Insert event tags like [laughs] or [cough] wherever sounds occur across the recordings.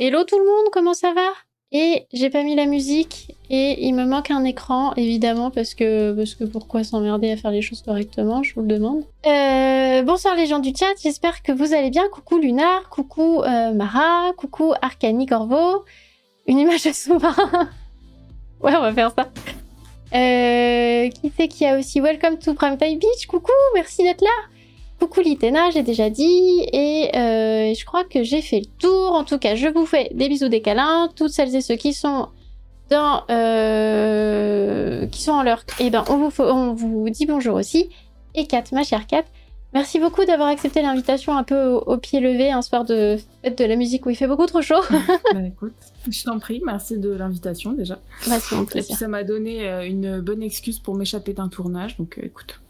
Hello tout le monde, comment ça va? Et j'ai pas mis la musique et il me manque un écran évidemment parce que parce pourquoi s'emmerder à faire les choses correctement, je vous le demande. Euh, bonsoir les gens du chat, j'espère que vous allez bien. Coucou Lunar, coucou euh, Mara, coucou Arcani Corvo. Une image de sous-marin. [laughs] ouais, on va faire ça. Euh, qui c'est qui a aussi? Welcome to Primetime Beach Coucou, merci d'être là. Coucou Litena, j'ai déjà dit. Et euh, je crois que j'ai fait le tour. En tout cas, je vous fais des bisous, des câlins. Toutes celles et ceux qui sont dans... Euh, qui sont en leur... Eh ben, on vous, on vous dit bonjour aussi. Et Kat, ma chère Kat, merci beaucoup d'avoir accepté l'invitation un peu au, au pied levé un soir de fête de la musique où il fait beaucoup trop chaud. [laughs] [laughs] Bah, écoute, je t'en prie, merci de l'invitation déjà. bah, Et puis ça m'a donné euh, une bonne excuse pour m'échapper d'un tournage, donc euh, écoute.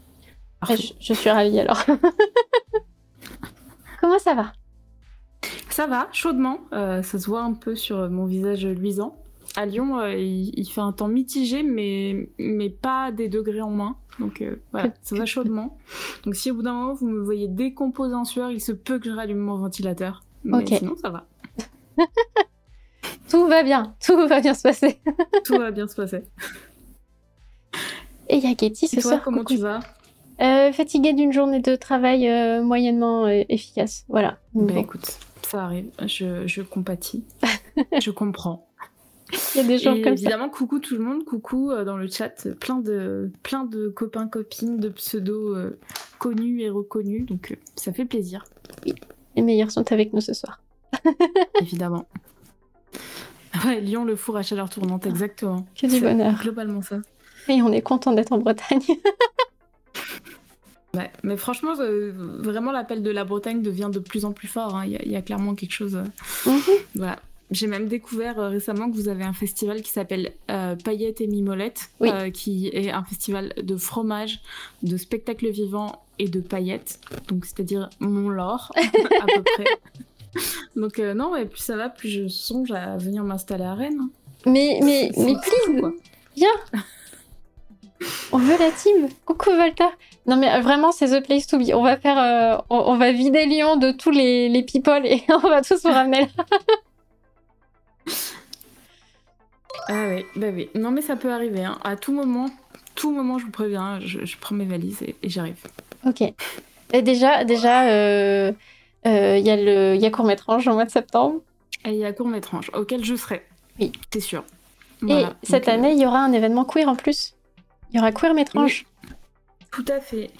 Parfait. je, je suis ravie alors. [laughs] Comment ça va? Ça va, chaudement, euh, ça se voit un peu sur mon visage luisant. À Lyon, euh, il, il fait un temps mitigé, mais, mais pas des degrés en main. Donc euh, voilà, [laughs] ça va chaudement. Donc si au bout d'un moment vous me voyez décomposer en sueur, il se peut que je rallume mon ventilateur. Mais sinon ça va. [laughs] Tout va bien, tout va bien se passer. Tout va bien se passer. Et il y a Katie ce Et toi, soir. comment coucou. tu vas? Euh, Fatiguée d'une journée de travail euh, moyennement euh, efficace. Voilà. Ben Bon. écoute, ça arrive, je, je compatis. [laughs] je comprends. Il y a des gens Et comme ça. évidemment, coucou tout le monde, coucou euh, dans le chat, plein de, plein de copains, copines, de pseudos connus et reconnus, donc ça fait plaisir, Les meilleurs sont avec nous ce soir. [laughs] évidemment. Ouais, Lyon, le four à chaleur tournante, exactement. Que du bonheur. Globalement ça. Et on est content d'être en Bretagne. [laughs] Ouais, mais franchement, euh, vraiment, l'appel de la Bretagne devient de plus en plus fort. hein. Il y, a- il y a clairement quelque chose. euh, Mhm. Voilà. J'ai même découvert euh, récemment que vous avez un festival qui s'appelle euh, Paillettes et Mimolette, Oui. qui est un festival de fromage, de spectacles vivants et de paillettes. Donc, c'est-à-dire mon lore, [laughs] à peu près. Donc, non, et plus ça va, plus je songe à venir m'installer à Rennes. hein. mais, mais, mais please, quoi. on veut la team. Coucou Volta. Non mais euh, vraiment, c'est the place to be. On va faire, euh, on, on va vider Lyon de tous les, les people et [laughs] on va tous vous ramener là. Ah oui, bah oui. Non, mais ça peut arriver. hein. À tout moment, tout moment, je vous préviens, je, je prends mes valises et, et j'arrive. Ok. Et déjà, déjà, euh, euh, il y a le, il y a court métrage au mois de septembre. Et il y a court métrange, auquel je serai. Oui. C'est sûr. Et cette Donc, année, il y aura un événement queer en plus. Il y aura queer métrange. Tout à fait.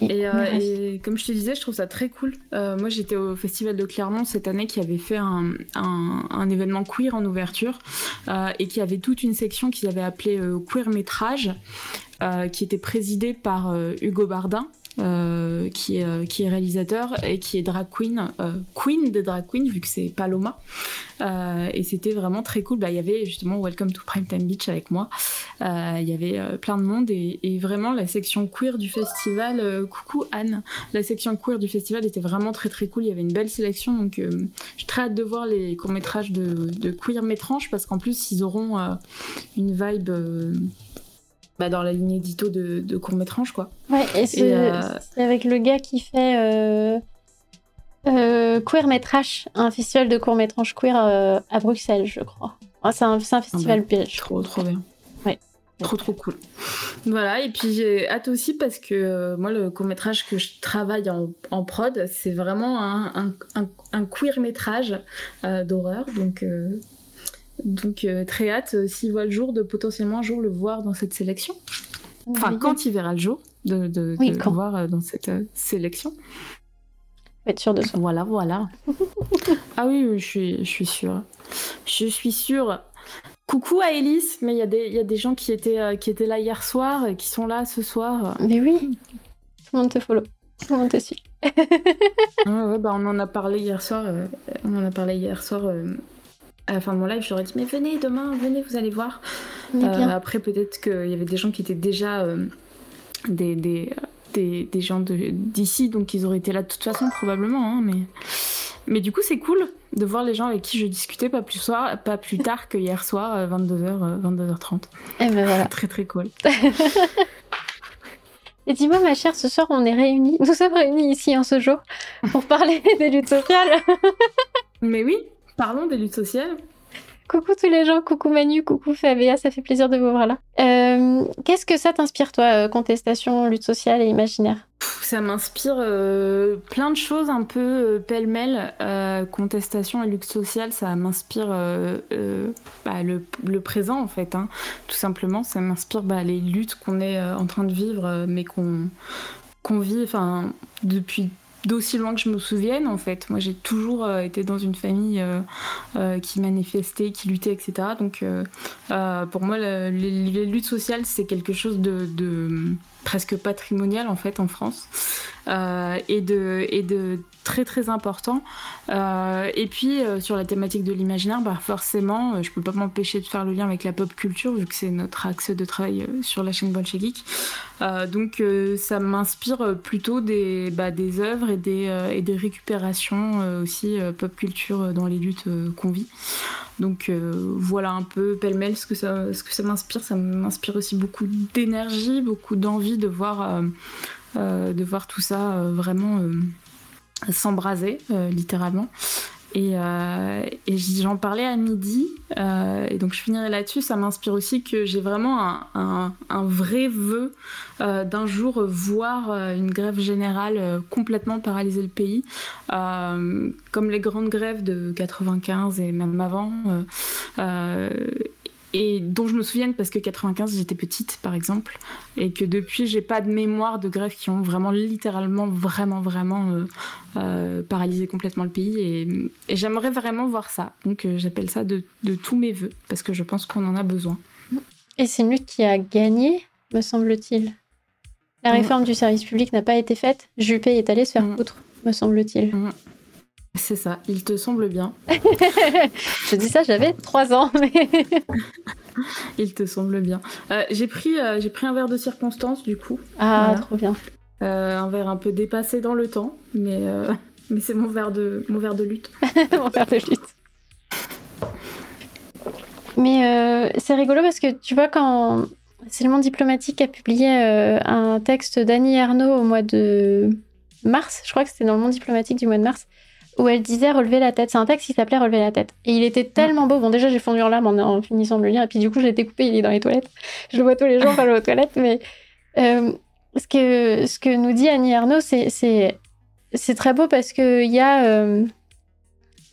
Et- euh, et comme je te disais, je trouve ça très cool. Euh, moi, j'étais au Festival de Clermont cette année qui avait fait un, un- un événement queer en ouverture euh, et qui avait toute une section qu'ils avaient appelée Queer Métrage, qui était présidée par Hugo Bardin. Euh, qui, est, euh, qui est réalisateur et qui est drag queen, euh, queen des drag queens vu que c'est Paloma. Et c'était vraiment très cool. Bah, Il y avait justement Welcome to Primetime Beach avec moi. Il y avait plein de monde et, vraiment la section queer du festival, coucou Anne, la section queer du festival était vraiment très très cool. Il y avait une belle sélection donc euh, j'ai très hâte de voir les courts métrages de, de queer métrange parce qu'en plus ils auront une vibe bah, dans la ligne édito de, de court métrage quoi. Ouais, et c'est euh, c'est avec le gars qui fait euh, euh, Queer Métrage, un festival de court métrage queer euh, à Bruxelles, je crois. Ah, c'est un, c'est un festival belge. Trop trop bien. Ouais. Trop trop cool. Voilà, et puis j'ai hâte aussi parce que euh, moi, le court-métrage que je travaille en, en prod, c'est vraiment un, un, un, un queer-métrage euh, d'horreur. Donc, euh, donc euh, très hâte, euh, s'il voit le jour, de potentiellement un jour le voir dans cette sélection. Enfin, quand il verra le jour, de, de, Oui, de quand. le voir euh, dans cette sélection. Être sûr de soi. Voilà, voilà. [laughs] ah oui, oui, je suis, je suis sûre. Je suis sûre. Coucou à Elise, mais il y, a des- il y a des gens qui étaient, qui étaient là hier soir et qui sont là ce soir. Mais oui, tout le monde te follow. Tout le monde te suit. [laughs] Ouais, ouais, bah on en a parlé hier soir. euh, on en a parlé hier soir euh, à la fin de mon live. J'aurais dit, mais venez demain, venez, vous allez voir. Euh, après, peut-être qu'il y avait des gens qui étaient déjà euh, des, des, des, des gens de- d'ici, donc ils auraient été là de toute façon, probablement. hein, mais... mais du coup, c'est cool de voir les gens avec qui je discutais pas plus, soir, pas plus tard que hier soir, euh, 22h, 22h30. Et ben voilà. Très très cool. [laughs] Et dis-moi, ma chère, ce soir, on est réunis. Nous sommes réunis ici en ce jour pour parler [laughs] des luttes sociales. Mais oui, parlons des luttes sociales. Coucou tous les gens, coucou Manu, coucou Fabia, ça fait plaisir de vous voir là. Euh, qu'est-ce que ça t'inspire toi, euh, contestation, lutte sociale et imaginaire? Ça m'inspire euh, plein de choses un peu pêle-mêle. contestation et lutte sociale, ça m'inspire bah, le, présent en fait, hein. tout simplement. Ça m'inspire bah, les luttes qu'on est en train de vivre, mais qu'on qu'on vit enfin, depuis d'aussi loin que je me souvienne en fait. Moi j'ai toujours euh, été dans une famille euh, euh, qui manifestait, qui luttait, etc. Donc pour moi les, luttes sociales c'est quelque chose de, de, presque patrimonial en fait en France et, de, et de très très important. Euh, et puis euh, sur la thématique de l'imaginaire, bah, forcément, euh, je peux pas m'empêcher de faire le lien avec la pop culture vu que c'est notre axe de travail sur la chaîne Bolshevik. donc ça m'inspire plutôt des, bah, des œuvres et des, récupérations aussi pop culture dans les luttes qu'on vit. Donc voilà un peu pêle-mêle ce que ça m'inspire. Ça m'inspire aussi beaucoup d'énergie, beaucoup d'envie de voir, de voir tout ça vraiment s'embraser euh, littéralement. Et, euh, j'en parlais à midi, euh, et donc je finirai là-dessus. Ça m'inspire aussi que j'ai vraiment un, un, vrai vœu d'un jour voir une grève générale complètement paralyser le pays, comme les grandes grèves de 95 et même avant et dont je me souviens parce que 95 j'étais petite par exemple et que depuis j'ai pas de mémoire de grèves qui ont vraiment littéralement vraiment vraiment euh, euh, paralysé complètement le pays. Et, j'aimerais vraiment voir ça. Donc euh, j'appelle ça de, de, tous mes voeux parce que je pense qu'on en a besoin. Et c'est une lutte qui a gagné me semble-t-il. La réforme du service public n'a pas été faite. Juppé est allé se faire foutre me semble-t-il c'est ça, il te semble bien. [laughs] je dis ça, j'avais 3 ans. Mais... [laughs] il te semble bien. Euh, j'ai pris, euh, j'ai pris un verre de circonstance du coup. Ah, trop bien. Euh, un verre un peu dépassé dans le temps, mais, [laughs] mais c'est mon verre de, mon verre de lutte. mon verre de lutte. Mais c'est rigolo parce que tu vois, quand c'est le monde diplomatique a publié un texte d'Annie Arnaud au mois de mars, je crois que c'était dans le monde diplomatique du mois de mars, où elle disait relever la tête. C'est un texte qui s'appelait relever la tête. Et il était tellement beau. Bon, déjà, j'ai fondu en larmes en, finissant de le lire. Et puis, du coup, j'ai été coupé. Il est dans les toilettes. Je le vois tous les jours quand je vais aux toilettes. Mais euh, ce, que, ce que nous dit Annie Arnaud, c'est très beau parce qu'il y a. Euh,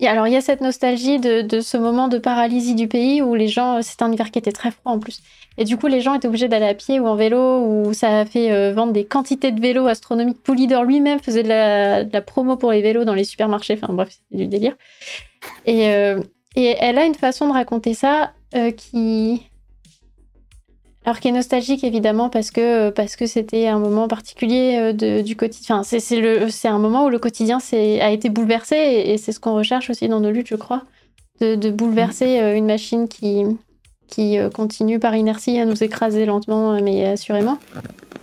alors, il y a cette nostalgie de, de, ce moment de paralysie du pays où les gens. C'est un hiver qui était très froid en plus. Et du coup, les gens étaient obligés d'aller à pied ou en vélo, ou ça a fait euh, vendre des quantités de vélos astronomiques. Poulidor lui-même faisait de la, promo pour les vélos dans les supermarchés. Enfin bref, c'était du délire. Et, euh, elle a une façon de raconter ça euh, qui. Alors qui est nostalgique évidemment parce que parce que c'était un moment particulier du quotidien. Enfin, c'est un moment où le quotidien a été bouleversé et, c'est ce qu'on recherche aussi dans nos luttes, je crois, de bouleverser une machine qui qui euh, continue par inertie à nous écraser lentement euh, mais assurément.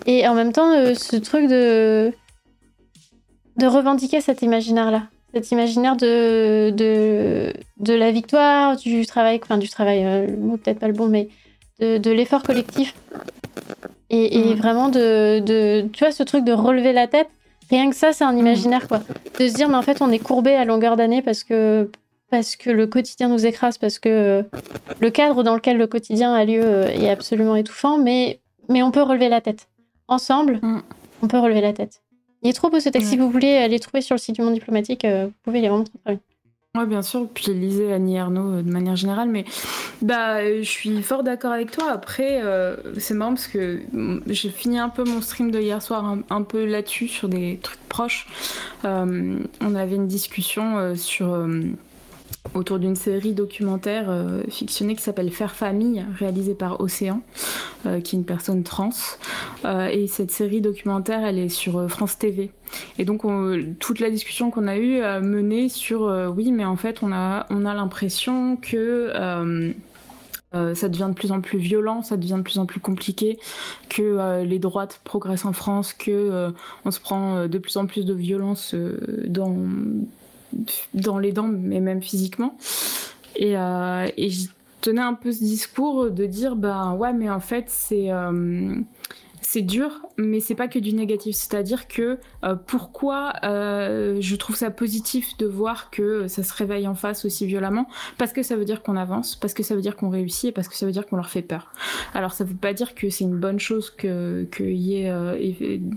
Et en même temps, euh, ce truc de de revendiquer cet imaginaire-là, cet imaginaire de, de, de la victoire, du travail, enfin du travail, le mot peut-être pas le bon, mais de, de l'effort collectif. Et, et mm. vraiment de, de, tu vois, ce truc de relever la tête, rien que ça, c'est un imaginaire, quoi. De se dire, mais en fait, on est courbé à longueur d'année parce que, parce que le quotidien nous écrase, parce que euh, le cadre dans lequel le quotidien a lieu euh, est absolument étouffant, mais, mais on peut relever la tête. Ensemble, mm. on peut relever la tête. Il est trop beau ce texte. Si vous voulez aller trouver sur le site du Monde Diplomatique, euh, vous pouvez, il est vraiment très, très bien. Oui, bien sûr. Puis lisez Annie Ernaux de manière générale, mais bah, je suis fort d'accord avec toi. Après, c'est marrant parce que mm, j'ai fini un peu mon stream de hier soir un, peu là-dessus, sur des trucs proches. on avait une discussion sur autour d'une série documentaire euh, fictionnée qui s'appelle Faire Famille, réalisée par Océan, euh, qui est une personne trans. Euh, et cette série documentaire, elle est sur France TV. Et donc toute la discussion qu'on a eue a mené sur oui, mais en fait on a on a l'impression que ça devient de plus en plus violent, ça devient de plus en plus compliqué, que les droites progressent en France, que on se prend de plus en plus de violence dans dans les dents, mais même physiquement. Et, euh, et je tenais un peu ce discours de dire, ben ouais, mais en fait, c'est. Euh, c'est dur, mais c'est pas que du négatif. C'est-à-dire que euh, pourquoi euh, je trouve ça positif de voir que ça se réveille en face aussi violemment? Parce que ça veut dire qu'on avance, parce que ça veut dire qu'on réussit et parce que ça veut dire qu'on leur fait peur. Alors ça veut pas dire que c'est une bonne chose qu'il que y ait euh,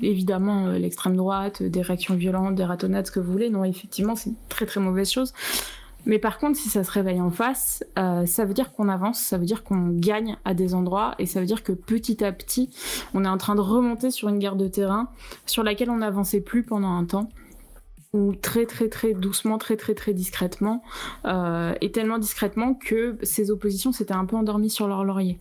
évidemment l'extrême droite, des réactions violentes, des ratonnades, ce que vous voulez. Non, effectivement, c'est une très très mauvaise chose. Mais par contre, si ça se réveille en face, euh, ça veut dire qu'on avance, ça veut dire qu'on gagne à des endroits, et ça veut dire que petit à petit, on est en train de remonter sur une guerre de terrain sur laquelle on n'avançait plus pendant un temps ou très très très doucement, très très très discrètement, euh, et tellement discrètement que ces oppositions s'étaient un peu endormies sur leur laurier.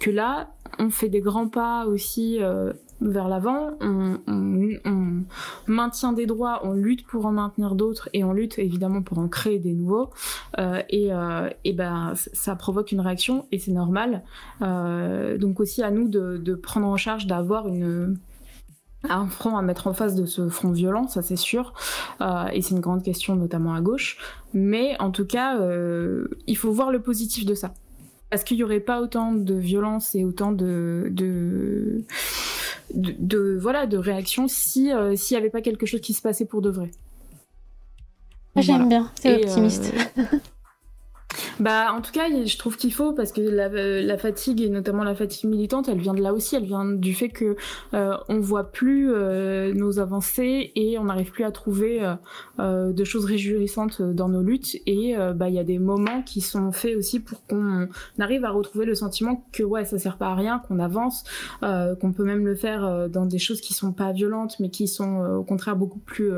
Que là, on fait des grands pas aussi euh, vers l'avant, on, maintient des droits, on lutte pour en maintenir d'autres et on lutte évidemment pour en créer des nouveaux. Euh, et, euh, et ben ça provoque une réaction et c'est normal. Euh, donc aussi à nous de, de prendre en charge d'avoir une un front à mettre en face de ce front violent, ça c'est sûr, et c'est une grande question notamment à gauche. Mais en tout cas, il faut voir le positif de ça, parce qu'il n'y aurait pas autant de violence et autant de, de de, voilà de réaction si euh, s'il n'y avait pas quelque chose qui se passait pour de vrai. J'aime bien, c'est optimiste. Euh, Bah, en tout cas, je trouve qu'il faut parce que la, fatigue et notamment la fatigue militante, elle vient de là aussi. Elle vient du fait que euh, on voit plus euh, nos avancées et on n'arrive plus à trouver euh, euh, de choses réjouissantes dans nos luttes. Et euh, bah, il y a des moments qui sont faits aussi pour qu'on arrive à retrouver le sentiment que ouais, ça sert pas à rien, qu'on avance, qu'on peut même le faire dans des choses qui sont pas violentes, mais qui sont au contraire beaucoup plus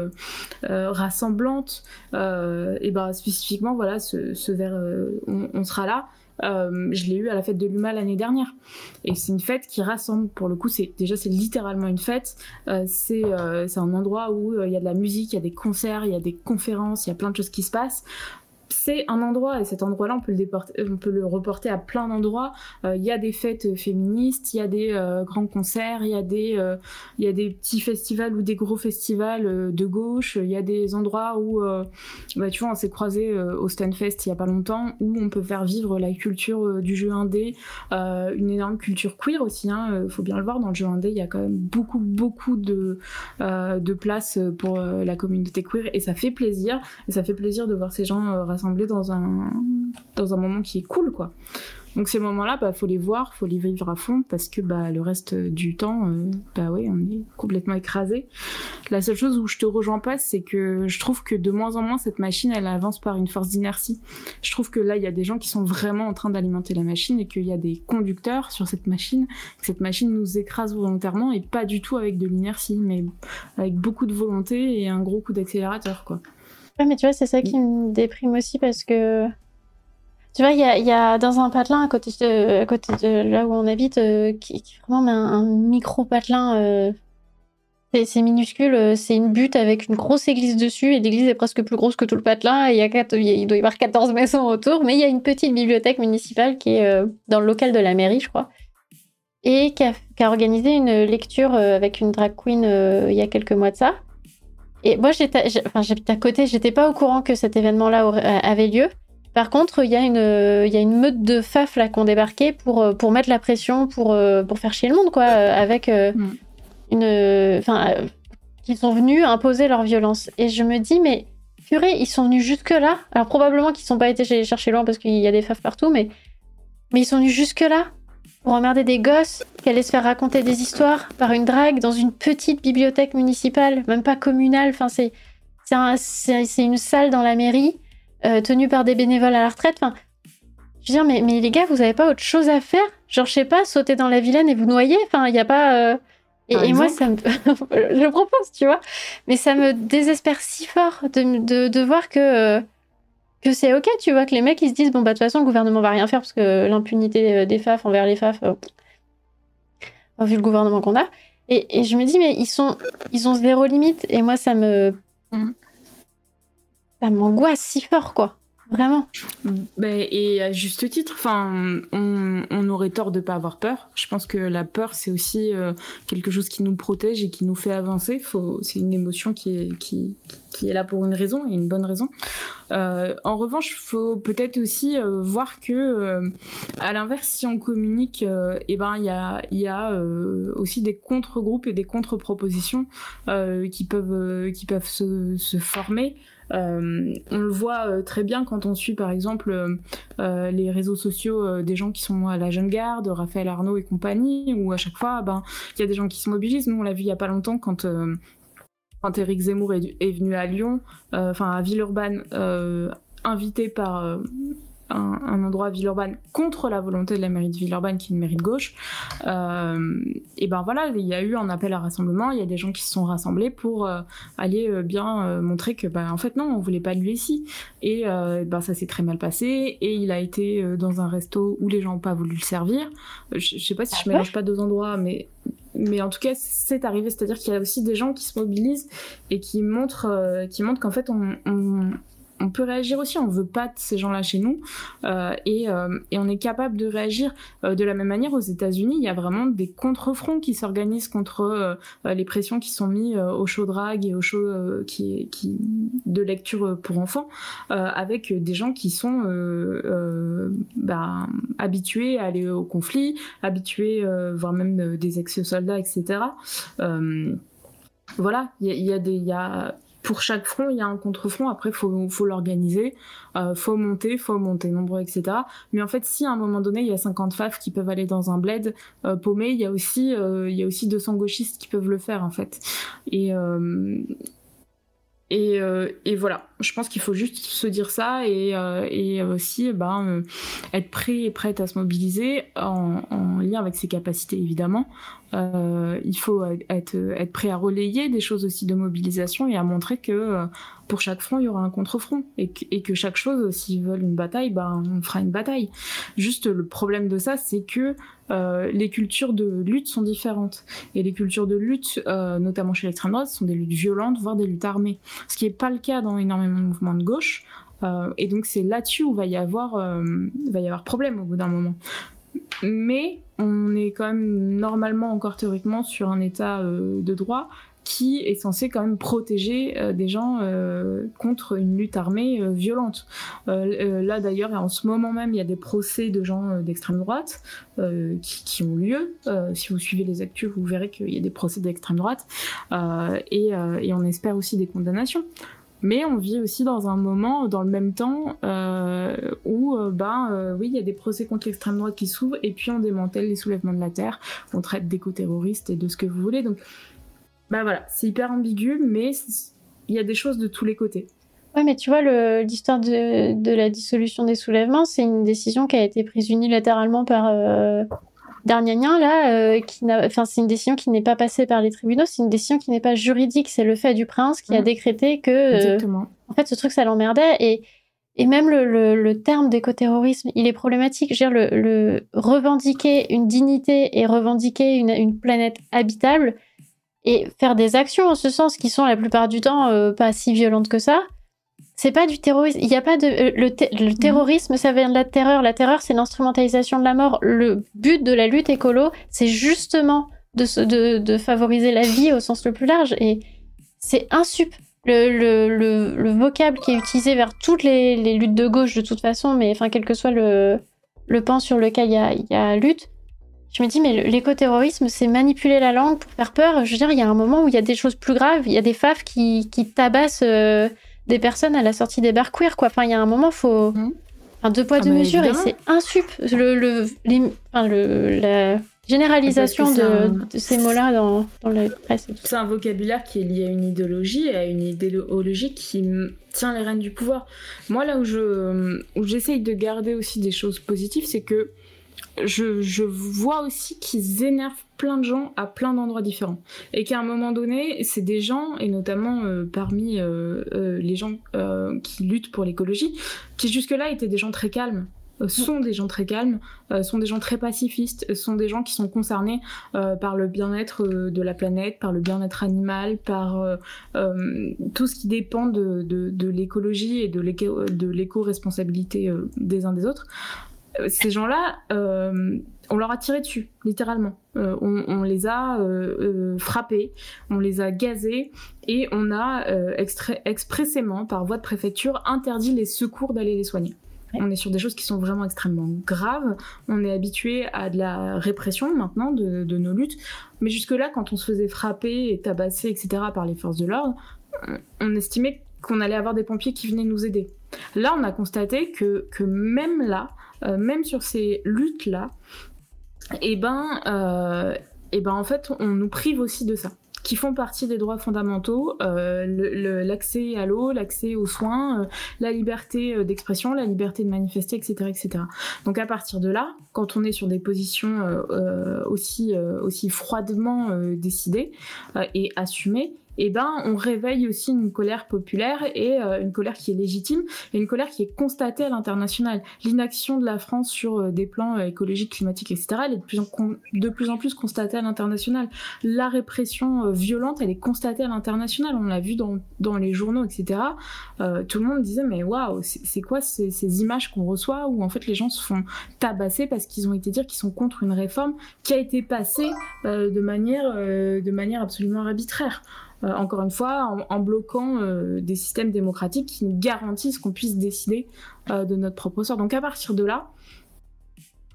rassemblantes. et bah spécifiquement, voilà, ce, ce vers euh, on, sera là. Euh, je l'ai eu à la fête de l'UMA l'année dernière. Et c'est une fête qui rassemble, pour le coup, c'est déjà c'est littéralement une fête. Euh, c'est un endroit où il y a de la musique, il y a des concerts, il y a des conférences, il y a plein de choses qui se passent c'est un endroit, et cet endroit-là, on, peut le on peut le reporter à plein d'endroits. Euh, il y a des fêtes féministes, il y a des euh, grands concerts, il y, a des, euh, il y a des petits festivals ou des gros festivals de gauche, il y a des endroits où, bah, tu vois, on s'est croisé au Stanfest il y a pas longtemps, où on peut faire vivre la culture du jeu indé, une énorme culture queer aussi, hein, faut bien le voir, dans le jeu indé, il y a quand même beaucoup, beaucoup de, de place pour la communauté queer, et ça fait plaisir, et ça fait plaisir de voir ces gens dans un, dans un moment qui est cool, quoi. Donc ces moments-là, bah faut les voir, faut les vivre à fond parce que bah le reste du temps, euh, bah ouais, on est complètement écrasé. La seule chose où je te rejoins pas, c'est que je trouve que de moins en moins cette machine, elle avance par une force d'inertie. Je trouve que là, il y a des gens qui sont vraiment en train d'alimenter la machine et qu'il y a des conducteurs sur cette machine, que cette machine nous écrase volontairement et pas du tout avec de l'inertie, mais avec beaucoup de volonté et un gros coup d'accélérateur, quoi. Ouais, mais tu vois, c'est ça qui me déprime aussi parce que. Tu vois, il y a, y a, dans un patelin à côté de, à côté de là où on habite, euh, qui, qui, vraiment un, un micro patelin. Euh, c'est minuscule, euh, c'est une butte avec une grosse église dessus, et l'église est presque plus grosse que tout le patelin, et y a quatre, il doit y avoir 14 maisons autour, mais il y a une petite bibliothèque municipale qui est euh, dans le local de la mairie, je crois, et qui a, qui a organisé une lecture avec une drag queen il y a quelques mois de ça. Et moi, j'étais, enfin, j'habite à côté, j'étais pas au courant que cet événement-là euh, avait lieu. Par contre, il y, a une, il y a une meute de faf là qui ont débarqué pour, euh, pour mettre la pression, pour, euh, pour faire chier le monde, quoi, avec mm. une. Enfin, ils sont venus imposer leur violence. Et je me dis, mais purée, ils sont venus jusque-là. Alors, probablement qu'ils sont pas été chercher loin parce qu'il y a des faf partout, mais, mais ils sont venus jusque-là pour emmerder des gosses qui allaient se faire raconter des histoires par une drague dans une petite bibliothèque municipale, même pas communale. Enfin, c'est une salle dans la mairie euh, tenue par des bénévoles à la retraite. Enfin, je veux dire, mais, mais les gars, vous avez pas autre chose à faire? Genre, je sais pas, sauter dans la Vilaine et vous noyer? Enfin, il n'y a pas. Euh, et, moi, ça me. [laughs] je propose, tu vois. Mais ça me désespère si fort de, de, de voir que. Euh, que c'est ok, tu vois, que les mecs ils se disent bon bah de toute façon le gouvernement va rien faire parce que l'impunité euh, des FAF envers les FAF, euh, vu le gouvernement qu'on a. Et, et, je me dis mais ils sont ils ont zéro limite et moi ça me mm. ça m'angoisse si fort quoi. Vraiment. Ben, et à juste titre, enfin, on, on, aurait tort de pas avoir peur. Je pense que la peur, c'est aussi euh, quelque chose qui nous protège et qui nous fait avancer. C'est une émotion qui est, là pour une raison et une bonne raison. en revanche, il faut peut-être aussi voir que, à l'inverse, si on communique, eh ben il y a, aussi des contre-groupes et des contre-propositions qui peuvent se former. Euh, on le voit euh, très bien quand on suit par exemple euh, les réseaux sociaux des gens qui sont à la jeune garde, Raphaël Arnaud et compagnie, où à chaque fois, ben il y a des gens qui se mobilisent. Nous, on l'a vu il y a pas longtemps quand quand Éric Zemmour est, est, venu à Lyon, enfin à Villeurbanne, invité par un, endroit à Villeurbanne contre la volonté de la mairie de Villeurbanne, qui est une mairie de gauche, euh, et ben voilà, il y a eu un appel à rassemblement, il y a des gens qui se sont rassemblés pour euh, aller euh, bien montrer que, ben, en fait, non, on voulait pas de lui ici. Et ben, ça s'est très mal passé, et il a été dans un resto où les gens n'ont pas voulu le servir. Je, sais pas si je mélange pas deux endroits, mais mais en tout cas, c'est arrivé. C'est-à-dire qu'il y a aussi des gens qui se mobilisent et qui montrent, qui montrent qu'en fait, on, on peut réagir aussi. On veut pas de ces gens-là chez nous euh, et, euh, et, on est capable de réagir euh, de la même manière. Aux États-Unis, il y a vraiment des contre-fronts qui s'organisent contre les pressions qui sont mises au show drag et au show de lecture pour enfants, avec des gens qui sont bah, habitués à aller au conflit, habitués, voire même des ex-soldats, etc. voilà, il y, y, a des, y a pour chaque front, il y a un contre-front. Après, faut, faut l'organiser, euh, faut monter, faut monter nombreux, etc. Mais en fait, si à un moment donné, il y a 50 faf qui peuvent aller dans un bled euh, paumé, il y a aussi, euh, il y a aussi 200 gauchistes qui peuvent le faire, en fait. Et, euh, et, euh, et, voilà, je pense qu'il faut juste se dire ça et, euh, et aussi ben, euh, être prêt et prête à se mobiliser en, en lien avec ses capacités évidemment. il faut être, être prêt à relayer des choses aussi de mobilisation et à montrer que pour chaque front, il y aura un contre-front. Et, que chaque chose, s'ils veulent une bataille, ben, on fera une bataille. Juste, le problème de ça, c'est que euh, les cultures de lutte sont différentes. Et les cultures de lutte, euh, notamment chez l'extrême droite, sont des luttes violentes, voire des luttes armées. Ce qui n'est pas le cas dans énormément de mouvements de gauche. Euh, et donc, c'est là-dessus où va y avoir, va y avoir problème au bout d'un moment. Mais on est quand même normalement encore théoriquement sur un état de droit qui est censé quand même protéger euh, des gens euh, contre une lutte armée euh, violente. là d'ailleurs, en ce moment même, il y a des procès de gens d'extrême droite qui, ont lieu. si vous suivez les actus, vous verrez qu'il y a des procès d'extrême droite et, on espère aussi des condamnations. Mais on vit aussi dans un moment, dans le même temps, où, ben, oui, il y a des procès contre l'extrême droite qui s'ouvrent, et puis on démantèle les soulèvements de la terre, on traite d'éco-terroristes et de ce que vous voulez. Donc, bah voilà, c'est hyper ambigu, mais il y a des choses de tous les côtés. Ouais, mais tu vois, l'histoire de, de, la dissolution des soulèvements, c'est une décision qui a été prise unilatéralement par euh, Dargnagnan, là, euh, qui enfin, c'est une décision qui n'est pas passée par les tribunaux, c'est une décision qui n'est pas juridique, c'est le fait du prince qui a mmh. décrété que, euh, Exactement. en fait, ce truc, ça l'emmerdait, et, et même le, le, le terme d'écoterrorisme, il est problématique. Je veux dire, le, le, revendiquer une dignité et revendiquer une, une planète habitable, et faire des actions en ce sens qui sont la plupart du temps euh, pas si violentes que ça. C'est pas du terrorisme. Il y a pas de euh, le, le, terrorisme, ça vient de la terreur. La terreur, c'est l'instrumentalisation de la mort. Le but de la lutte écolo, c'est justement de, de, de, favoriser la vie au sens le plus large. Et c'est insup. Le, le, le, vocable qui est utilisé vers toutes les, les, luttes de gauche de toute façon, mais enfin quel que soit le, le pan sur lequel il y a, y a lutte, je me dis, mais l'écoterrorisme, c'est manipuler la langue pour faire peur. Je veux dire, il y a un moment où il y a des choses plus graves. Il y a des faf qui, qui tabassent euh, des personnes à la sortie des bars queer, quoi. Enfin, il y a un moment, faut. Mmh. Enfin, deux poids, ah deux mesures, et c'est insup. Le, le, enfin, le, la généralisation de, de, ces mots-là dans, dans la presse. C'est un vocabulaire qui est lié à une idéologie, à une idéologie qui tient les rênes du pouvoir. Moi, là où je où j'essaye de garder aussi des choses positives, c'est que je, vois aussi qu'ils énervent plein de gens à plein d'endroits différents. Et qu'à un moment donné, c'est des gens, et notamment euh, parmi euh, euh, les gens qui luttent pour l'écologie, qui jusque-là étaient des gens très calmes, sont des gens très calmes, sont des gens très pacifistes, sont des gens qui sont concernés par le bien-être de la planète, par le bien-être animal, par tout ce qui dépend de, de l'écologie et de l'éco-responsabilité des uns des autres. Ces gens-là, on leur a tiré dessus, littéralement. On, les a frappés, on les a gazés et on a expressément, par voie de préfecture, interdit les secours d'aller les soigner. On est sur des choses qui sont vraiment extrêmement graves. On est habitué à de la répression maintenant de, nos luttes. Mais jusque-là, quand on se faisait frapper et tabasser, etc., par les forces de l'ordre, on estimait qu'on allait avoir des pompiers qui venaient nous aider. Là, on a constaté que, même là, euh, même sur ces luttes-là, eh ben, euh, eh ben, en fait, on nous prive aussi de ça qui font partie des droits fondamentaux, euh, l'accès à l'eau, l'accès aux soins, euh, la liberté euh, d'expression, la liberté de manifester, etc., etc. Donc à partir de là, quand on est sur des positions aussi, aussi froidement décidées et assumées, eh ben, on réveille aussi une colère populaire et euh, une colère qui est légitime et une colère qui est constatée à l'international. L'inaction de la France sur euh, des plans euh, écologiques, climatiques, etc., elle est de plus en, plus, constatée à l'international. La répression violente, elle est constatée à l'international. On l'a vu dans, les journaux, etc. tout le monde disait, mais waouh, c'est quoi ces, images qu'on reçoit où en fait les gens se font tabasser parce qu'ils ont été dire qu'ils sont contre une réforme qui a été passée de manière absolument arbitraire. Euh, encore une fois, en, bloquant euh, des systèmes démocratiques qui garantissent qu'on puisse décider euh, de notre propre sort. Donc à partir de là,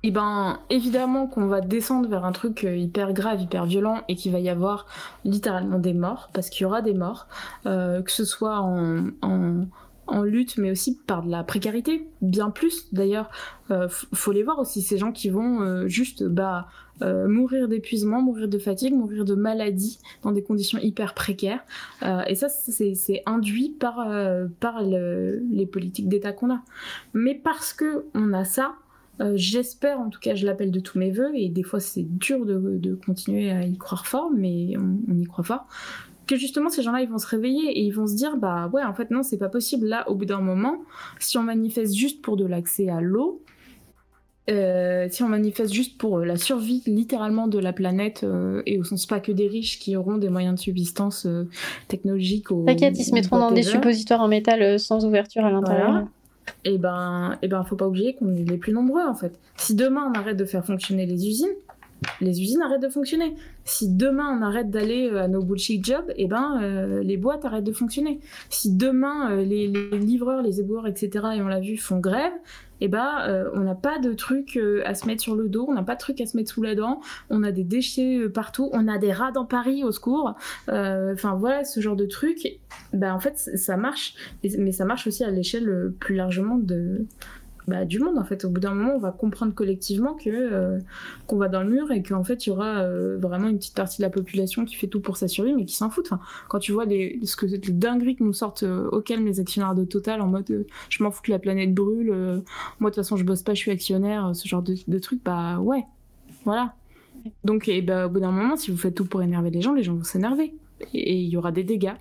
eh ben, évidemment qu'on va descendre vers un truc hyper grave, hyper violent, et qu'il va y avoir littéralement des morts, parce qu'il y aura des morts, que ce soit en, lutte, mais aussi par de la précarité, bien plus d'ailleurs. Euh, faut les voir aussi, ces gens qui vont juste bah, euh, mourir d'épuisement, mourir de fatigue, mourir de maladie dans des conditions hyper précaires. et ça, c'est induit par, par les politiques d'État qu'on a. Mais parce que on a ça, J'espère, en tout cas, je l'appelle de tous mes voeux, et des fois c'est dur de, continuer à y croire fort, mais on, on y croit fort que justement ces gens-là ils vont se réveiller et ils vont se dire bah ouais en fait non c'est pas possible là au bout d'un moment si on manifeste juste pour de l'accès à l'eau euh, si on manifeste juste pour euh, la survie littéralement de la planète euh, et au sens pas que des riches qui auront des moyens de subsistance technologiques T'inquiète, ils se mettront dans des suppositoires en métal sans ouverture à l'intérieur. Et eh ben, et eh ben, faut pas oublier qu'on est les plus nombreux en fait. Si demain on arrête de faire fonctionner les usines, les usines arrêtent de fonctionner. Si demain on arrête d'aller euh, à nos bullshit jobs, eh ben euh, les boîtes arrêtent de fonctionner. Si demain euh, les, livreurs, les éboueurs, etc. et on l'a vu font grève, eh ben on n'a pas de trucs à se mettre sur le dos, on n'a pas de trucs à se mettre sous la dent, on a des déchets partout, on a des rats dans Paris au secours. Enfin voilà ce genre de trucs. Ben en fait ça marche, mais ça marche aussi à l'échelle plus largement de bah, du monde en fait. Au bout d'un moment, on va comprendre collectivement que euh, qu'on va dans le mur et qu'en fait il y aura euh, vraiment une petite partie de la population qui fait tout pour sa survie, mais qui s'en fout. Enfin, quand tu vois les, ce que les dingueries que nous sortent euh, auxquelles les actionnaires de Total en mode je m'en fous que la planète brûle, moi de toute façon je bosse pas, je suis actionnaire, ce genre de, de trucs, bah ouais, voilà. Donc et bah, au bout d'un moment, si vous faites tout pour énerver les gens, les gens vont s'énerver et il y aura des dégâts.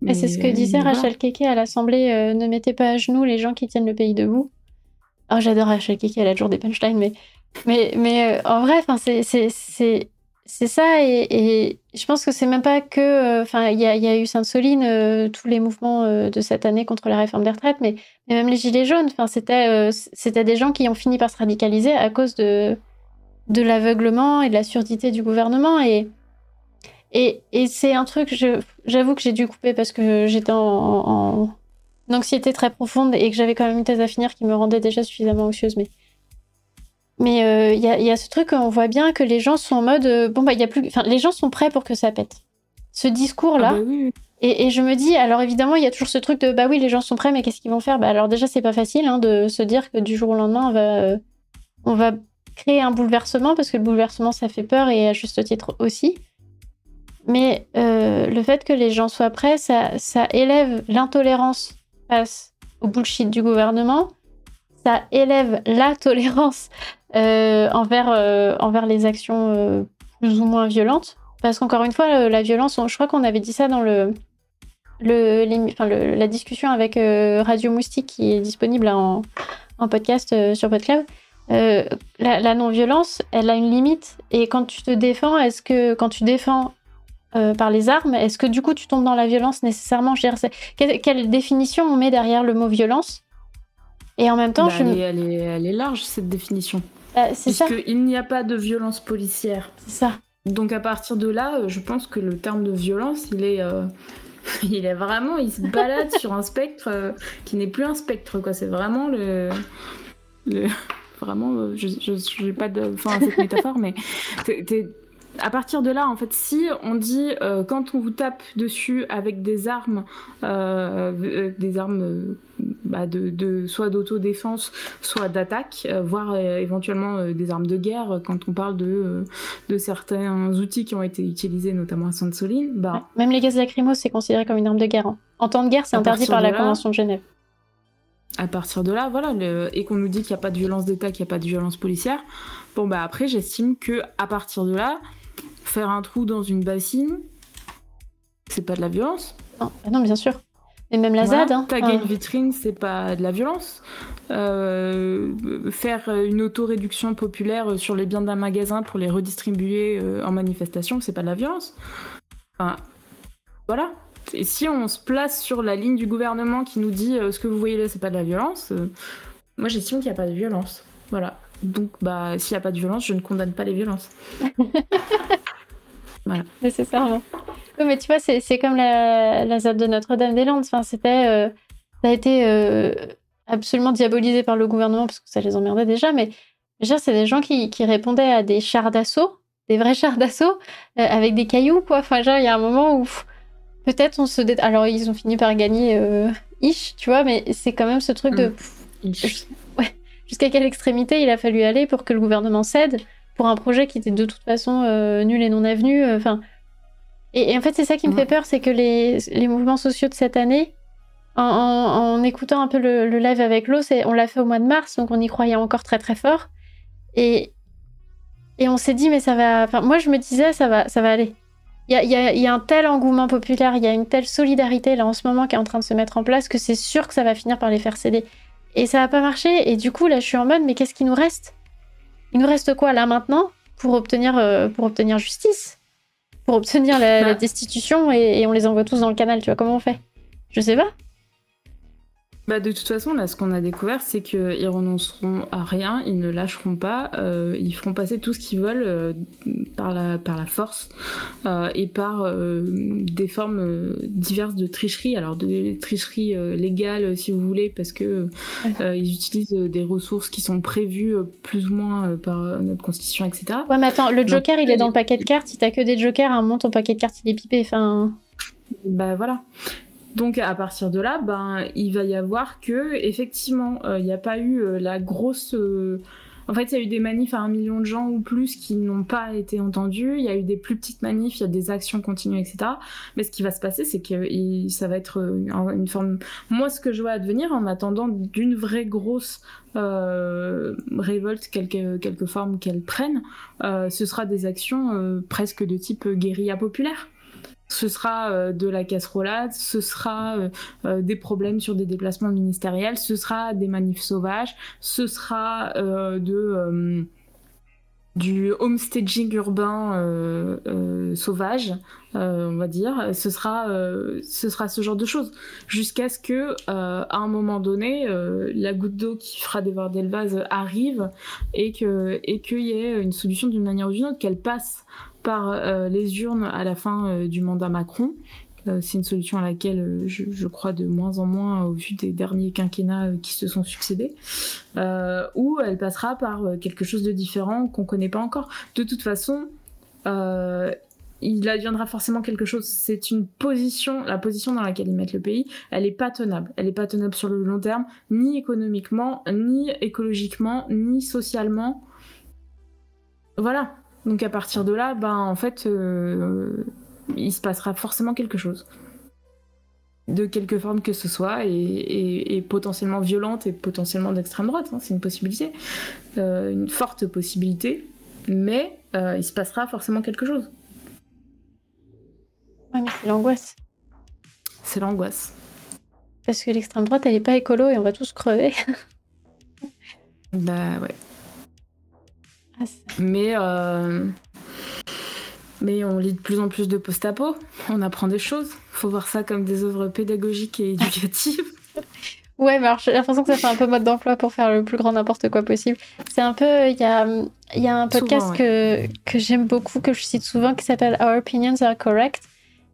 Mais c'est ce que disait Rachel Keke à l'Assemblée ne mettez pas à genoux les gens qui tiennent le pays debout. Oh, j'adore Kiki, elle a toujours des punchlines, mais, mais, mais euh, en vrai, c'est ça. Et, je pense que c'est même pas que. Euh, enfin, il y, a, eu Sainte-Soline, euh, tous les mouvements de cette année contre la réforme des retraites, mais, même les Gilets jaunes. C'était des gens qui ont fini par se radicaliser à cause de, de l'aveuglement et de la surdité du gouvernement. Et, et, et c'est un truc, j'avoue que j'ai dû couper parce que j'étais en une anxiété très profonde et que j'avais quand même une thèse à finir qui me rendait déjà suffisamment anxieuse. Mais mais euh, il y, a, ce truc, on voit bien que les gens sont en mode euh, bon bah il y a plus, enfin les gens sont prêts pour que ça pète. Ce discours là. Ah bah et, je me dis alors évidemment il y a toujours ce truc de bah oui les gens sont prêts mais qu'est-ce qu'ils vont faire? Bah alors déjà c'est pas facile hein, de se dire que du jour au lendemain on va euh, on va créer un bouleversement parce que le bouleversement ça fait peur et à juste titre aussi. Mais le fait que les gens soient prêts, ça, ça élève l'intolérance au bullshit du gouvernement, ça élève la tolérance euh, envers, euh, envers les actions euh, plus ou moins violentes. Parce qu'encore une fois, la violence, je crois qu'on avait dit ça dans le, le, la discussion avec Radio Moustique qui est disponible en, en podcast sur PodCloud. La, la non-violence, elle a une limite. Et quand tu te défends, est-ce que quand tu défends euh, par les armes, est-ce que du coup tu tombes dans la violence nécessairement? Quelle, définition on met derrière le mot violence? Et en même temps, bah, je elle, est, elle, est, elle, est, large cette définition. Bah, c'est ça. il n'y a pas de violence policière. C'est ça. Donc à partir de là, je pense que le terme de violence, il est, euh, [laughs] il est vraiment, il se balade sur un spectre euh, qui n'est plus un spectre, quoi. C'est vraiment le, le, [laughs] vraiment, euh, je n'ai pas de, enfin cette métaphore, mais à partir de là, en fait, si on dit euh, quand on vous tape dessus avec des armes, euh, euh, des armes bah, de, soit d'autodéfense, soit d'attaque, voire éventuellement des armes de guerre, quand on parle de, de certains outils qui ont été utilisés, notamment à Sainte-Soline, bah, même les gaz lacrymaux, c'est considéré comme une arme de guerre. Hein. En temps de guerre, c'est interdit par la Convention de Genève. À partir de là, voilà, et qu'on nous dit qu'il n'y a pas de violence d'État, qu'il n'y a pas de violence policière, bon bah après, j'estime que à partir de là, Faire un trou dans une bassine, c'est pas de la violence. Non, ah non bien sûr. Et même la ZAD. Hein. Taguer une vitrine, c'est pas de la violence. Euh, faire une autoréduction populaire sur les biens d'un magasin pour les redistribuer euh, en manifestation, c'est pas de la violence. Enfin, voilà. Et si on se place sur la ligne du gouvernement qui nous dit euh, ce que vous voyez là, c'est pas de la violence, moi j'estime qu'il n'y a pas de violence. Voilà. Donc, bah, s'il n'y a pas de violence, je ne condamne pas les violences. [laughs] voilà. Nécessairement. Oui, mais tu vois, c'est comme la, la ZAD de Notre-Dame-des-Landes. Enfin, c'était, euh, ça a été euh, absolument diabolisé par le gouvernement parce que ça les emmerdait déjà. Mais déjà, c'est des gens qui, qui, répondaient à des chars d'assaut, des vrais chars d'assaut, euh, avec des cailloux, quoi. Enfin, genre, il y a un moment où peut-être on se. Dé... Alors, ils ont fini par gagner ish, tu vois, mais c'est quand même ce truc de. Mm. Jusqu'à quelle extrémité il a fallu aller pour que le gouvernement cède pour un projet qui était de toute façon euh, nul et non avenu. Euh, enfin, et, en fait, c'est ça qui me fait peur, c'est que les, les, mouvements sociaux de cette année, en, écoutant un peu le, live avec l'eau, on l'a fait au mois de mars, donc on y croyait encore très très fort. Et, et on s'est dit, mais ça va. Enfin, moi, je me disais, ça va, ça va aller. Il y a, y, y a, un tel engouement populaire, il y a une telle solidarité là en ce moment qui est en train de se mettre en place que c'est sûr que ça va finir par les faire céder. Et ça n'a pas marché. Et du coup, là, je suis en mode, mais qu'est-ce qui nous reste? Il nous reste quoi là maintenant? Pour obtenir, euh, pour obtenir justice? Pour obtenir la, bah. destitution et, et, on les envoie tous dans le canal, tu vois, comment on fait? Je sais pas. Bah de toute façon, là, ce qu'on a découvert, c'est qu'ils renonceront à rien, ils ne lâcheront pas, euh, ils feront passer tout ce qu'ils veulent euh, par, la, par la force euh, et par des formes diverses de tricherie. Alors, des tricheries légales, si vous voulez, parce que ils utilisent des ressources qui sont prévues plus ou moins par notre constitution, etc. Ouais, mais attends, le Joker, il est dans le paquet de cartes. Si t'as que des Jokers, à un moment, ton paquet de cartes, il est pipé. Enfin. Bah voilà. Donc à partir de là, ben il va y avoir que effectivement, euh, il n'y a pas eu euh, la grosse. Euh, en fait, il y a eu des manifs à un million de gens ou plus qui n'ont pas été entendus. Il y a eu des plus petites manifs, il y a des actions continues, etc. Mais ce qui va se passer, c'est que ça va être une forme. Moi, ce que je vois advenir en attendant d'une vraie grosse révolte, quelque, quelque forme qu'elle prenne, ce sera des actions presque de type guérilla populaire ce sera euh, de la casserolade, ce sera euh, euh, des problèmes sur des déplacements ministériels, ce sera des manifs sauvages, ce sera de du homestaging urbain sauvage, on va dire. Ce sera, ce genre de choses, jusqu'à ce que, à un moment donné, la goutte d'eau qui fera déborder le vase arrive et qu'il y ait une solution d'une manière ou d'une autre, qu'elle passe par euh, les urnes à la fin euh, du mandat Macron. Euh, c'est une solution à laquelle je, crois de moins en moins au vu des derniers quinquennats qui se sont succédés, ou elle passera par quelque chose de différent qu'on connaît pas encore. De toute façon, il adviendra forcément quelque chose. C'est une position, la position dans laquelle ils mettent le pays, elle est pas tenable. Elle est pas tenable sur le long terme, ni économiquement, ni écologiquement, ni socialement. Voilà. Donc à partir de là, ben en fait, euh, il se passera forcément quelque chose. De quelque forme que ce soit, et, potentiellement violente et potentiellement d'extrême droite, hein, c'est une possibilité, euh, une forte possibilité, mais euh, il se passera forcément quelque chose. Ouais, mais c'est l'angoisse. C'est l'angoisse. Parce que l'extrême droite, elle est pas écolo et on va tous crever. bah ouais. Mais, euh, mais on lit de plus en plus de post-apo, on apprend des choses. faut voir ça comme des œuvres pédagogiques et éducatives. [laughs] Ouais, mais alors j'ai l'impression que ça fait un peu mode d'emploi pour faire le plus grand n'importe quoi possible. C'est un peu. Il y a, y a un podcast que, que j'aime beaucoup, que je cite souvent, qui s'appelle Our Opinions Are Correct,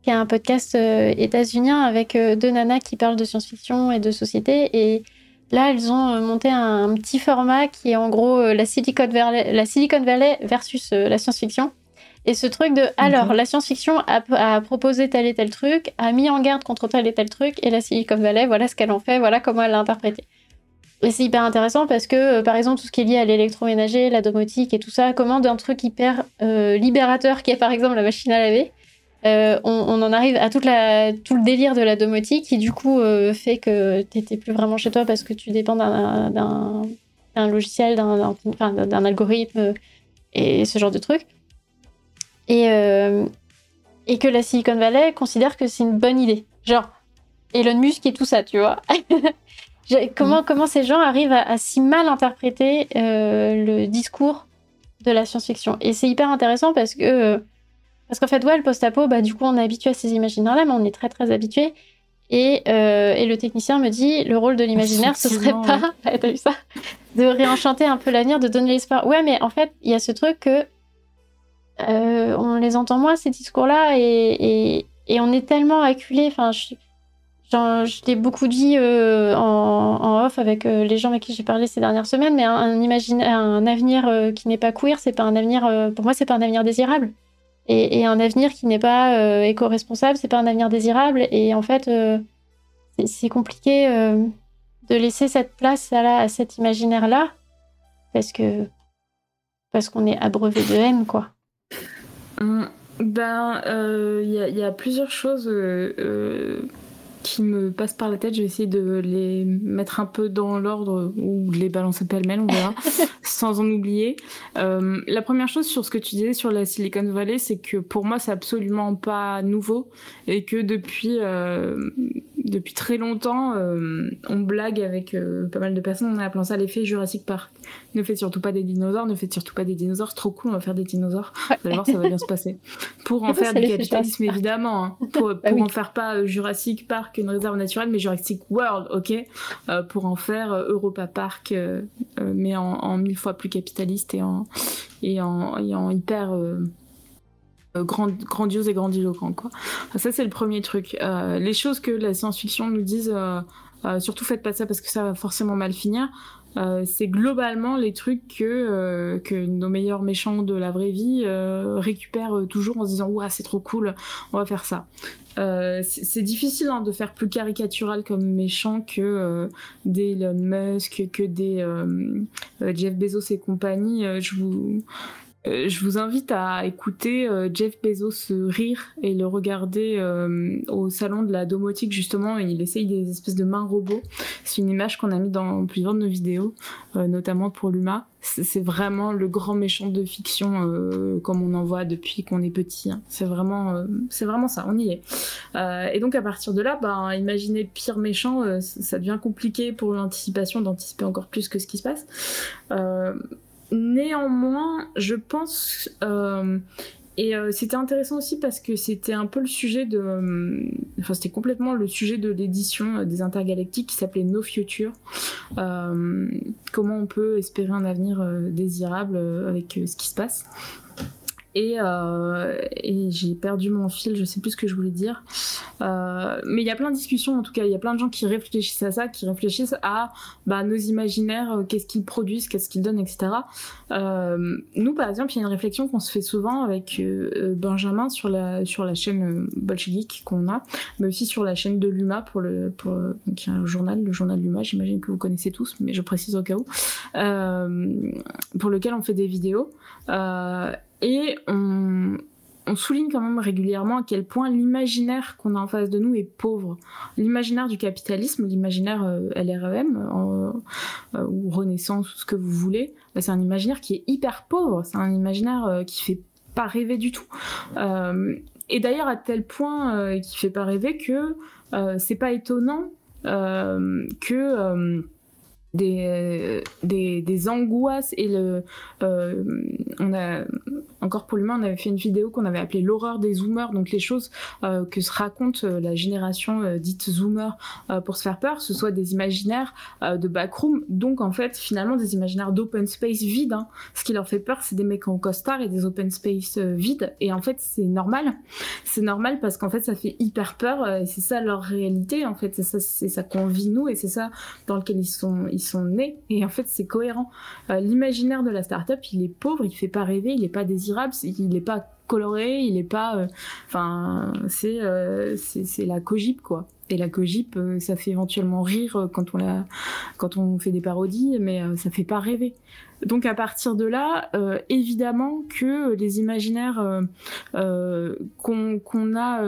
qui est un podcast euh, états-unien avec euh, deux nanas qui parlent de science-fiction et de société. Et là, elles ont euh, monté un, petit format qui est en gros la, Silicon Valley, la Silicon Valley versus la science-fiction. Et ce truc de, alors, la science-fiction a, proposé tel et tel truc, a mis en garde contre tel et tel truc, et la Silicon Valley, voilà ce qu'elle en fait, voilà comment elle l'a interprété. Et c'est hyper intéressant parce que, euh, par exemple, tout ce qui est lié à l'électroménager, la domotique et tout ça, comment d'un truc hyper euh, libérateur qui est par exemple la machine à laver, euh, on, en arrive à toute la, tout le délire de la domotique qui du coup fait que tu n'étais plus vraiment chez toi parce que tu dépends d'un logiciel, d'un algorithme et ce genre de trucs. Et, euh, et que la Silicon Valley considère que c'est une bonne idée. Genre, Elon Musk et tout ça, tu vois. [laughs] comment, mm. comment ces gens arrivent à, si mal interpréter euh, le discours de la science-fiction Et c'est hyper intéressant parce que. Parce qu'en fait, ouais, le post-apo, bah, du coup, on est habitué à ces imaginaires-là, mais on est très, très habitué. Et, euh, et, le technicien me dit le rôle de l'imaginaire, ce serait pas, [laughs] t'as vu ça, de réenchanter un peu l'avenir, de donner l'espoir. Ouais, mais en fait, il y a ce truc que euh, on les entend moins ces discours-là et, on est tellement acculé. Enfin, je, l'ai beaucoup dit euh, en, off avec euh, les gens avec qui j'ai parlé ces dernières semaines, mais un, un avenir qui n'est pas queer, c'est pas un avenir. pour moi, c'est pas un avenir désirable. Et, un avenir qui n'est pas éco-responsable, c'est pas un avenir désirable. Et en fait, c'est compliqué de laisser cette place à, à cet imaginaire-là parce que parce qu'on est abreuvé de haine, quoi. Hum, ben, il euh, y, a plusieurs choses euh, euh, qui me passent par la tête. Je vais essayer de les mettre un peu dans l'ordre ou de les balancer pêle-mêle, on verra, [laughs] sans en oublier. la première chose sur ce que tu disais sur la Silicon Valley, c'est que pour moi, c'est absolument pas nouveau et que depuis depuis très longtemps, euh, on blague avec euh, pas mal de personnes, on a appelé ça l'effet Jurassic Park. Ne faites surtout pas des dinosaures, ne faites surtout pas des dinosaures, c'est trop cool, on va faire des dinosaures. Vous allez voir, ça va bien se passer. Pour en faire du capitalisme, évidemment. Hein. [laughs] Pour, bah en faire pas euh, Jurassic Park, une réserve naturelle, mais Jurassic World, ok Pour en faire Europa Park, mais en, mille fois plus capitaliste et en, et en, et en hyper euh, grandiose et grandiloquent quoi. Ça c'est le premier truc. Euh, les choses que la science-fiction nous disent, euh, surtout faites pas ça parce que ça va forcément mal finir. c'est globalement les trucs que, nos meilleurs méchants de la vraie vie récupèrent toujours en se disant Ouah, c'est trop cool, on va faire ça. c'est difficile hein, de faire plus caricatural comme méchant que des Elon Musk, que des Jeff Bezos et compagnie. je vous je vous invite à écouter euh, Jeff Bezos rire et le regarder euh, au salon de la domotique justement. Il essaye des espèces de mains robots. C'est une image qu'on a mis dans plusieurs de nos vidéos, notamment pour Luma. C'est vraiment le grand méchant de fiction comme on en voit depuis qu'on est petit. Hein. C'est vraiment, c'est vraiment ça. On y est. et donc à partir de là, ben, imaginez le pire méchant, ça devient compliqué pour l'anticipation d'anticiper encore plus que ce qui se passe. Néanmoins, je pense, euh, et euh, c'était intéressant aussi parce que c'était un peu le sujet de, euh, enfin c'était complètement le sujet de l'édition des Intergalactiques qui s'appelait No Future. comment on peut espérer un avenir désirable avec ce qui se passe. Euh, et, j'ai perdu mon fil, je sais plus ce que je voulais dire. Euh, mais il y a plein de discussions, en tout cas, il y a plein de gens qui réfléchissent à ça, qui réfléchissent à bah, nos imaginaires, euh, qu'est-ce qu'ils produisent, qu'est-ce qu'ils donnent, etc. nous, par exemple, il y a une réflexion qu'on se fait souvent avec Benjamin sur la, chaîne Bolshevik qu'on a, mais aussi sur la chaîne de Luma, pour le, qui est un journal, le journal Luma, j'imagine que vous connaissez tous, mais je précise au cas où, pour lequel on fait des vidéos. Et on, souligne quand même régulièrement à quel point l'imaginaire qu'on a en face de nous est pauvre. L'imaginaire du capitalisme, l'imaginaire euh, LREM euh, ou Renaissance, ou ce que vous voulez, bah, c'est un imaginaire qui est hyper pauvre. C'est un imaginaire euh, qui fait pas rêver du tout. et d'ailleurs à tel point qui fait pas rêver que c'est pas étonnant que des, des, des, angoisses et le, euh, on a encore pour l'humain, on avait fait une vidéo qu'on avait appelée l'horreur des zoomers, donc les choses que se raconte la génération dite zoomer pour se faire peur, ce soit des imaginaires de backroom, donc en fait finalement des imaginaires d'open space vide. Hein. Ce qui leur fait peur, c'est des mecs en costard et des open space vides, et en fait c'est normal. C'est normal parce qu'en fait ça fait hyper peur, et c'est ça leur réalité, en fait c'est ça, qu'on vit nous, et c'est ça dans lequel ils sont, ils sont nés, et en fait c'est cohérent. L'imaginaire de la startup, il est pauvre, il fait pas rêver, il est pas il est pas coloré, il est pas. Euh, enfin, c'est euh, c'est la cogip quoi. Et la cogip, euh, ça fait éventuellement rire quand on la, quand on fait des parodies, mais ça fait pas rêver. Donc à partir de là, évidemment que les imaginaires qu'on a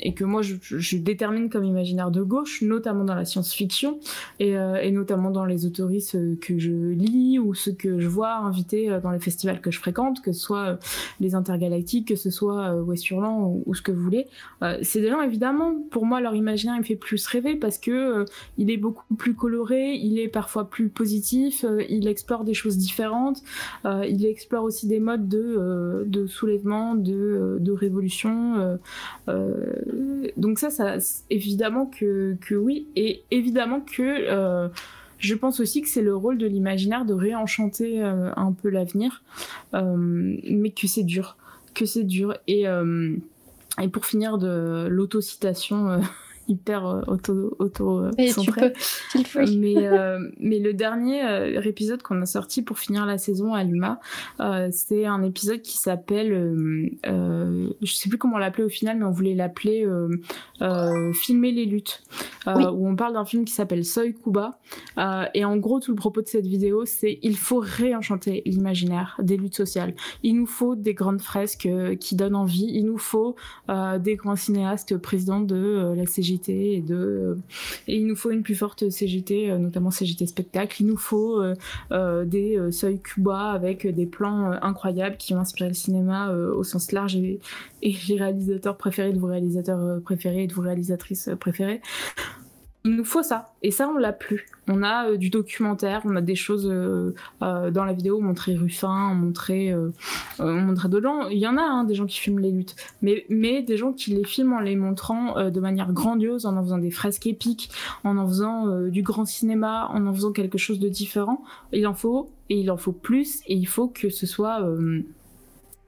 et que moi je, détermine comme imaginaire de gauche, notamment dans la science-fiction et, notamment dans les autoristes que je lis ou ceux que je vois invités dans les festivals que je fréquente, que ce soit les intergalactiques, que ce soit West Hurlant ou, ce que vous voulez, c'est des gens évidemment pour moi leur imaginaire il me fait plus rêver parce que il est beaucoup plus coloré, il est parfois plus positif, il explore des choses différentes. Euh, il explore aussi des modes de, euh, de soulèvement, de, euh, de révolution. Donc ça, évidemment que, oui, et évidemment que je pense aussi que c'est le rôle de l'imaginaire de réenchanter un peu l'avenir, mais que c'est dur, que c'est dur. Et, et pour finir de l'autocitation hyper euh, auto auto euh, mais [laughs] [laughs] euh, mais le dernier épisode qu'on a sorti pour finir la saison à Luma, c'est un épisode qui s'appelle je sais plus comment l'appeler au final mais on voulait l'appeler filmer les luttes. Où on parle d'un film qui s'appelle Soy Kuba. Et en gros tout le propos de cette vidéo c'est il faut réenchanter l'imaginaire des luttes sociales. Il nous faut des grandes fresques qui donnent envie, il nous faut des grands cinéastes présidents de la Euh, et il nous faut une plus forte CGT, euh, notamment CGT spectacle. Il nous faut euh, des seuils Cuba avec des plans incroyables qui ont inspiré le cinéma au sens large et les réalisateurs préférés de vos réalisateurs préférés et de vos réalisatrices préférées il nous faut ça. Et ça, on l'a plus. On a euh, du documentaire, on a des choses euh, euh, dans la vidéo, montrer Ruffin, montrer, montrer Dolan. Il y en a hein, des gens qui filment les luttes, mais, mais des gens qui les filment en les montrant de manière grandiose, en en faisant des fresques épiques, en en faisant du grand cinéma, en en faisant quelque chose de différent. Il en faut, et il en faut plus, et il faut que ce soit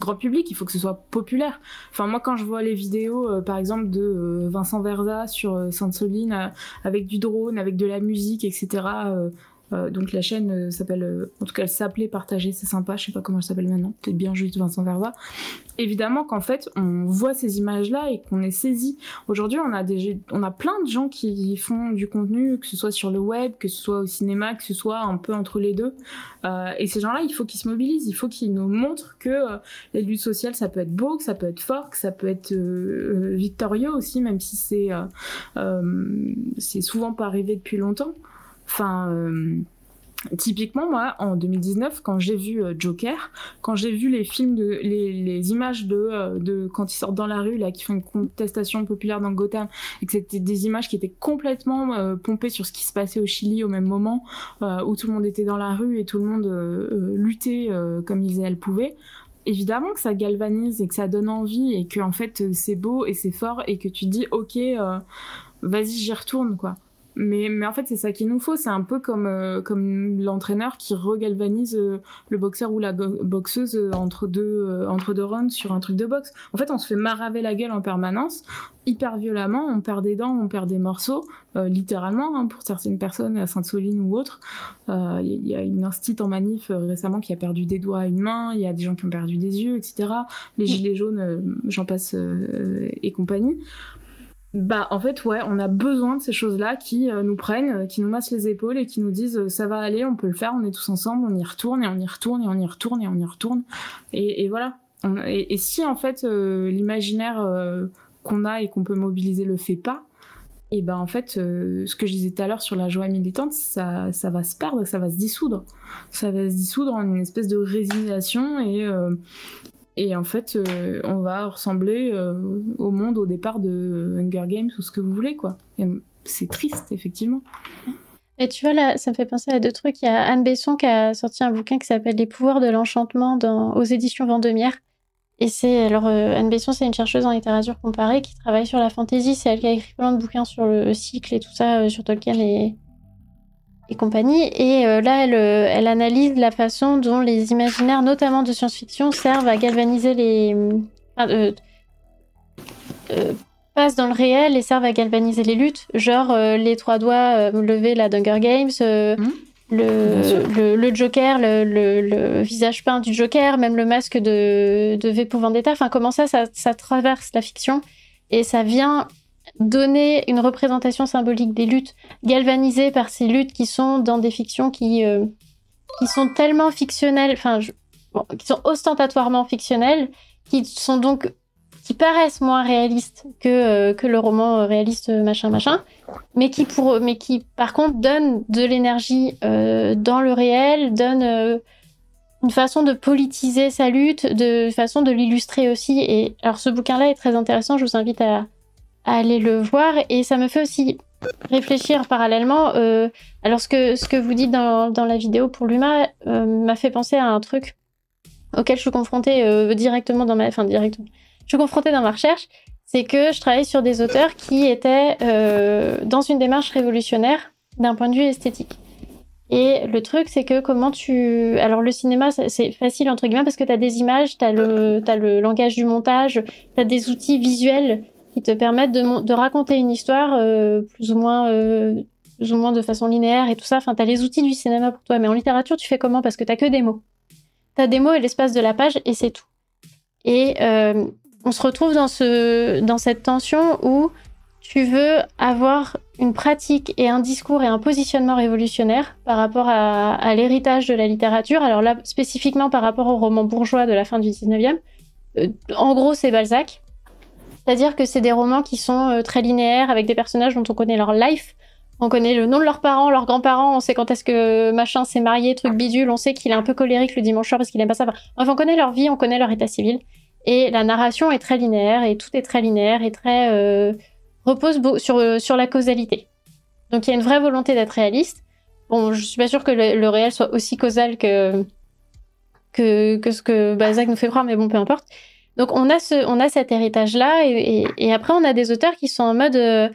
grand public, il faut que ce soit populaire. Enfin moi quand je vois les vidéos euh, par exemple de euh, Vincent Verza sur euh, Sainte-Soline avec du drone, avec de la musique, etc. Euh, donc la chaîne euh, s'appelle, euh, en tout cas elle s'appelait Partager, c'est sympa, je sais pas comment elle s'appelle maintenant, peut-être bien juste Vincent Verva. Évidemment qu'en fait on voit ces images-là et qu'on est saisi. Aujourd'hui on a des, on a plein de gens qui font du contenu, que ce soit sur le web, que ce soit au cinéma, que ce soit un peu entre les deux. et ces gens-là, il faut qu'ils se mobilisent, il faut qu'ils nous montrent que les luttes sociales ça peut être beau, que ça peut être fort, que ça peut être victorieux aussi, même si c'est c'est souvent pas arrivé depuis longtemps. Enfin, euh, typiquement, moi, en 2019, quand j'ai vu euh, Joker, quand j'ai vu les films, de, les, images de, euh, de quand ils sortent dans la rue, là, qui font une contestation populaire dans Gotham, et que c'était des images qui étaient complètement pompées sur ce qui se passait au Chili au même moment, où tout le monde était dans la rue et tout le monde luttait comme ils et elles pouvaient évidemment que ça galvanise et que ça donne envie et que en fait c'est beau et c'est fort et que tu dis ok vas-y j'y retourne quoi mais, mais en fait, c'est ça qu'il nous faut. C'est un peu comme, euh, comme l'entraîneur qui regalvanise euh, le boxeur ou la boxeuse euh, entre, deux, entre deux rounds sur un truc de boxe. En fait, on se fait maraver la gueule en permanence, hyper violemment. On perd des dents, on perd des morceaux, littéralement, hein, pour certaines personnes à Sainte-Soline ou autre. Il y, a une instite en manif récemment qui a perdu des doigts à une main. Il y a des gens qui ont perdu des yeux, etc. Les gilets jaunes, j'en passe et compagnie. Bah en fait ouais, on a besoin de ces choses-là qui euh, nous prennent, euh, qui nous massent les épaules et qui nous disent euh, ça va aller, on peut le faire, on est tous ensemble, on y retourne et on y retourne et on y retourne et on y retourne et, voilà. et, si en fait l'imaginaire qu'on a et qu'on peut mobiliser le fait pas, et ben en fait ce que je disais tout à l'heure sur la joie militante, ça, ça va se perdre, ça va se dissoudre, ça va se dissoudre en une espèce de résignation et et en fait, euh, on va ressembler euh, au monde au départ de Hunger Games ou ce que vous voulez, quoi. C'est triste, effectivement. Et tu vois, là, ça me fait penser à deux trucs. Il y a Anne Besson qui a sorti un bouquin qui s'appelle Les pouvoirs de l'enchantement aux éditions Vendemiaire. Et c'est, alors, euh, Anne Besson, c'est une chercheuse en littérature comparée qui travaille sur la fantaisie. C'est elle qui a écrit plein de bouquins sur le cycle et tout ça, sur Tolkien et, et compagnie. Et euh, là, elle, elle, analyse la façon dont les imaginaires, notamment de science-fiction, servent à galvaniser les. passent dans le réel et servent à galvaniser les luttes. Genre, les trois doigts levés, la Hunger Games. Mmh le, le, Joker, le, le, visage peint du Joker, même le masque de, de V pour Vendetta. Enfin, comment ça, ça, traverse la fiction et ça vient donner une représentation symbolique des luttes, galvanisées par ces luttes qui sont dans des fictions qui, euh, qui sont tellement fictionnelles, enfin, qui sont ostentatoirement fictionnelles, qui sont donc qui paraissent moins réalistes que, euh, que le roman euh, réaliste euh, machin machin, mais qui, pour, mais qui par contre donnent de l'énergie dans le réel, donnent une façon de politiser sa lutte, de façon de l'illustrer aussi. Et alors ce bouquin-là est très intéressant, je vous invite à, aller le voir. Et ça me fait aussi réfléchir parallèlement. alors ce que, ce que vous dites dans, dans la vidéo pour Luma m'a fait penser à un truc auquel je suis confrontée directement dans ma... Enfin directement je suis confrontée dans ma recherche, c'est que je travaille sur des auteurs qui étaient euh, dans une démarche révolutionnaire d'un point de vue esthétique. Et le truc, c'est que comment tu... Alors le cinéma, c'est facile entre guillemets parce que tu as des images, tu as, as, le langage du montage, tu as des outils visuels qui te permettent de, raconter une histoire euh, plus, ou moins, euh, plus ou moins de façon linéaire et tout ça. Enfin, tu as les outils du cinéma pour toi. Mais en littérature, tu fais comment? Parce que tu que des mots. Tu as des mots et l'espace de la page et c'est tout. Et euh, on se retrouve dans, ce, dans cette tension où tu veux avoir une pratique et un discours et un positionnement révolutionnaire par rapport à, l'héritage de la littérature. Alors là, spécifiquement par rapport au roman bourgeois de la fin du 19e. Euh, en gros, c'est Balzac. C'est-à-dire que c'est des romans qui sont euh, très linéaires, avec des personnages dont on connaît leur life. On connaît le nom de leurs parents, leurs grands-parents, on sait quand est-ce que machin s'est marié, truc bidule, on sait qu'il est un peu colérique le dimanche soir parce qu'il aime pas ça. Bref, on connaît leur vie, on connaît leur état civil. Et la narration est très linéaire et tout est très linéaire et très euh, repose sur, sur la causalité. Donc il y a une vraie volonté d'être réaliste. Bon, je suis pas sûre que le, réel soit aussi causal que, que, que ce que Balzac nous fait croire, mais bon, peu importe. Donc on a, cet héritage-là et, après on a des auteurs qui sont en mode euh,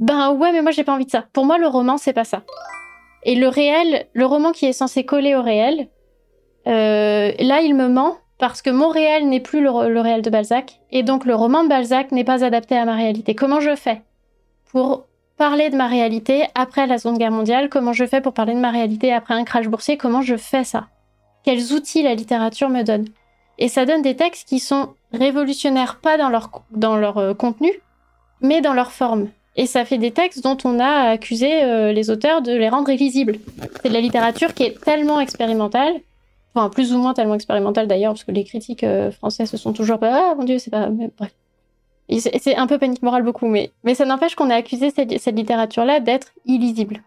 ben ouais, mais moi j'ai pas envie de ça. Pour moi, le roman, c'est pas ça. Et le réel, le roman qui est censé coller au réel, euh, là, il me ment parce que mon réel n'est plus le, réel de Balzac, et donc le roman de Balzac n'est pas adapté à ma réalité. Comment je fais pour parler de ma réalité après la Seconde Guerre mondiale? Comment je fais pour parler de ma réalité après un crash boursier? Comment je fais ça? Quels outils la littérature me donne? Et ça donne des textes qui sont révolutionnaires, pas dans leur, dans leur euh, contenu, mais dans leur forme. Et ça fait des textes dont on a accusé euh, les auteurs de les rendre illisibles. C'est de la littérature qui est tellement expérimentale Enfin, plus ou moins tellement expérimental d'ailleurs, parce que les critiques euh, françaises se sont toujours pas. Ah mon dieu, c'est pas. bref. C'est un peu panique morale beaucoup, mais, mais ça n'empêche qu'on a accusé cette, cette littérature-là d'être illisible.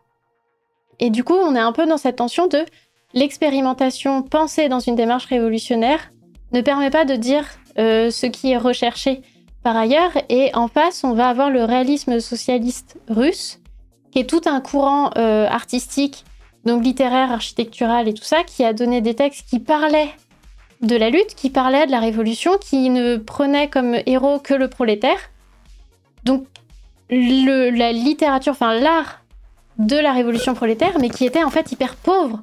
Et du coup, on est un peu dans cette tension de l'expérimentation pensée dans une démarche révolutionnaire ne permet pas de dire euh, ce qui est recherché par ailleurs. Et en face, on va avoir le réalisme socialiste russe, qui est tout un courant euh, artistique donc littéraire, architectural et tout ça, qui a donné des textes qui parlaient de la lutte, qui parlaient de la révolution, qui ne prenaient comme héros que le prolétaire. Donc la littérature, enfin l'art de la révolution prolétaire, mais qui était en fait hyper pauvre.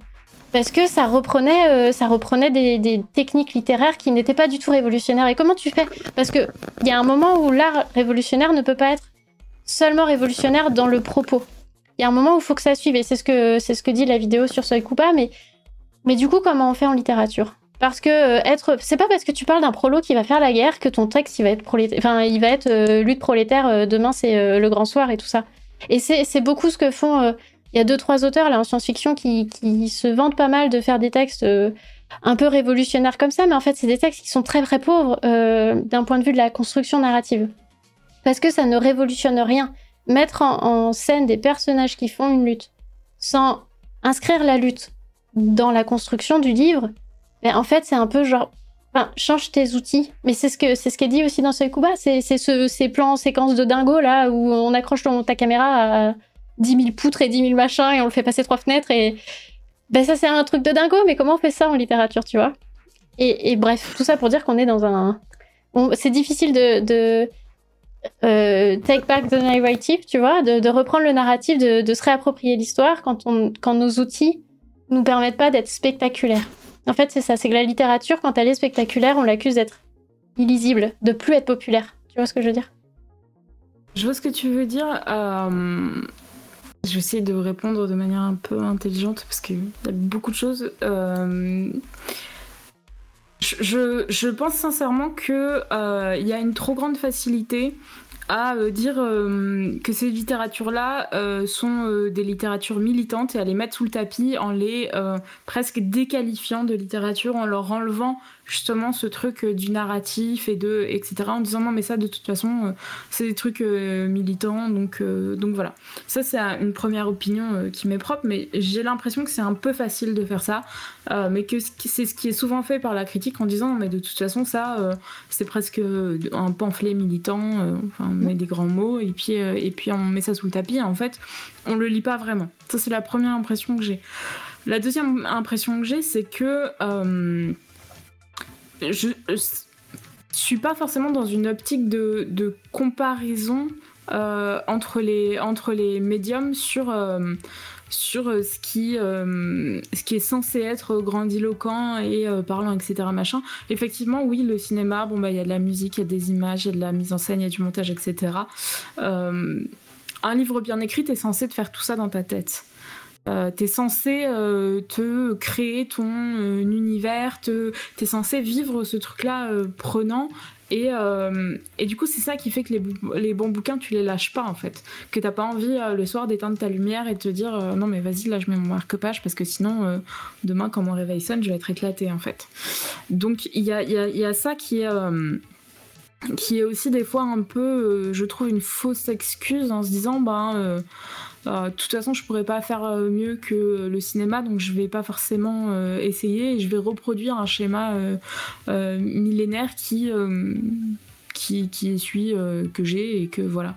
Parce que ça reprenait, euh, ça reprenait des, techniques littéraires qui n'étaient pas du tout révolutionnaires. Et comment tu fais? Parce qu'il y a un moment où l'art révolutionnaire ne peut pas être seulement révolutionnaire dans le propos il y a un moment où il faut que ça suive. Et c'est ce que, c'est ce que dit la vidéo sur Soy Coupa. Mais, mais du coup, comment on fait en littérature? Parce que euh, être, c'est pas parce que tu parles d'un prolo qui va faire la guerre que ton texte il va être prolétaire. Enfin, il va être euh, lutte prolétaire. Demain, c'est le grand soir et tout ça. Et c'est, beaucoup ce que font. Il y a deux trois auteurs là en science-fiction qui, qui se vantent pas mal de faire des textes un peu révolutionnaires comme ça, mais en fait, c'est des textes qui sont très très pauvres d'un point de vue de la construction narrative. Parce que ça ne révolutionne rien mettre en, scène des personnages qui font une lutte sans inscrire la lutte dans la construction du livre, ben en fait, c'est un peu genre, change tes outils. Mais c'est ce que c'est ce qu'est dit aussi dans Soikuba, c'est ce, ces plans séquences de dingo là où on accroche ton, ta caméra 10 000 poutres et 10 000 machins et on le fait passer trois fenêtres et ben ça c'est un truc de dingo mais comment on fait ça en littérature tu vois? Et, bref tout ça pour dire qu'on est dans un c'est difficile de, euh, take back the narrative tu vois? De, reprendre le narratif de, se réapproprier l'histoire quand quand nos outils nous permettent pas d'être spectaculaires. En fait c'est ça c'est que la littérature quand elle est spectaculaire on l'accuse d'être illisible de plus être populaire. Tu vois ce que je veux dire? Je vois ce que tu veux dire. Euh, je essayer de répondre de manière un peu intelligente parce qu'il y a beaucoup de choses. Euh, je, pense sincèrement qu'il euh, y a une trop grande facilité à dire que ces littératures-là sont des littératures militantes et à les mettre sous le tapis en les presque déqualifiant de littérature, en leur enlevant justement ce truc euh, du narratif et de etc en disant non mais ça de toute façon euh, c'est des trucs euh, militants donc donc voilà. Ça c'est une première opinion qui m'est propre mais j'ai l'impression que c'est un peu facile de faire ça mais que c'est ce qui est souvent fait par la critique en disant mais de toute façon ça c'est presque un pamphlet militant enfin on met des grands mots et puis et puis on met ça sous le tapis en fait on le lit pas vraiment. Ça c'est la première impression que j'ai. La deuxième impression que j'ai c'est que je, ne suis pas forcément dans une optique de, comparaison euh, entre, les, médiums sur, euh, ce, qui, euh, est censé être grandiloquent et parlant, etc. Effectivement, oui, le cinéma, bon, bah, il y a de la musique, il y a des images, il y a de la mise en scène, il y a du montage, etc. un livre bien écrit est censé te faire tout ça dans ta tête. Euh, t'es censé euh, te créer ton euh, univers, te, t'es censé vivre ce truc-là prenant. Et, et, du coup, c'est ça qui fait que les, les, bons bouquins, tu les lâches pas en fait. Que t'as pas envie le soir d'éteindre ta lumière et de te dire non, mais vas-y, là je mets mon marque-page parce que sinon, demain, quand mon réveil sonne, je vais être éclaté en fait. Donc il y a, y, a, ça qui est qui est aussi des fois un peu, je trouve, une fausse excuse en se disant, ben, de toute façon, je pourrais pas faire euh, mieux que le cinéma, donc je vais pas forcément euh, essayer et je vais reproduire un schéma millénaire qui, qui, celui que j'ai et que voilà.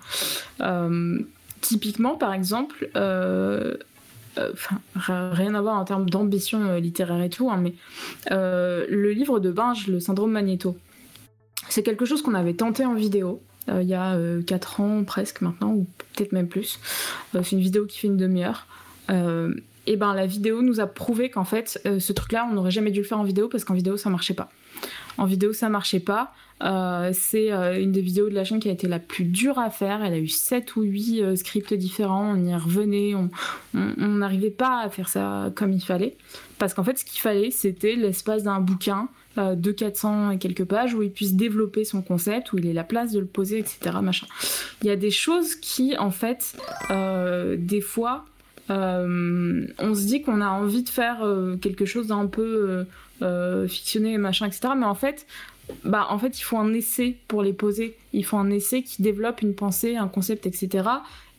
typiquement, par exemple, rien à voir en termes d'ambition littéraire et tout, hein, mais le livre de Binge, Le syndrome Magneto, c'est quelque chose qu'on avait tenté en vidéo. Euh, il y a 4 euh, ans presque maintenant, ou peut-être même plus. Euh, c'est une vidéo qui fait une demi-heure. et ben la vidéo nous a prouvé qu'en fait, ce truc-là, on n'aurait jamais dû le faire en vidéo parce qu'en vidéo, ça marchait pas. En vidéo, ça marchait pas. c'est une des vidéos de la chaîne qui a été la plus dure à faire. Elle a eu 7 ou 8 scripts différents. On y revenait. On n'arrivait pas à faire ça comme il fallait. Parce qu'en fait, ce qu'il fallait, c'était l'espace d'un bouquin de 400 et quelques pages où il puisse développer son concept, où il ait la place de le poser, etc. Machin. Il y a des choses qui, en fait, euh, des fois, euh, on se dit qu'on a envie de faire quelque chose d'un peu fictionné, machin, etc. Mais en fait, bah, en fait, il faut un essai pour les poser. Il faut un essai qui développe une pensée, un concept, etc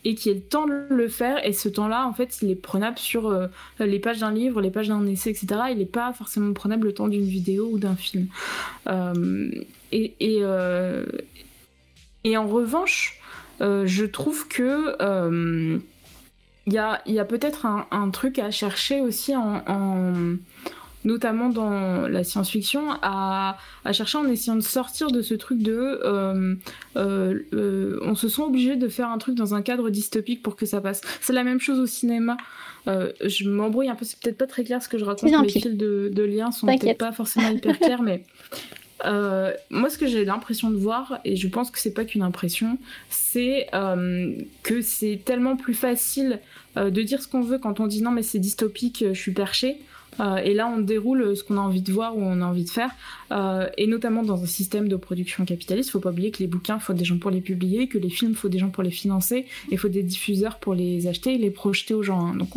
et qui ait le temps de le faire. Et ce temps-là, en fait, il est prenable sur euh, les pages d'un livre, les pages d'un essai, etc. Il n'est pas forcément prenable le temps d'une vidéo ou d'un film. Euh, euh, et, en revanche, je trouve que il y a, y peut-être un, truc à chercher aussi en notamment dans la science-fiction, à, chercher en essayant de sortir de ce truc de euh, euh, euh, on se sent obligé de faire un truc dans un cadre dystopique pour que ça passe. C'est la même chose au cinéma. je m'embrouille un peu, c'est peut-être pas très clair ce que je raconte, les fils de, de liens sont peut-être pas forcément hyper [laughs] clairs, mais moi, ce que j'ai l'impression de voir, et je pense que c'est pas qu'une impression, c'est que c'est tellement plus facile de dire ce qu'on veut quand on dit non, mais c'est dystopique, je suis perché, et là, on déroule ce qu'on a envie de voir ou on a envie de faire. Euh, et notamment dans un système de production capitaliste, il faut pas oublier que les bouquins, faut des gens pour les publier, que les films, il faut des gens pour les financer, il faut des diffuseurs pour les acheter et les projeter aux gens. Hein. Donc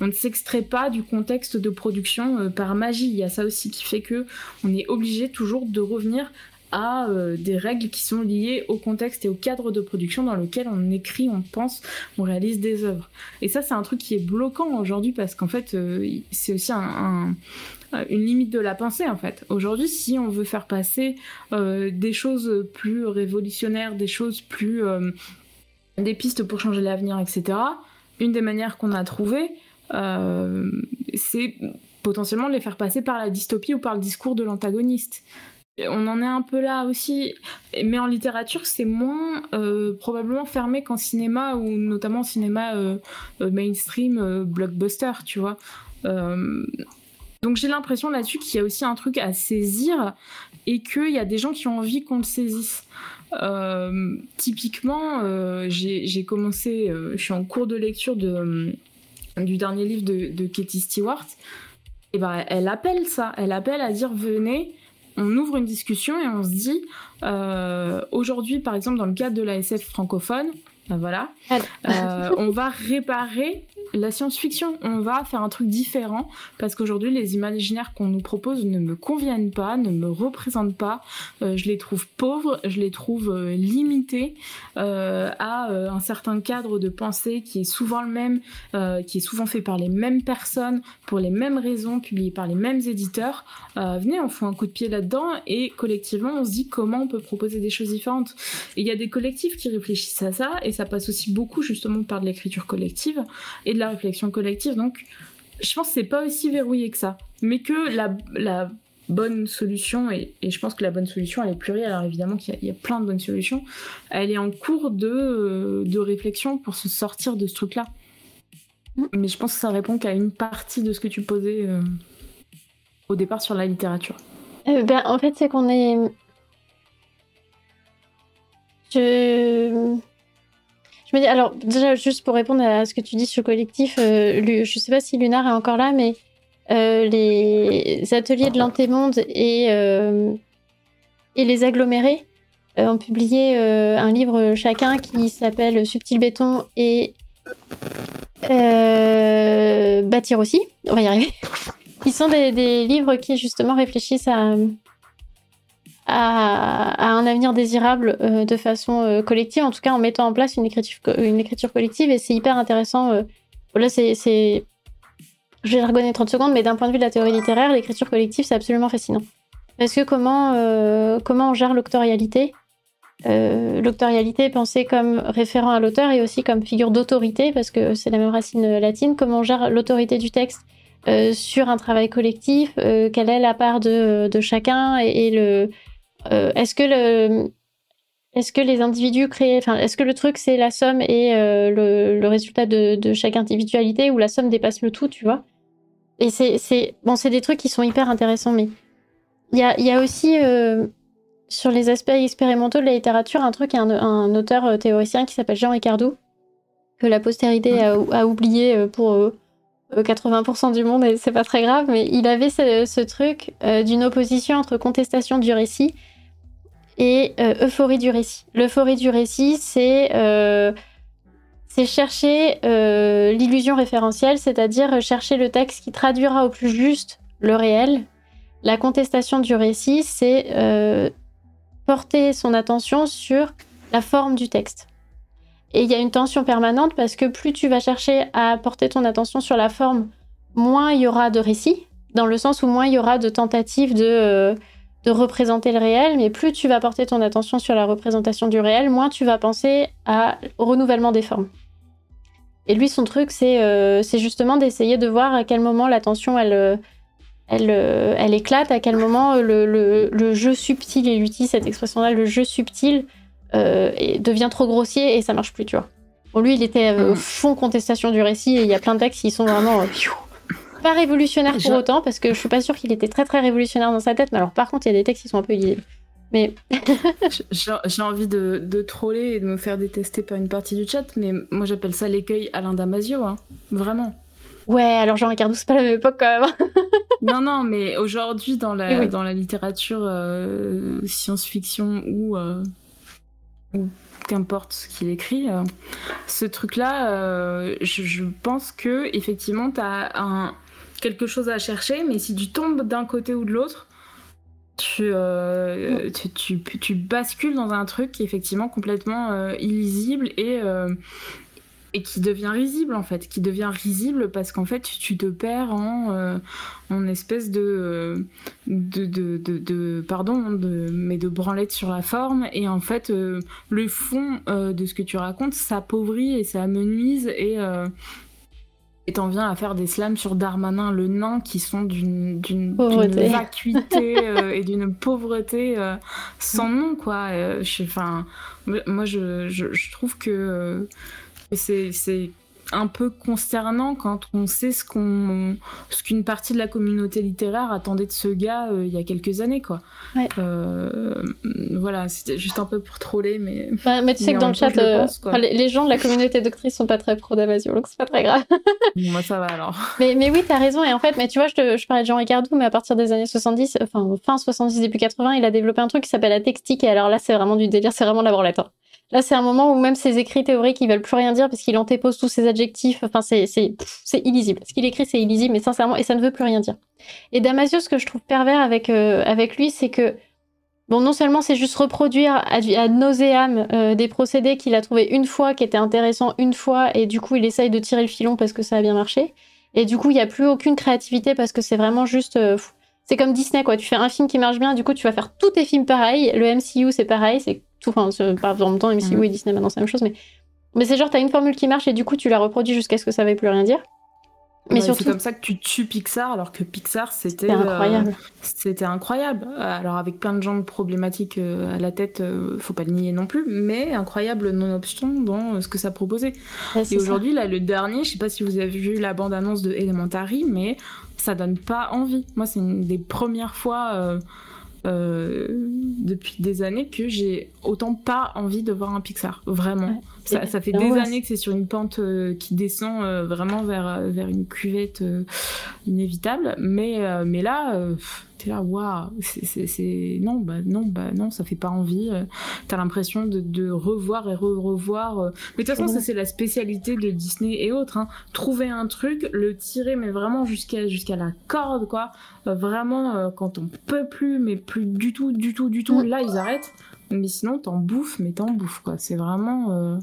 on, ne s'extrait pas du contexte de production euh, par magie. Il y a ça aussi qui fait que on est obligé toujours de revenir à euh, des règles qui sont liées au contexte et au cadre de production dans lequel on écrit, on pense, on réalise des œuvres. Et ça, c'est un truc qui est bloquant aujourd'hui parce qu'en fait, euh, c'est aussi un, une limite de la pensée en fait. Aujourd'hui, si on veut faire passer euh, des choses plus révolutionnaires, des choses plus des pistes pour changer l'avenir, etc une des manières qu'on a trouvé, c'est potentiellement les faire passer par la dystopie ou par le discours de l'antagoniste. On en est un peu là aussi, mais en littérature, c'est moins euh, probablement fermé qu'en cinéma, ou notamment en cinéma euh, euh, mainstream, blockbuster, tu vois. donc j'ai l'impression là-dessus qu'il y a aussi un truc à saisir et qu'il y a des gens qui ont envie qu'on le saisisse. typiquement, j'ai commencé, je suis en cours de lecture de, du dernier livre de, de Katie Stewart. Et ben, elle appelle ça, elle appelle à dire venez, on ouvre une discussion et on se dit, euh, aujourd'hui, par exemple, dans le cadre de la SF francophone, ben voilà, euh, on va réparer la science-fiction. On va faire un truc différent parce qu'aujourd'hui, les imaginaires qu'on nous propose ne me conviennent pas, ne me représentent pas. Euh, je les trouve pauvres, je les trouve euh, limités euh, à un certain cadre de pensée qui est souvent le même, qui est souvent fait par les mêmes personnes, pour les mêmes raisons, publié par les mêmes éditeurs. venez, on fout un coup de pied là-dedans et collectivement, on se dit comment on peut proposer des choses différentes. Il y a des collectifs qui réfléchissent à ça et ça passe aussi beaucoup justement par de l'écriture collective et de la réflexion collective. Donc, je pense que c'est pas aussi verrouillé que ça. Mais que la, la bonne solution, et, et, je pense que la bonne solution, elle est plurielle, alors évidemment qu'il y, a plein de bonnes solutions, elle est en cours de, de réflexion pour se sortir de ce truc-là. Mais je pense que ça répond qu'à une partie de ce que tu posais euh, au départ sur la littérature. Euh, ben, en fait, c'est qu'on est. Je alors déjà juste pour répondre à ce que tu dis sur le collectif, euh, je sais pas si Lunar est encore là, mais euh, les ateliers de l'antémonde et, euh, et les agglomérés ont publié un livre chacun qui s'appelle Subtil béton et Bâtir aussi. On va y arriver. [laughs] Ils sont des livres qui justement réfléchissent à à, un avenir désirable euh, de façon euh, collective, en tout cas en mettant en place une écriture, collective. Et c'est hyper intéressant. Euh, là, c'est, Je vais jargonner 30 secondes, mais d'un point de vue de la théorie littéraire, l'écriture collective, c'est absolument fascinant. Parce que comment, comment on gère l'octorialité? L'octorialité pensée comme référent à l'auteur et aussi comme figure d'autorité, parce que c'est la même racine latine. Comment on gère l'autorité du texte sur un travail collectif Quelle est la part de, de chacun et le euh, est-ce que le est-ce que les individus créent, enfin, est-ce que le truc c'est la somme et euh, le, résultat de, chaque individualité ou la somme dépasse le tout, tu vois? Et c'est, bon, c'est des trucs qui sont hyper intéressants, mais il y a, y a, aussi euh, sur les aspects expérimentaux de la littérature un truc, un, un auteur théoricien qui s'appelle Jean Ricardou que la postérité a, oublié pour 80% du monde et c'est pas très grave, mais il avait ce, ce truc d'une opposition entre contestation du récit et euh, euphorie du récit. L'euphorie du récit, c'est euh, chercher euh, l'illusion référentielle, c'est-à-dire chercher le texte qui traduira au plus juste le réel. La contestation du récit, c'est porter son attention sur la forme du texte. Et il y a une tension permanente parce que plus tu vas chercher à porter ton attention sur la forme, moins il y aura de récit, dans le sens où moins il y aura de tentatives de de représenter le réel, mais plus tu vas porter ton attention sur la représentation du réel, moins tu vas penser à, au renouvellement des formes. Et lui, son truc, c'est euh, justement d'essayer de voir à quel moment l'attention, elle, euh, elle, euh, elle éclate, à quel moment le, le, jeu subtil, il utilise cette expression-là, le jeu subtil devient trop grossier et ça marche plus, tu vois. Bon, lui, il était au fond contestation du récit et il y a plein de textes qui sont vraiment pas révolutionnaire pour autant, parce que je suis pas sûre qu'il était très très révolutionnaire dans sa tête, mais alors par contre, il y a des textes qui sont un peu illisibles. Mais. [laughs] J'ai envie de, de, troller et de me faire détester par une partie du chat, mais moi j'appelle ça l'écueil Alain Damasio, hein. vraiment. Ouais, alors Jean Ricardou, c'est pas la même époque quand même. [laughs] non, non, mais aujourd'hui, dans la, dans la littérature euh, science-fiction ou, euh, ou qu'importe ce qu'il écrit, euh, ce truc-là, je, je, pense que effectivement, tu as un, quelque chose à chercher, mais si tu tombes d'un côté ou de l'autre, tu, euh, tu, bascules dans un truc qui est effectivement complètement euh, illisible et, euh, et qui devient risible en fait, qui devient risible parce qu'en fait tu te perds en, en espèce de de, de, de, pardon, mais de branlette sur la forme. Et en fait le fond de ce que tu racontes s'appauvrit et ça amenuise et et t'en viens à faire des slams sur Darmanin le nain qui sont d'une vacuité euh, et d'une pauvreté euh, sans nom quoi. Euh, enfin, moi je, je, je, trouve que c'est un peu consternant quand on sait ce qu'on ce qu'une partie de la communauté littéraire attendait de ce gars euh, il y a quelques années quoi. Euh, voilà, c'était juste un peu pour troller mais bah, mais tu sais que dans le chat euh, les, gens de la communauté doctrice sont pas très pro Damasio donc c'est pas très grave. [laughs] Moi ça va alors. [laughs] Mais, mais oui, tu as raison et en fait mais tu vois je, te, je parlais de Jean Ricardou mais à partir des années 70 enfin fin 70 début 80, il a développé un truc qui s'appelle la textique et alors là c'est vraiment du délire, c'est vraiment la branlette. Hein. Là, c'est un moment où même ses écrits théoriques, ils veulent plus rien dire parce qu'il antépose tous ses adjectifs. Enfin, c'est, illisible. Ce qu'il écrit, c'est illisible, mais sincèrement, et ça ne veut plus rien dire. Et Damasio, ce que je trouve pervers avec, euh, lui, c'est que, non seulement c'est juste reproduire à, à nauséam euh, des procédés qu'il a trouvé une fois, qui étaient intéressants une fois, et du coup, il essaye de tirer le filon parce que ça a bien marché. Et du coup, il n'y a plus aucune créativité parce que c'est vraiment juste. Euh, c'est comme Disney, quoi. Tu fais un film qui marche bien, du coup, tu vas faire tous tes films pareils. Le MCU, c'est pareil. C'est Enfin, pas en même temps, même si oui, Disney maintenant c'est la même chose, mais, mais c'est genre, t'as une formule qui marche et du coup, tu la reproduis jusqu'à ce que ça veuille plus rien dire. Mais surtout... C'est comme ça que tu tues Pixar, alors que Pixar, c'était incroyable. Euh, c'était incroyable. Alors, avec plein de gens problématiques euh, à la tête, euh, faut pas le nier non plus, mais incroyable non-obstant dans ce que ça proposait. et aujourd'hui, là, le dernier, je sais pas si vous avez vu la bande-annonce de Elementary, mais ça donne pas envie. Moi, c'est une des premières fois euh, depuis des années que j'ai autant pas envie de voir un Pixar. Vraiment. ça, ça, fait des années que c'est sur une pente euh, qui descend euh, vraiment vers, vers une cuvette inévitable. Mais, mais là, t'es là, waouh, c'est. Non, bah non, bah non, ça fait pas envie. T'as l'impression de, de, revoir et re-revoir. Mais de toute façon, ça, c'est la spécialité de Disney et autres. Hein. Trouver un truc, le tirer, mais vraiment jusqu'à jusqu'à la corde, quoi. vraiment, quand on peut plus, mais plus du tout, du tout, du tout, là, ils arrêtent. Mais sinon, t'en bouffes, mais t'en bouffes, quoi. C'est vraiment. Euh,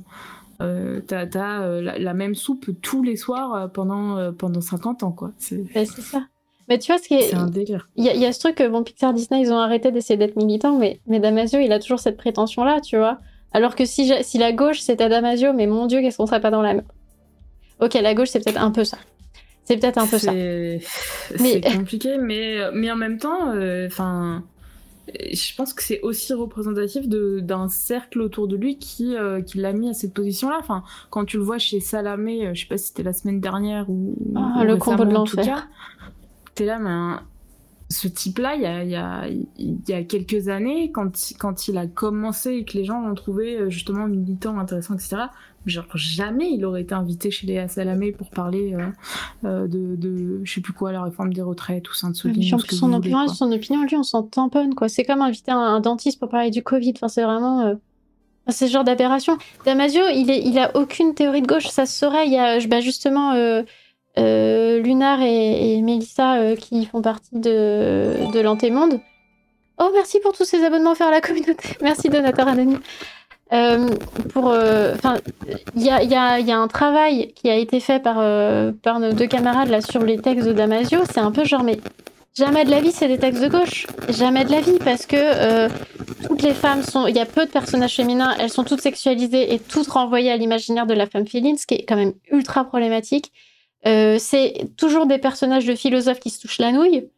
euh, t'as euh, la, même soupe tous les soirs pendant, pendant 50 ans, quoi. C'est ça. Mais tu vois, ce qui est. C'est un délire. Il y, a ce truc, bon, Pixar Disney, ils ont arrêté d'essayer d'être militants, mais, mais Damasio, il a toujours cette prétention-là, tu vois. Alors que si, si la gauche, c'était Damasio, mais mon Dieu, qu'est-ce qu'on serait pas dans la même. Ok, la gauche, c'est peut-être un peu ça. C'est peut-être un peu ça. C'est [laughs] compliqué, mais, mais en même temps, enfin je pense que c'est aussi représentatif d'un cercle autour de lui qui, euh, qui l'a mis à cette position-là. Enfin, quand tu le vois chez Salamé, euh, je sais pas si c'était la semaine dernière ou, ah, le combo de l'enfer. T'es là, mais ce type-là, il y a, y, a, y a, quelques années, quand, quand il a commencé et que les gens l'ont trouvé euh, justement militant, intéressant, etc., genre jamais il aurait été invité chez les Salamé pour parler euh, euh, de, de, je sais plus quoi, la réforme des retraites ou Sainte-Soline. son, opinion, son opinion, lui, on s'en tamponne, quoi. C'est comme inviter un, dentiste pour parler du Covid. Enfin, c'est vraiment. Euh... C'est ce genre d'aberration. Damasio, il, est, il a aucune théorie de gauche, ça se saurait. Il y a bah, justement euh, Lunar et, et Mélissa qui font partie de, de l'Antémonde. Oh, merci pour tous ces abonnements offerts à la communauté. [laughs] Merci, donateur anonyme. Euh, pour, euh, enfin, il y a, un travail qui a été fait par, euh, par nos deux camarades là sur les textes de Damasio. C'est un peu genre, mais jamais de la vie, c'est des textes de gauche. Jamais de la vie, parce que toutes les femmes sont, il y a peu de personnages féminins, elles sont toutes sexualisées et toutes renvoyées à l'imaginaire de la femme féline, ce qui est quand même ultra problématique. C'est toujours des personnages de philosophes qui se touchent la nouille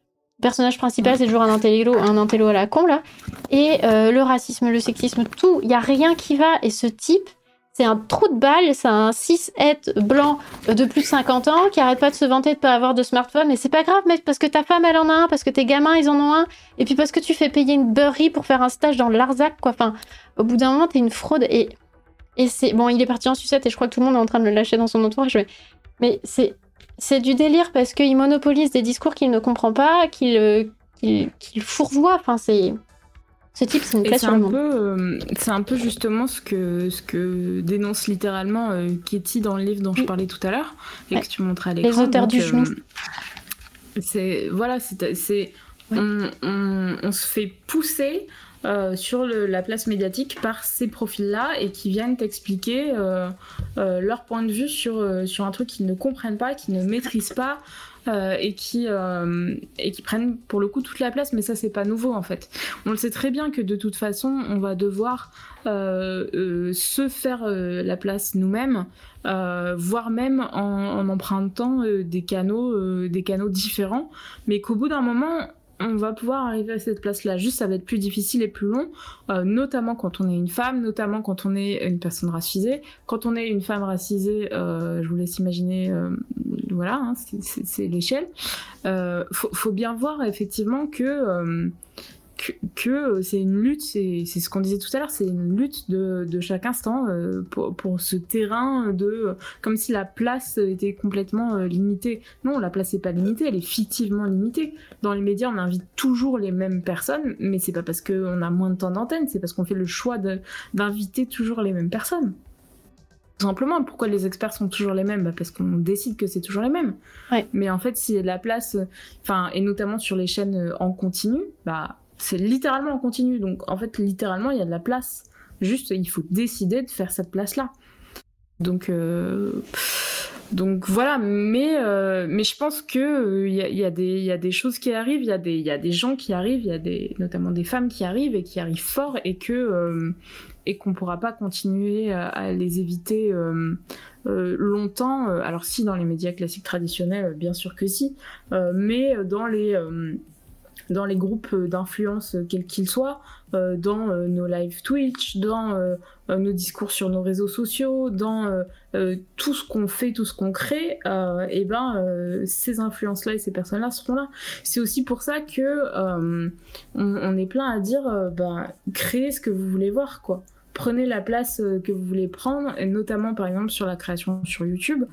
personnage principal, c'est toujours un intello, un intello à la con, là. Et euh, le racisme, le sexisme, tout, il y a rien qui va. Et ce type, c'est un trou de balle, c'est un 6 blanc de plus de 50 ans qui arrête pas de se vanter de pas avoir de smartphone. Et c'est pas grave, mec, parce que ta femme, elle en a un, parce que tes gamins, ils en ont un, et puis parce que tu fais payer une beurrerie pour faire un stage dans l'Arzac, quoi. Enfin, au bout d'un moment, t'es une fraude. Et, et c'est. Bon, il est parti en sucette et je crois que tout le monde est en train de le lâcher dans son entourage, mais c'est c'est du délire parce qu'il monopolise des discours qu'il ne comprend pas, qu'il euh, fourvoie. Enfin, c'est. Ce type, c'est une classe sur le monde. Euh, c'est un peu justement ce que, ce que dénonce littéralement euh, Katie dans le livre dont je parlais tout à l'heure et que tu montrais à l'écran. Les auteurs du genou. C'est voilà, c'est on, on, se fait pousser sur la place médiatique par ces profils-là et qui viennent t'expliquer leur point de vue sur, sur un truc qu'ils ne comprennent pas, qu'ils ne maîtrisent pas. et qui et qui prennent pour le coup toute la place mais ça c'est pas nouveau en fait on le sait très bien que de toute façon on va devoir se faire la place nous-mêmes euh, voire même en, empruntant euh, des canaux, euh, des canaux différents, mais qu'au bout d'un moment, on va pouvoir arriver à cette place-là. Juste, ça va être plus difficile et plus long, notamment quand on est une femme, notamment quand on est une personne racisée. Quand on est une femme racisée, je vous laisse imaginer, voilà, hein, c'est l'échelle. Faut, faut, bien voir effectivement que que, euh, c'est une lutte, c'est ce qu'on disait tout à l'heure, c'est une lutte de, de chaque instant euh, pour, pour, ce terrain de comme si la place était complètement euh, limitée. Non, la place n'est pas limitée, elle est fictivement limitée. Dans les médias, on invite toujours les mêmes personnes, mais c'est pas parce qu'on a moins de temps d'antenne, c'est parce qu'on fait le choix d'inviter toujours les mêmes personnes. Tout simplement, pourquoi les experts sont toujours les mêmes? Bah Parce qu'on décide que c'est toujours les mêmes. Ouais. Mais en fait, si la place, enfin, et notamment sur les chaînes en continu, bah c'est littéralement en continu. Donc en fait, littéralement, il y a de la place. Juste, il faut décider de faire cette place-là. Donc, euh, voilà, mais, euh, mais je pense qu'il euh, il y, a, des choses qui arrivent, il y, a des, gens qui arrivent, il y a notamment des femmes qui arrivent et qui arrivent fort et que et qu'on pourra pas continuer à, les éviter longtemps. Alors si dans les médias classiques traditionnels, bien sûr que si, mais dans les dans les groupes d'influence euh, quels qu'ils soient, euh, dans euh, nos live Twitch, dans nos discours sur nos réseaux sociaux, dans tout ce qu'on fait, tout ce qu'on crée, et ben ces influences-là et ces personnes-là seront là. C'est aussi pour ça que on, est plein à dire, bah, créez ce que vous voulez voir, quoi. Prenez la place que vous voulez prendre, notamment par exemple sur la création sur YouTube.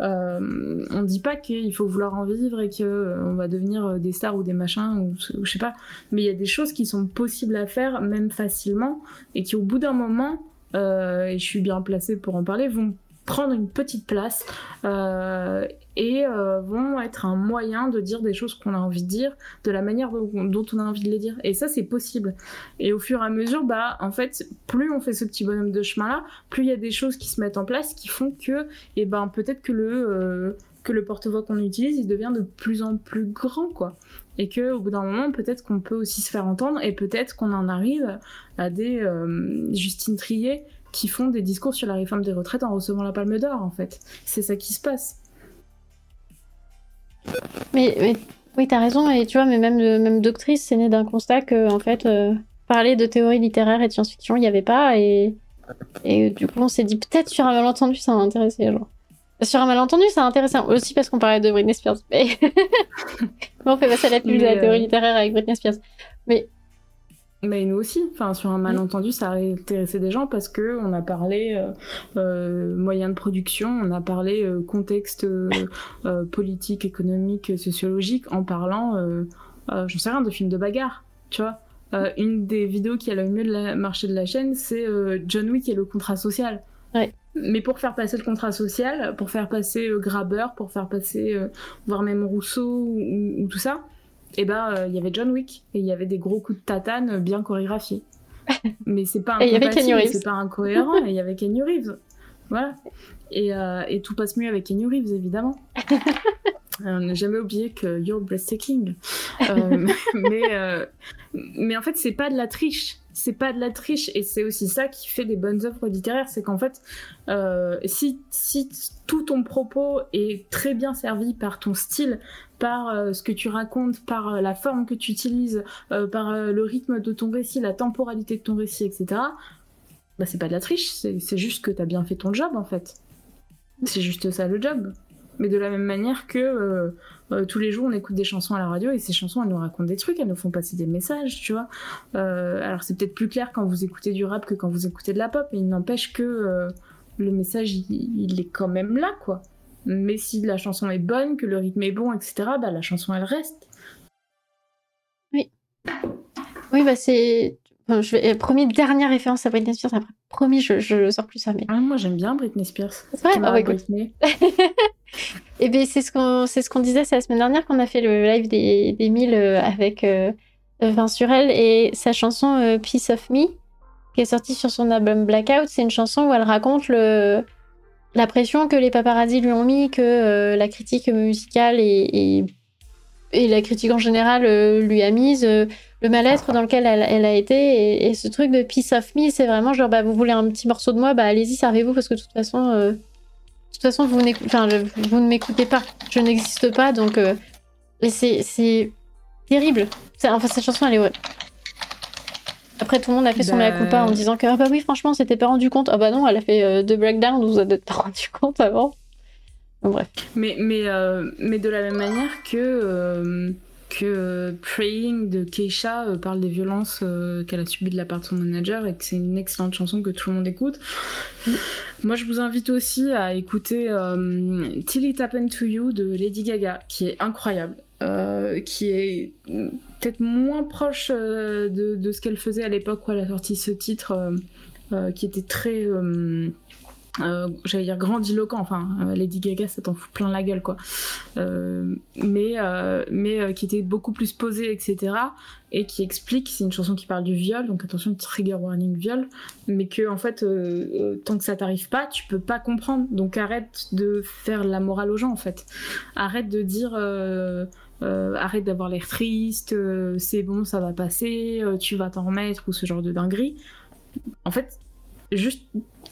Euh, on dit pas qu'il faut vouloir en vivre et qu'on euh, va devenir euh, des stars ou des machins ou, je sais pas, mais il y a des choses qui sont possibles à faire même facilement et qui au bout d'un moment, et je suis bien placée pour en parler, vont prendre une petite place euh, et euh, vont être un moyen de dire des choses qu'on a envie de dire de la manière dont, on a envie de les dire. Et ça, c'est possible. Et au fur et à mesure, bah, en fait, plus on fait ce petit bonhomme de chemin-là, plus il y a des choses qui se mettent en place qui font que, eh ben, peut-être que le, euh, le porte-voix qu'on utilise, il devient de plus en plus grand, quoi. Et que au bout d'un moment, peut-être qu'on peut aussi se faire entendre et peut-être qu'on en arrive à des Justine Trier qui font des discours sur la réforme des retraites en recevant la Palme d'Or, en fait. C'est ça qui se passe. Mais, mais oui, t'as raison, et tu vois, mais même, même Doctrice, c'est né d'un constat que, en fait, euh, parler de théorie littéraire et de science-fiction, il n'y avait pas, et, et du coup, on s'est dit, peut-être sur un malentendu, ça va intéresser, genre. Sur un malentendu, ça intéressant aussi parce qu'on parlait de Britney Spears. [laughs] Mais, on fait passer la de la théorie euh, littéraire avec Britney Spears. Mais mais nous aussi, enfin sur un malentendu, ça a intéressé des gens parce que on a parlé euh, euh moyens de production, on a parlé euh, contexte euh, politique, économique, sociologique, en parlant, je sais rien, de films de bagarre, tu vois. une des vidéos qui a le mieux de la marché de la chaîne, c'est John Wick et le contrat social. Ouais. Mais pour faire passer le contrat social, pour faire passer Grabber, pour faire passer, voire même Rousseau ou tout ça, et eh ben il euh, y avait John Wick et il y avait des gros coups de tatane bien chorégraphiés. [laughs] Mais c'est pas c'est pas incohérent. et il y avait Kenny Reeves. Voilà. Et, euh, et, tout passe mieux avec Kenny Reeves, évidemment. [laughs] On n'a jamais oublié que you're breathtaking. Euh, [laughs] mais, euh, mais en fait, c'est pas de la triche c'est pas de la triche et c'est aussi ça qui fait des bonnes œuvres littéraires c'est qu'en fait euh, si, si tout ton propos est très bien servi par ton style par euh, ce que tu racontes par euh, la forme que tu utilises par le rythme de ton récit la temporalité de ton récit etc bah c'est pas de la triche c'est juste que t'as bien fait ton job en fait. C'est juste ça le job mais de la même manière que euh, tous les jours, on écoute des chansons à la radio et ces chansons, elles nous racontent des trucs, elles nous font passer des messages, tu vois. Euh, alors c'est peut-être plus clair quand vous écoutez du rap que quand vous écoutez de la pop, mais il n'empêche que euh, le message, il, est quand même là, quoi. Mais si la chanson est bonne, que le rythme est bon, etc., bah la chanson, elle reste. Oui. Oui, bah c'est... je vais... Promis, dernière référence à Britney Spears, après, promis, je, je sors plus ça, mais... Ah, moi, j'aime bien Britney Spears. C'est vrai ah, Britney. [laughs] Et bien, c'est ce qu'on ce qu'on disait, c'est la semaine dernière qu'on a fait le live des, des 1000 euh, avec, euh, enfin sur elle et sa chanson Peace of Me qui est sortie sur son album Blackout, c'est une chanson où elle raconte le la pression que les paparazzi lui ont mis, que la critique musicale et, et, la critique en général lui a mise, le mal-être dans lequel elle, a été et, ce truc de peace of me, c'est vraiment genre bah vous voulez un petit morceau de moi, bah allez-y servez-vous parce que de toute façon de toute façon, vous, ne m'écoutez pas. Je n'existe pas, donc. Euh, et c'est terrible. Enfin, cette chanson, elle est. Ouais. Après, tout le monde a fait son mea culpa en bah. disant que, ah bah oui, franchement, on s'était pas rendu compte. Ah bah non, elle a fait euh, deux breakdowns, vous vous êtes pas [laughs] rendu compte avant. bref. Mais, mais, euh, mais de la même manière que que Praying de Keisha euh, parle des violences euh, qu'elle a subies de la part de son manager et que c'est une excellente chanson que tout le monde écoute. Moi, je vous invite aussi à écouter euh, Till It Happened to You de Lady Gaga, qui est incroyable, qui est peut-être moins proche de, ce qu'elle faisait à l'époque où elle a sorti ce titre, qui était très euh, j'allais dire grandiloquent, enfin euh, Lady Gaga ça t'en fout plein la gueule quoi, euh, mais mais qui était beaucoup plus posé etc et qui explique c'est une chanson qui parle du viol donc attention trigger warning viol mais que en fait tant que ça t'arrive pas tu peux pas comprendre. Donc arrête de faire la morale aux gens en fait. Arrête de dire arrête d'avoir l'air triste c'est bon ça va passer tu vas t'en remettre ou ce genre de dinguerie. En fait juste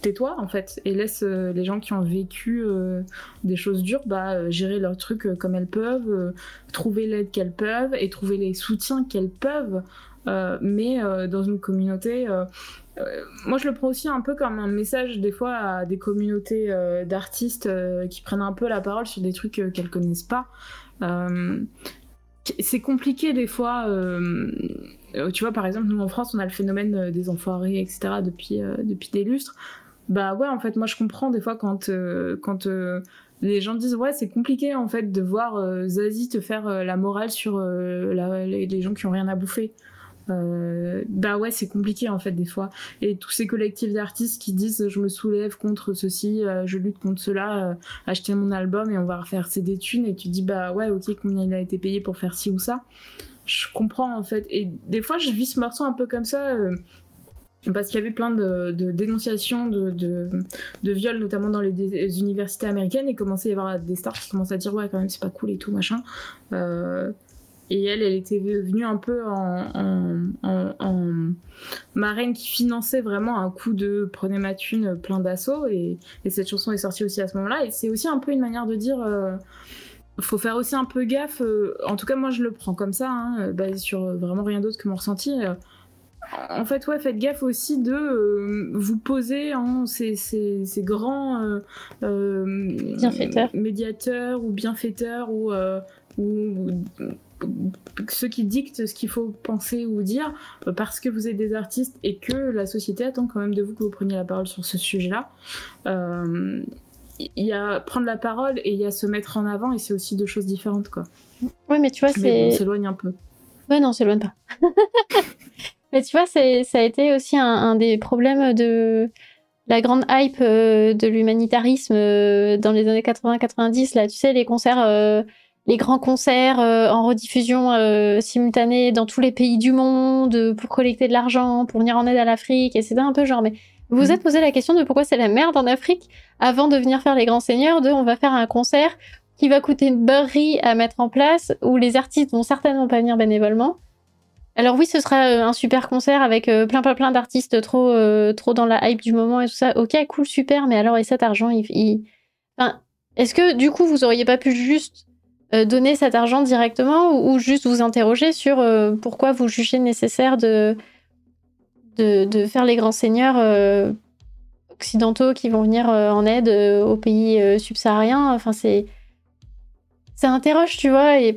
tais-toi en fait et laisse euh, les gens qui ont vécu euh, des choses dures bah, euh, gérer leurs trucs comme elles peuvent, trouver l'aide qu'elles peuvent et trouver les soutiens qu'elles peuvent. mais dans une communauté, moi je le prends aussi un peu comme un message des fois à des communautés d'artistes qui prennent un peu la parole sur des trucs qu'elles connaissent pas. c'est compliqué des fois tu vois, par exemple, nous en France, on a le phénomène des enfoirés, etc., depuis, depuis des lustres. Bah ouais, en fait, moi je comprends des fois quand, euh, quand euh, les gens disent ouais, c'est compliqué en fait de voir euh, Zazie te faire la morale sur les, gens qui ont rien à bouffer. bah ouais, c'est compliqué en fait des fois. Et tous ces collectifs d'artistes qui disent je me soulève contre ceci, je lutte contre cela, acheter mon album et on va refaire c'est des thunes et tu dis bah ouais, ok, combien il a été payé pour faire ci ou ça. Je comprends en fait. Et des fois, je vis ce morceau un peu comme ça parce qu'il y avait plein de, dénonciations de, viols, notamment dans les, universités américaines, et commençait à y avoir des stars qui commençaient à dire ouais quand même c'est pas cool et tout machin. Euh, et elle, elle était venue un peu en, en, marraine qui finançait vraiment un coup de prenez ma thune plein d'assaut, et, cette chanson est sortie aussi à ce moment-là. Et c'est aussi un peu une manière de dire. Euh, faut faire aussi un peu gaffe. Euh, en tout cas, moi, je le prends comme ça, hein, basé sur vraiment rien d'autre que mon ressenti en fait, ouais, faites gaffe aussi de euh, vous poser en ces, grands euh, euh, médiateurs ou bienfaiteurs ou, ceux qui dictent ce qu'il faut penser ou dire parce que vous êtes des artistes et que la société attend quand même de vous que vous preniez la parole sur ce sujet-là. Il y a prendre la parole et il y a se mettre en avant et c'est aussi deux choses différentes quoi. Ouais, mais tu vois, c'est. on s'éloigne un peu. Ouais, non, on s'éloigne pas. [laughs] Mais tu vois, ça a été aussi un, des problèmes de la grande hype euh, de l'humanitarisme euh, dans les années 80-90. Là, tu sais, les concerts, euh, les grands concerts en rediffusion simultanée dans tous les pays du monde pour collecter de l'argent, pour venir en aide à l'Afrique. Et c'était un peu genre, mais vous vous mhm. êtes posé la question de pourquoi c'est la merde en Afrique avant de venir faire les grands seigneurs, de on va faire un concert qui va coûter une beurrerie à mettre en place, où les artistes vont certainement pas venir bénévolement. Alors oui, ce sera euh, un super concert avec euh, plein plein plein d'artistes trop euh, trop dans la hype du moment et tout ça. Ok, cool, super. Mais alors et cet argent, il, est-ce que du coup vous auriez pas pu juste donner cet argent directement ou, juste vous interroger sur pourquoi vous jugez nécessaire de faire les grands seigneurs occidentaux qui vont venir en aide aux pays subsahariens? Enfin c'est ça interroge, tu vois et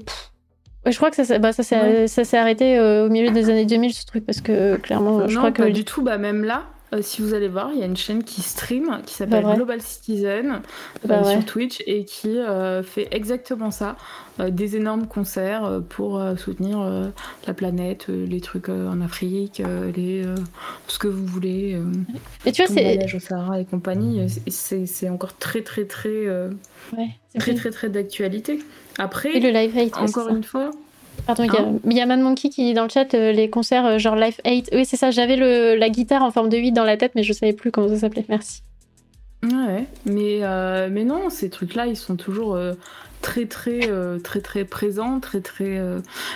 je crois que ça, bah, ça s'est arrêté euh, au milieu des années 2000, ce truc, parce que clairement, je non, crois pas que. du tout, bah, même là. Euh, si vous allez voir, il y a une chaîne qui stream qui s'appelle Global Citizen euh, sur Twitch et qui fait exactement ça, des énormes concerts pour soutenir la planète, les trucs en Afrique, les tout ce que vous voulez. et tu vois, c'est au Sahara et compagnie, c'est encore très très très très très très d'actualité. Après, et le live encore une fois, Pardon, il y, a Mad Monkey qui dit dans le chat les concerts genre Life 8. Oui, c'est ça, j'avais la guitare en forme de 8 dans la tête, mais je savais plus comment ça s'appelait. Merci. Ouais, mais, mais non, ces trucs-là, ils sont toujours très, très, très, très présents, très, très.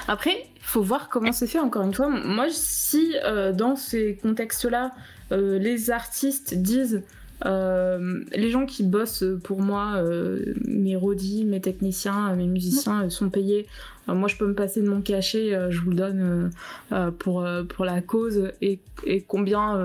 Après, il faut voir comment c'est fait, encore une fois. Moi, si dans ces contextes-là, les artistes disent euh, les gens qui bossent pour moi, euh, mes rodis, mes techniciens, mes musiciens, sont payés. Euh, moi, je peux me passer de mon cachet, je vous le donne pour, pour la cause et, et combien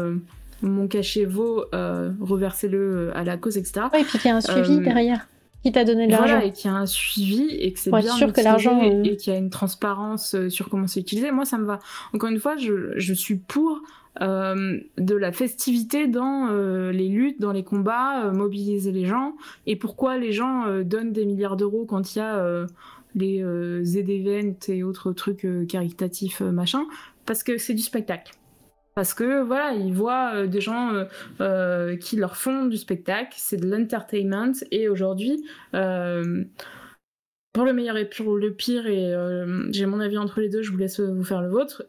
mon cachet vaut, reversez-le à la cause, etc. et puis qu'il y a un suivi derrière qui t'a donné de l'argent. Voilà, et qu'il y a un suivi et que c'est bien sûr que l'argent et qu'il y a une transparence sur comment c'est utilisé. Moi, ça me va. Encore une fois, je, je suis pour euh, de la festivité dans euh, les luttes, dans les combats, euh, mobiliser les gens. Et pourquoi les gens donnent des milliards d'euros quand il y a les Z-Event et autres trucs caritatifs, machin Parce que c'est du spectacle. Parce que voilà, ils voient des gens qui leur font du spectacle, c'est de l'entertainment. Et aujourd'hui, pour le meilleur et pour le pire, et j'ai mon avis entre les deux, je vous laisse vous faire le vôtre.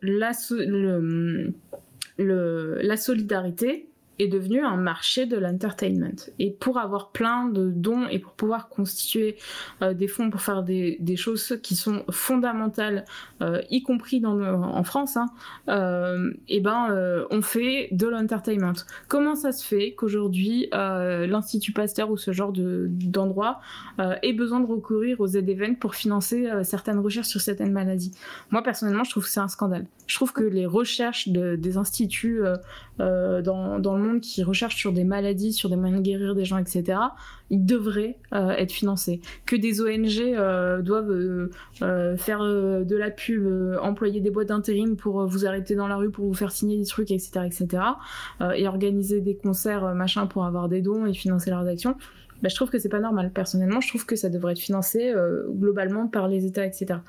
La solidarité est devenu un marché de l'entertainment. Et pour avoir plein de dons et pour pouvoir constituer euh, des fonds pour faire des, des, choses qui sont fondamentales, euh, y compris dans en France, hein, euh, et ben on fait de l'entertainment. Comment ça se fait qu'aujourd'hui l'Institut Pasteur ou ce genre d'endroit ait besoin de recourir aux Z-Event pour financer certaines recherches sur certaines maladies? Moi personnellement, je trouve que c'est un scandale. Je trouve que les recherches de, des instituts dans, dans le monde qui recherchent sur des maladies, sur des moyens de guérir des gens, etc., ils devraient euh, être financés. Que des ONG euh, doivent euh, faire de la pub, employer des boîtes d'intérim pour vous arrêter dans la rue, pour vous faire signer des trucs, etc., etc., et organiser des concerts, machin, pour avoir des dons et financer leurs actions. Bah, je trouve que c'est pas normal. Personnellement, je trouve que ça devrait être financé globalement par les États, etc.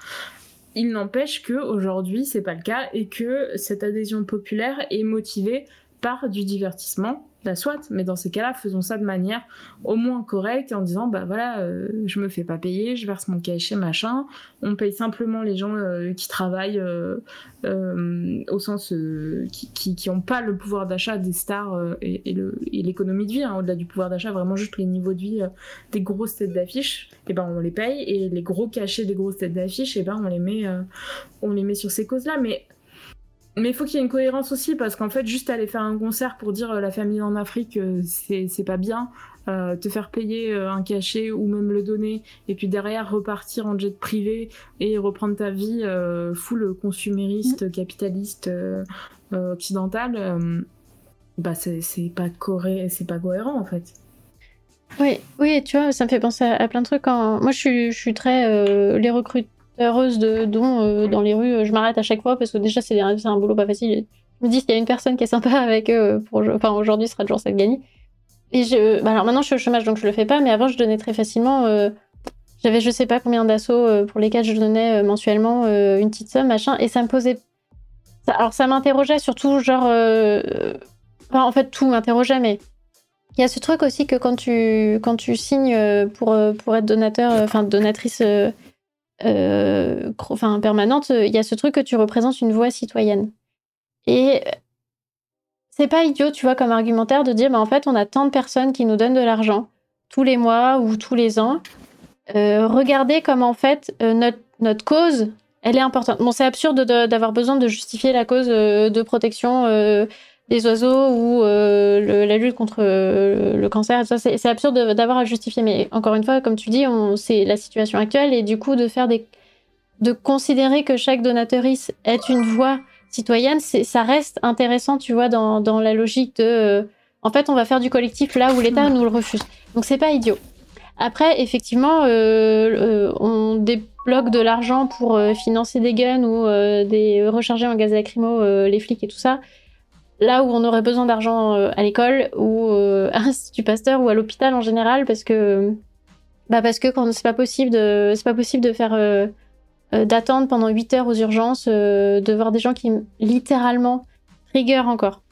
Il n'empêche que aujourd'hui c'est pas le cas et que cette adhésion populaire est motivée par du divertissement, la soit, mais dans ces cas-là, faisons ça de manière au moins correcte en disant bah voilà, euh, je me fais pas payer, je verse mon cachet, machin. On paye simplement les gens euh, qui travaillent euh, au sens qui, qui, pas le pouvoir d'achat des stars et, et l'économie de vie, hein, au-delà du pouvoir d'achat, vraiment juste les niveaux de vie des grosses têtes d'affiche, et ben on les paye et les gros cachets des grosses têtes d'affiche, et ben on les met, on les met sur ces causes-là, mais mais il faut qu'il y ait une cohérence aussi, parce qu'en fait, juste aller faire un concert pour dire euh, la famille en Afrique, euh, c'est pas bien. Euh, te faire payer un cachet ou même le donner, et puis derrière repartir en jet privé et reprendre ta vie full consumériste, mm. capitaliste, occidental, bah c'est pas, pas cohérent en fait. Oui, oui, tu vois, ça me fait penser à, plein de trucs. Moi, je suis, je suis très. les recrutes heureuse de dons euh, dans les rues. Je m'arrête à chaque fois parce que déjà, c'est un boulot pas facile. Je me dis, s'il y a une personne qui est sympa [laughs] avec eux, enfin, aujourd'hui, ce sera toujours ça de gagner. Alors maintenant, je suis au chômage, donc je le fais pas, mais avant, je donnais très facilement. Euh, j'avais je sais pas combien d'assauts euh, pour lesquels je donnais mensuellement une petite somme, machin, et ça me posait. alors, ça m'interrogeait surtout, genre. Enfin, en fait, tout m'interrogeait, mais il y a ce truc aussi que quand tu, quand tu signes pour, pour être donateur, enfin donatrice euh, enfin permanente, il y a ce truc que tu représentes une voix citoyenne. Et c'est pas idiot, tu vois, comme argumentaire de dire, bah, en fait, on a tant de personnes qui nous donnent de l'argent tous les mois ou tous les ans. Euh, regardez comme en fait euh, notre, notre cause, elle est importante. Bon, c'est absurde d'avoir besoin de justifier la cause de protection des oiseaux ou euh, la lutte contre euh, le cancer. C'est absurde d'avoir à justifier. Mais encore une fois, comme tu dis, c'est la situation actuelle et du coup de faire des, de considérer que chaque donateurice est une voix citoyenne, ça reste intéressant, tu vois, dans, dans la logique de, euh, en fait, on va faire du collectif là où l'État nous le refuse. Donc c'est pas idiot. Après, effectivement, on débloque de l'argent pour financer des guns ou des recharger en gaz lacrymo les flics et tout ça là où on aurait besoin d'argent euh, à l'école ou euh, à l'Institut Pasteur ou à l'hôpital en général parce que bah parce que quand c'est pas possible de c'est pas possible de faire euh, d'attendre pendant 8 heures aux urgences de voir des gens qui littéralement rigueur encore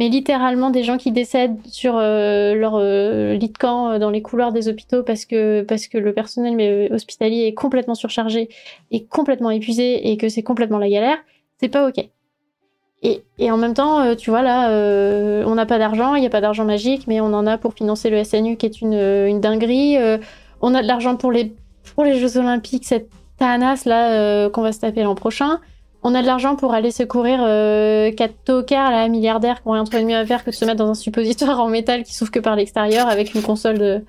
mais littéralement des gens qui décèdent sur euh, leur euh, lit de camp dans les couloirs des hôpitaux parce que, parce que le personnel hospitalier est complètement surchargé et complètement épuisé et que c'est complètement la galère, c'est pas ok. Et, et, en même temps, tu vois, là, on n'a pas d'argent, il n'y a pas d'argent magique, mais on en a pour financer le SNU qui est une, une dinguerie. on a de l'argent pour les, pour les Jeux Olympiques, cette Thanas là qu'on va se taper l'an prochain on a de l'argent pour aller secourir euh, quatre tocards là, milliardaires qui ont rien trouvé de mieux à faire que de se mettre dans un suppositoire en métal qui s'ouvre que par l'extérieur avec une console de,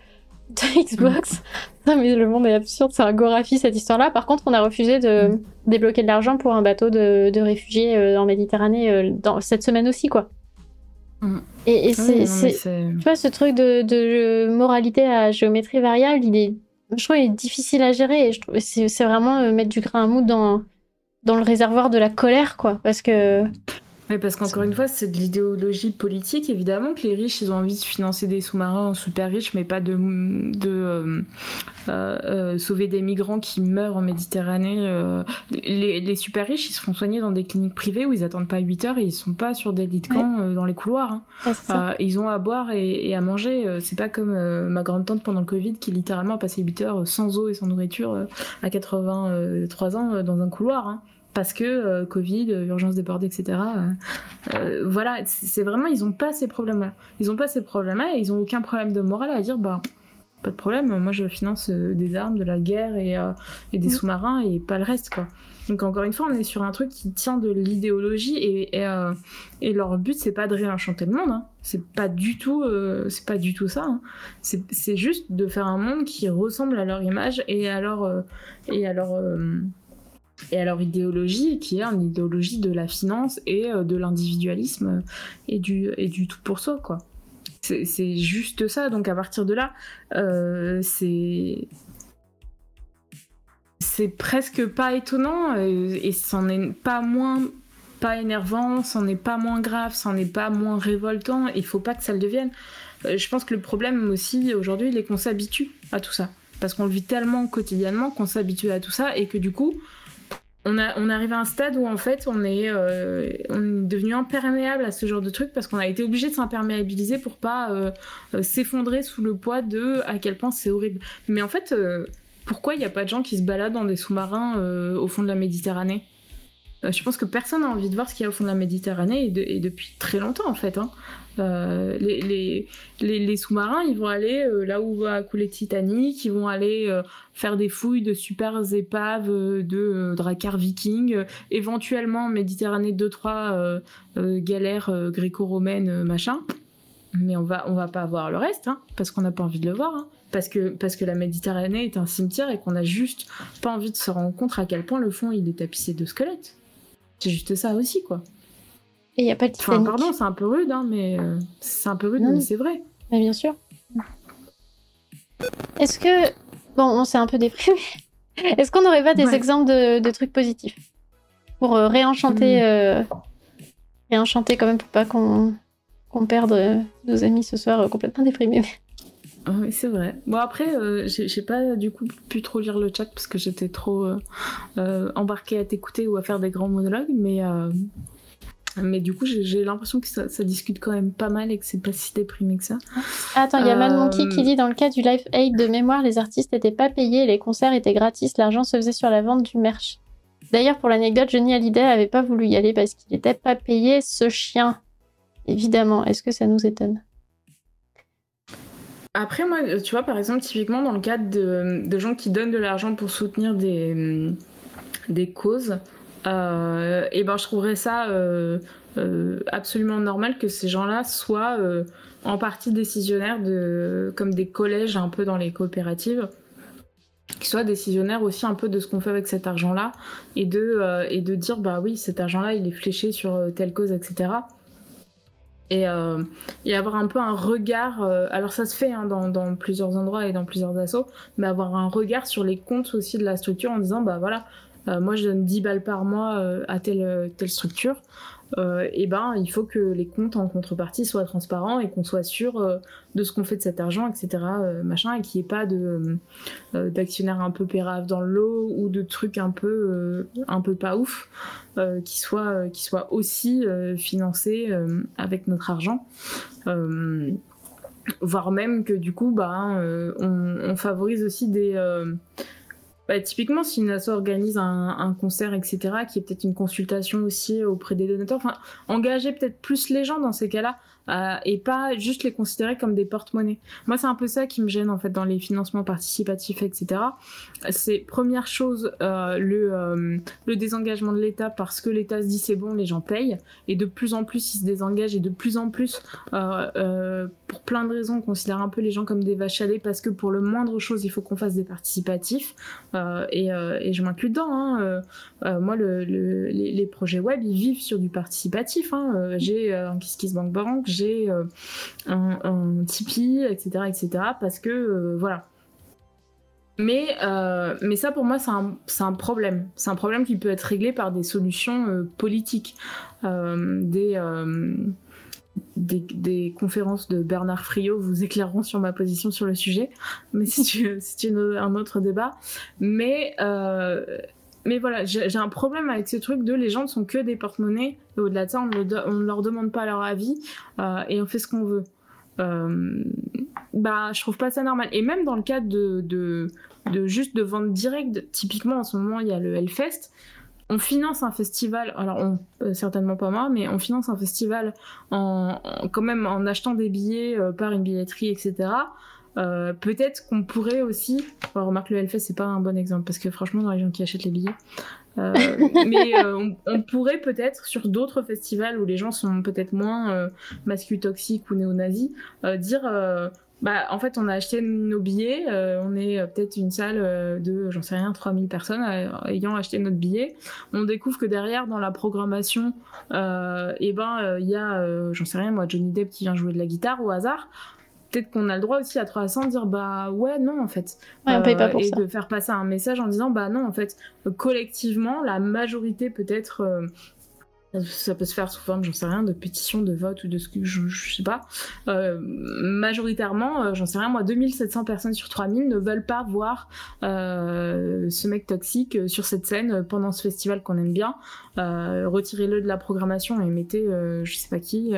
[laughs] Xbox. non mais le monde est absurde, c'est un gorafi cette histoire-là. Par contre, on a refusé de débloquer de l'argent pour un bateau de, réfugiés euh, en Méditerranée euh, dans cette semaine aussi, quoi. Mm. Et, c'est, tu vois, ce truc de, moralité à géométrie variable, il est, je trouve, il est difficile à gérer. Et je trouve, c'est, c'est vraiment mettre du grain à moudre dans dans le réservoir de la colère, quoi. Parce que. Mais parce qu'encore une fois, c'est de l'idéologie politique, évidemment, que les riches, ils ont envie de financer des sous-marins super riches, mais pas de, de euh, euh, euh, sauver des migrants qui meurent en Méditerranée. Les, super riches, ils se font soigner dans des cliniques privées où ils attendent pas 8 heures et ils sont pas sur des lits de camp dans les couloirs. Hein. ils ont à boire et, à manger. C'est pas comme ma grande-tante pendant le Covid qui littéralement a passé 8 heures sans eau et sans nourriture à 83 ans dans un couloir. Hein parce que euh, Covid, euh, urgence débordée, etc. Euh, voilà, c'est vraiment, ils n'ont pas ces problèmes-là. Ils n'ont pas ces problèmes-là et ils n'ont aucun problème de morale à dire, bah, pas de problème, moi je finance des armes, de la guerre et, et des mm. sous-marins et pas le reste, quoi. Donc encore une fois, on est sur un truc qui tient de l'idéologie et, et, leur but c'est pas de réenchanter le monde, hein. c'est pas du tout, c'est pas du tout ça. Hein. C'est juste de faire un monde qui ressemble à leur image et à leur et à leur et à leur idéologie, qui est une idéologie de la finance et euh, de l'individualisme et du, et du tout pour soi, quoi. C'est juste ça. Donc à partir de là, euh, c'est c'est presque pas étonnant euh, et c'en est pas moins pas énervant, c'en est pas moins grave, c'en est pas moins révoltant. Il faut pas que ça le devienne. je pense que le problème aussi aujourd'hui, il est qu'on s'habitue à tout ça parce qu'on le vit tellement quotidiennement qu'on s'habitue à tout ça et que du coup, on, a, on arrive à un stade où en fait on est, euh, on est devenu imperméable à ce genre de truc parce qu'on a été obligé de s'imperméabiliser pour pas euh, euh, s'effondrer sous le poids de à quel point c'est horrible. Mais en fait, pourquoi il n'y a pas de gens qui se baladent dans des sous-marins au fond de la Méditerranée? Je pense que personne n'a envie de voir ce qu'il y a au fond de la Méditerranée et, et depuis très longtemps en fait. Hein. Euh, les, sous-marins, ils vont aller euh, là où va couler Titanic, ils vont aller euh, faire des fouilles de super épaves de dracars vikings, éventuellement Méditerranée 2-3 galères gréco-romaines, machin. Mais on va, on va pas voir le reste, hein, parce qu'on n'a pas envie de le voir. Hein. parce que, parce que la Méditerranée est un cimetière et qu'on a juste pas envie de se rendre compte à quel point le fond il est tapissé de squelettes. C'est juste ça aussi, quoi. Et il n'y a pas de Enfin, pardon, c'est un peu rude, hein, mais euh, c'est un peu rude, mais c'est vrai. Mais bien sûr. Est-ce que. Bon, on s'est un peu déprimé. [laughs] Est-ce qu'on n'aurait pas des exemples de, trucs positifs Pour euh, réenchanter. Hmm. Euh, réenchanter quand même pour pas qu'on perde nos amis ce soir complètement déprimés. [laughs] Ah oui, c'est vrai. Bon, après, j'ai pas du coup pu trop lire le chat parce que j'étais trop embarquée à t'écouter ou à faire des grands monologues, mais mais du coup, j'ai l'impression que ça, discute quand même pas mal et que c'est pas si déprimé que ça. Attends, il y a Mad Monkey qui euh, dit dans le cas du Live Aid de mémoire, les artistes n'étaient pas payés, les concerts étaient gratis, l'argent se faisait sur la vente du merch. D'ailleurs, pour l'anecdote, Johnny Hallyday avait pas voulu y aller parce qu'il n'était pas payé, ce chien. Évidemment, est-ce que ça nous étonne? Après, moi, tu vois, par exemple, typiquement dans le cadre de, gens qui donnent de l'argent pour soutenir des, des causes, euh, et ben je trouverais ça euh, euh, absolument normal que ces gens-là soient en partie décisionnaires de, comme des collèges un peu dans les coopératives qui soient décisionnaires aussi un peu de ce qu'on fait avec cet argent-là et de, et de dire bah oui cet argent-là il est fléché sur telle cause etc et, et, avoir un peu un regard alors ça se fait hein, dans, dans, plusieurs endroits et dans plusieurs assos mais avoir un regard sur les comptes aussi de la structure en disant bah voilà moi, je donne 10 balles par mois euh, à telle, telle structure. euh, et ben il faut que les comptes en contrepartie soient transparents et qu'on soit sûr euh, de ce qu'on fait de cet argent, etc. machin, et qu'il n'y ait pas d'actionnaires un peu péraves dans le lot ou de trucs un peu un peu pas ouf qui soient qui aussi financés avec notre argent voire même que du coup on, on, favorise aussi des bah, typiquement, si une asso organise un, concert, etc., qui est peut-être une consultation aussi auprès des donateurs, enfin, engager peut-être plus les gens dans ces cas-là, euh, et pas juste les considérer comme des porte-monnaies. Moi, c'est un peu ça qui me gêne en fait dans les financements participatifs, etc. C'est première chose euh, le, euh, le désengagement de l'État parce que l'État se dit c'est bon, les gens payent, et de plus en plus ils se désengagent et de plus en plus pour plein de raisons on considère un peu les gens comme des vaches à lait parce que pour le moindre chose il faut qu'on fasse des participatifs et, je m'inclus dedans. Hein. moi, le, les, projets web ils vivent sur du participatif. Hein. J'ai un KissKissBankBank, j'ai euh, un, Tipeee, etc., etc. Parce que, euh, voilà. Mais, euh, mais ça, pour moi, c'est un, problème. C'est un problème qui peut être réglé par des solutions politiques. des, des, conférences de Bernard Friot vous éclaireront sur ma position sur le sujet, mais c'est [laughs] un autre débat. Mais mais voilà, j'ai un problème avec ce truc de les gens ne sont que des porte-monnaies. Et au-delà de ça, on ne, leur demande pas leur avis euh, et on fait ce qu'on veut. Euh, bah, je trouve pas ça normal. Et même dans le cadre de, juste de vente directe, typiquement en ce moment, il y a le Hellfest. On finance un festival, alors euh, certainement pas moi, mais on finance un festival quand même en achetant des billets par une billetterie, etc. Euh, peut-être qu'on pourrait aussi. remarque, le Hellfest, c'est pas un bon exemple parce que franchement, dans les gens qui achètent les billets. Euh, [laughs] mais euh, on, pourrait peut-être, sur d'autres festivals où les gens sont peut-être moins masculins toxiques ou néo-nazis, dire bah, en fait, on a acheté nos billets, on est peut-être une salle de, j'en sais rien, 3000 personnes ayant acheté notre billet. On découvre que derrière, dans la programmation, et eh ben, il y a, j'en sais rien, moi, Johnny Depp qui vient jouer de la guitare au hasard peut-être qu'on a le droit aussi à 300 de dire bah ouais non en fait ouais, on paye pas pour et ça. de faire passer un message en disant bah non en fait collectivement la majorité peut-être euh, ça peut se faire sous forme, j'en sais rien, de pétition, de vote ou de ce que je, je sais pas. Euh, majoritairement, euh, j'en sais rien, moi, 2700 personnes sur 3000 ne veulent pas voir euh, ce mec toxique euh, sur cette scène pendant ce festival qu'on aime bien. Retirez-le de la programmation et mettez, je sais pas qui,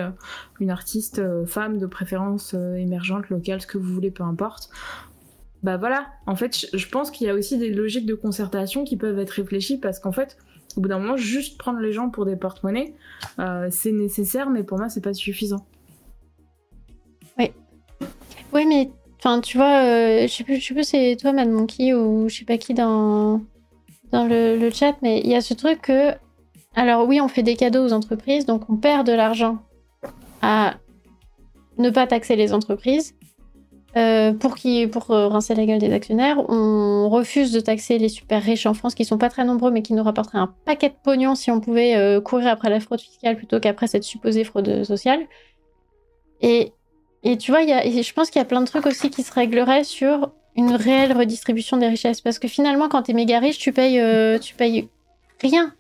une artiste femme de préférence émergente, locale, ce que vous voulez, peu importe bah voilà, en fait, je pense qu'il y a aussi des logiques de concertation qui peuvent être réfléchies parce qu'en fait, au bout d'un moment, juste prendre les gens pour des porte-monnaies, euh, c'est nécessaire, mais pour moi, c'est pas suffisant. Oui. Oui, mais enfin, tu vois, euh, je sais plus, je c'est toi, Mad Monkey, ou je sais pas qui dans, dans le, le chat, mais il y a ce truc que. Alors, oui, on fait des cadeaux aux entreprises, donc on perd de l'argent à ne pas taxer les entreprises. Euh, pour, qui, pour euh, rincer la gueule des actionnaires, on refuse de taxer les super riches en France, qui sont pas très nombreux, mais qui nous rapporteraient un paquet de pognon si on pouvait euh, courir après la fraude fiscale plutôt qu'après cette supposée fraude sociale. Et, tu vois, y a, je pense qu'il y a plein de trucs aussi qui se régleraient sur une réelle redistribution des richesses. Parce que finalement, quand tu es méga riche, tu payes, tu payes rien.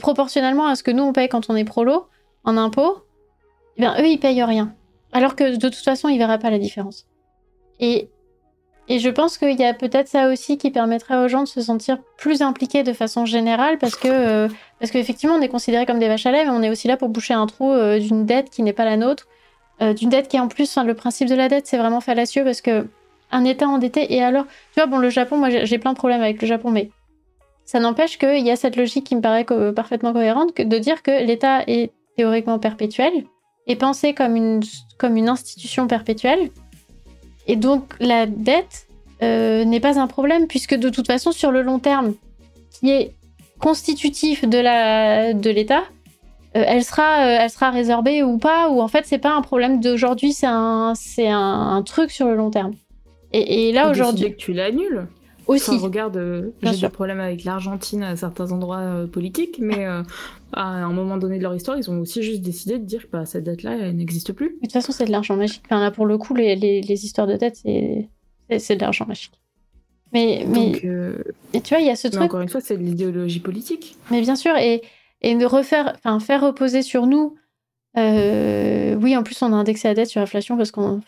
proportionnellement à ce que nous, on paye quand on est prolo en impôts, eh bien, eux, ils payent rien. Alors que de toute façon, ils verraient pas la différence. Et, et je pense qu'il y a peut-être ça aussi qui permettrait aux gens de se sentir plus impliqués de façon générale parce que euh, parce qu'effectivement on est considéré comme des vaches à lait mais on est aussi là pour boucher un trou euh, d'une dette qui n'est pas la nôtre, euh, d'une dette qui en plus, le principe de la dette c'est vraiment fallacieux parce que un État endetté et alors, tu vois bon le Japon, moi j'ai plein de problèmes avec le Japon mais ça n'empêche qu'il y a cette logique qui me paraît parfaitement cohérente que de dire que l'État est théoriquement perpétuel et pensé comme une, comme une institution perpétuelle et donc la dette euh, n'est pas un problème puisque de toute façon sur le long terme, qui est constitutif de la de l'État, euh, elle sera euh, elle sera résorbée ou pas ou en fait c'est pas un problème d'aujourd'hui, c'est un c'est un, truc sur le long terme. Et, et là aujourd'hui que tu l'annules aussi. regarde, euh, j'ai des problèmes avec l'Argentine à certains endroits euh, politiques, mais euh, à un moment donné de leur histoire, ils ont aussi juste décidé de dire que bah, cette elle n'existe plus. de toute façon, c'est de l'argent magique. Enfin, là, pour le coup, les, les, histoires de dette, c'est, de l'argent magique. Mais, mais... Donc, et tu vois, il y a ce truc. encore une fois, c'est de l'idéologie politique. Mais bien sûr, et, et de refaire, enfin, faire reposer sur nous. oui, en plus, on a indexé la dette sur l'inflation parce qu'on,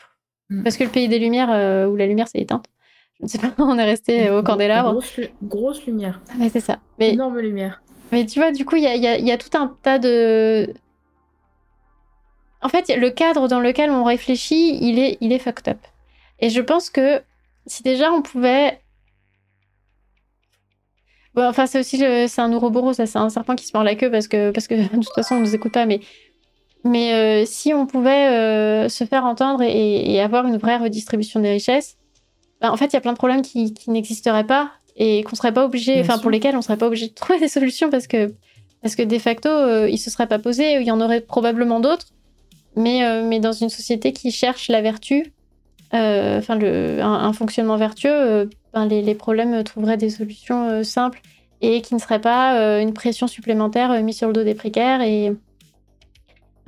mm. parce que le pays des lumières où la lumière s'est éteinte. Je ne sais pas, [laughs] on est resté au candélabre. Grosse, grosse lumière. Mais c'est ça. Mais, Énorme lumière. Mais tu vois, du coup, il y a, y a, tout un tas de. En fait, le cadre dans lequel on réfléchit, il est, il est fucked up. Et je pense que si déjà on pouvait. Bon, enfin, c'est aussi c'est un ouroboros, ça, c'est un serpent qui se mord la queue parce que, parce que [laughs] de toute façon, on nous écoute pas. Mais, mais euh, si on pouvait euh, se faire entendre et, avoir une vraie redistribution des richesses, bah, en fait, il y a plein de problèmes qui, qui n'existeraient pas et qu'on serait pas obligé, enfin pour lesquels on serait pas obligé de [laughs] trouver des solutions parce que parce que de facto euh, ils se seraient pas posés, il y en aurait probablement d'autres, mais euh, mais dans une société qui cherche la vertu, euh, enfin le un, fonctionnement vertueux, ben, les, les, problèmes trouveraient des solutions simples et qui ne seraient pas une pression supplémentaire mise sur le dos des précaires et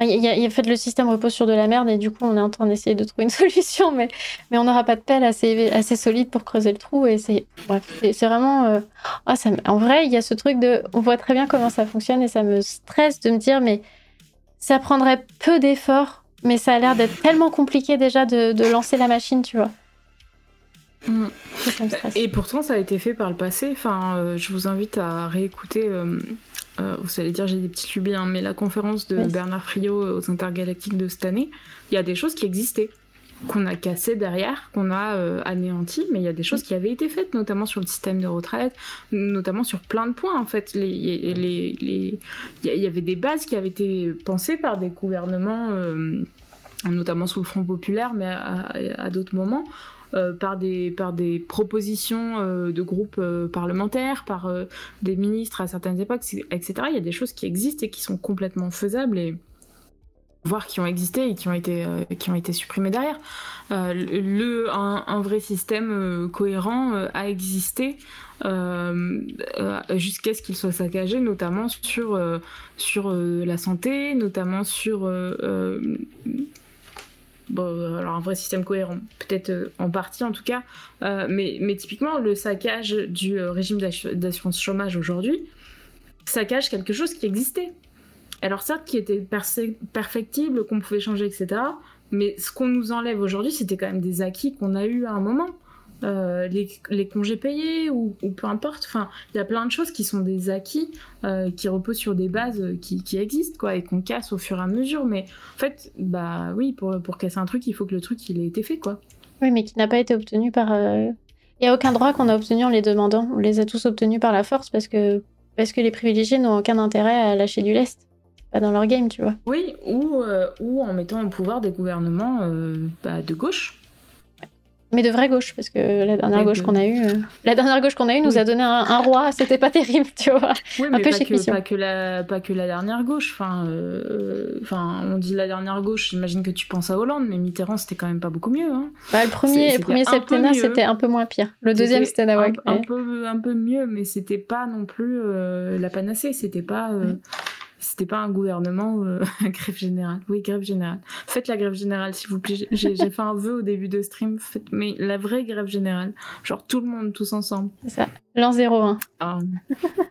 il y, a, fait, le système repose sur de la merde et du coup, on est en train d'essayer de trouver une [laughs] solution, mais, mais on n'aura pas de pelle assez, assez solide pour creuser le trou. Et c'est c'est vraiment. Euh, ah, ça, en vrai, il y a ce truc de. On voit très bien comment ça fonctionne et ça me stresse de me dire, mais ça prendrait peu d'efforts, mais ça a l'air d'être tellement compliqué déjà de, de, lancer la machine, tu vois. Mm. Et pourtant, ça a été fait par le passé. Enfin, euh, je vous invite à réécouter. Euh, euh, vous allez dire j'ai des petites lubies, hein, mais la conférence de Bernard Friot euh, aux Intergalactiques de cette année, il y a des choses qui existaient, qu'on a cassées derrière, qu'on a euh, anéanties, mais il y a des choses qui avaient été faites, notamment sur le système de retraite, notamment sur plein de points en fait. Il les, y avait des bases qui avaient été pensées par des gouvernements, notamment sous le Front populaire, mais à d'autres moments. Euh, par, des, par des propositions euh, de groupes euh, parlementaires, par des ministres à certaines époques, etc. Il y a des choses qui existent et qui sont complètement faisables et voire qui ont existé et qui ont été, qui ont été supprimées derrière. le, un, vrai système cohérent a existé jusqu'à ce qu'il soit saccagé, notamment sur, sur la santé, notamment sur Bon, alors un vrai système cohérent, peut-être euh, en partie en tout cas, euh, mais, typiquement le saccage du euh, régime d'assurance chômage aujourd'hui saccage quelque chose qui existait. Alors certes qui était perfectible, qu'on pouvait changer, etc. Mais ce qu'on nous enlève aujourd'hui, c'était quand même des acquis qu'on a eu à un moment. Euh, les, congés payés ou, peu importe. Enfin, il y a plein de choses qui sont des acquis euh, qui reposent sur des bases qui, existent quoi et qu'on casse au fur et à mesure. Mais en fait, bah oui, pour, pour casser un truc, il faut que le truc il ait été fait quoi. Oui, mais qui n'a pas été obtenu par. Euh, il n'y a aucun droit qu'on a obtenu en les demandant. On les a tous obtenus par la force parce que parce que les privilégiés n'ont aucun intérêt à lâcher du lest. Pas dans leur game, tu vois. Oui, ou, ou en mettant au pouvoir des gouvernements bah, de gauche mais de vraie gauche, parce que la dernière gauche qu'on a eue, euh, la dernière gauche qu'on a eue nous a donné un, roi, [laughs] c'était pas terrible, tu vois. Oui, mais pas, que, pas, que, la, pas que la dernière gauche. Enfin, euh, enfin, on dit la dernière gauche. J'imagine que tu penses à Hollande, mais Mitterrand, c'était quand même pas beaucoup mieux. Hein. Bah, le premier, premier septennat, c'était un peu moins pire. Le deuxième, c'était Nawak. Un, un, peu, un peu mieux, mais c'était pas non plus euh, la panacée. C'était pas. C'était pas un gouvernement ou euh, [laughs] grève générale. Oui, grève générale. Faites la grève générale, s'il vous plaît. J'ai fait un vœu au début de stream. Faites, mais la vraie grève générale. Genre tout le monde, tous ensemble. C'est ça. L'an 01. Ah.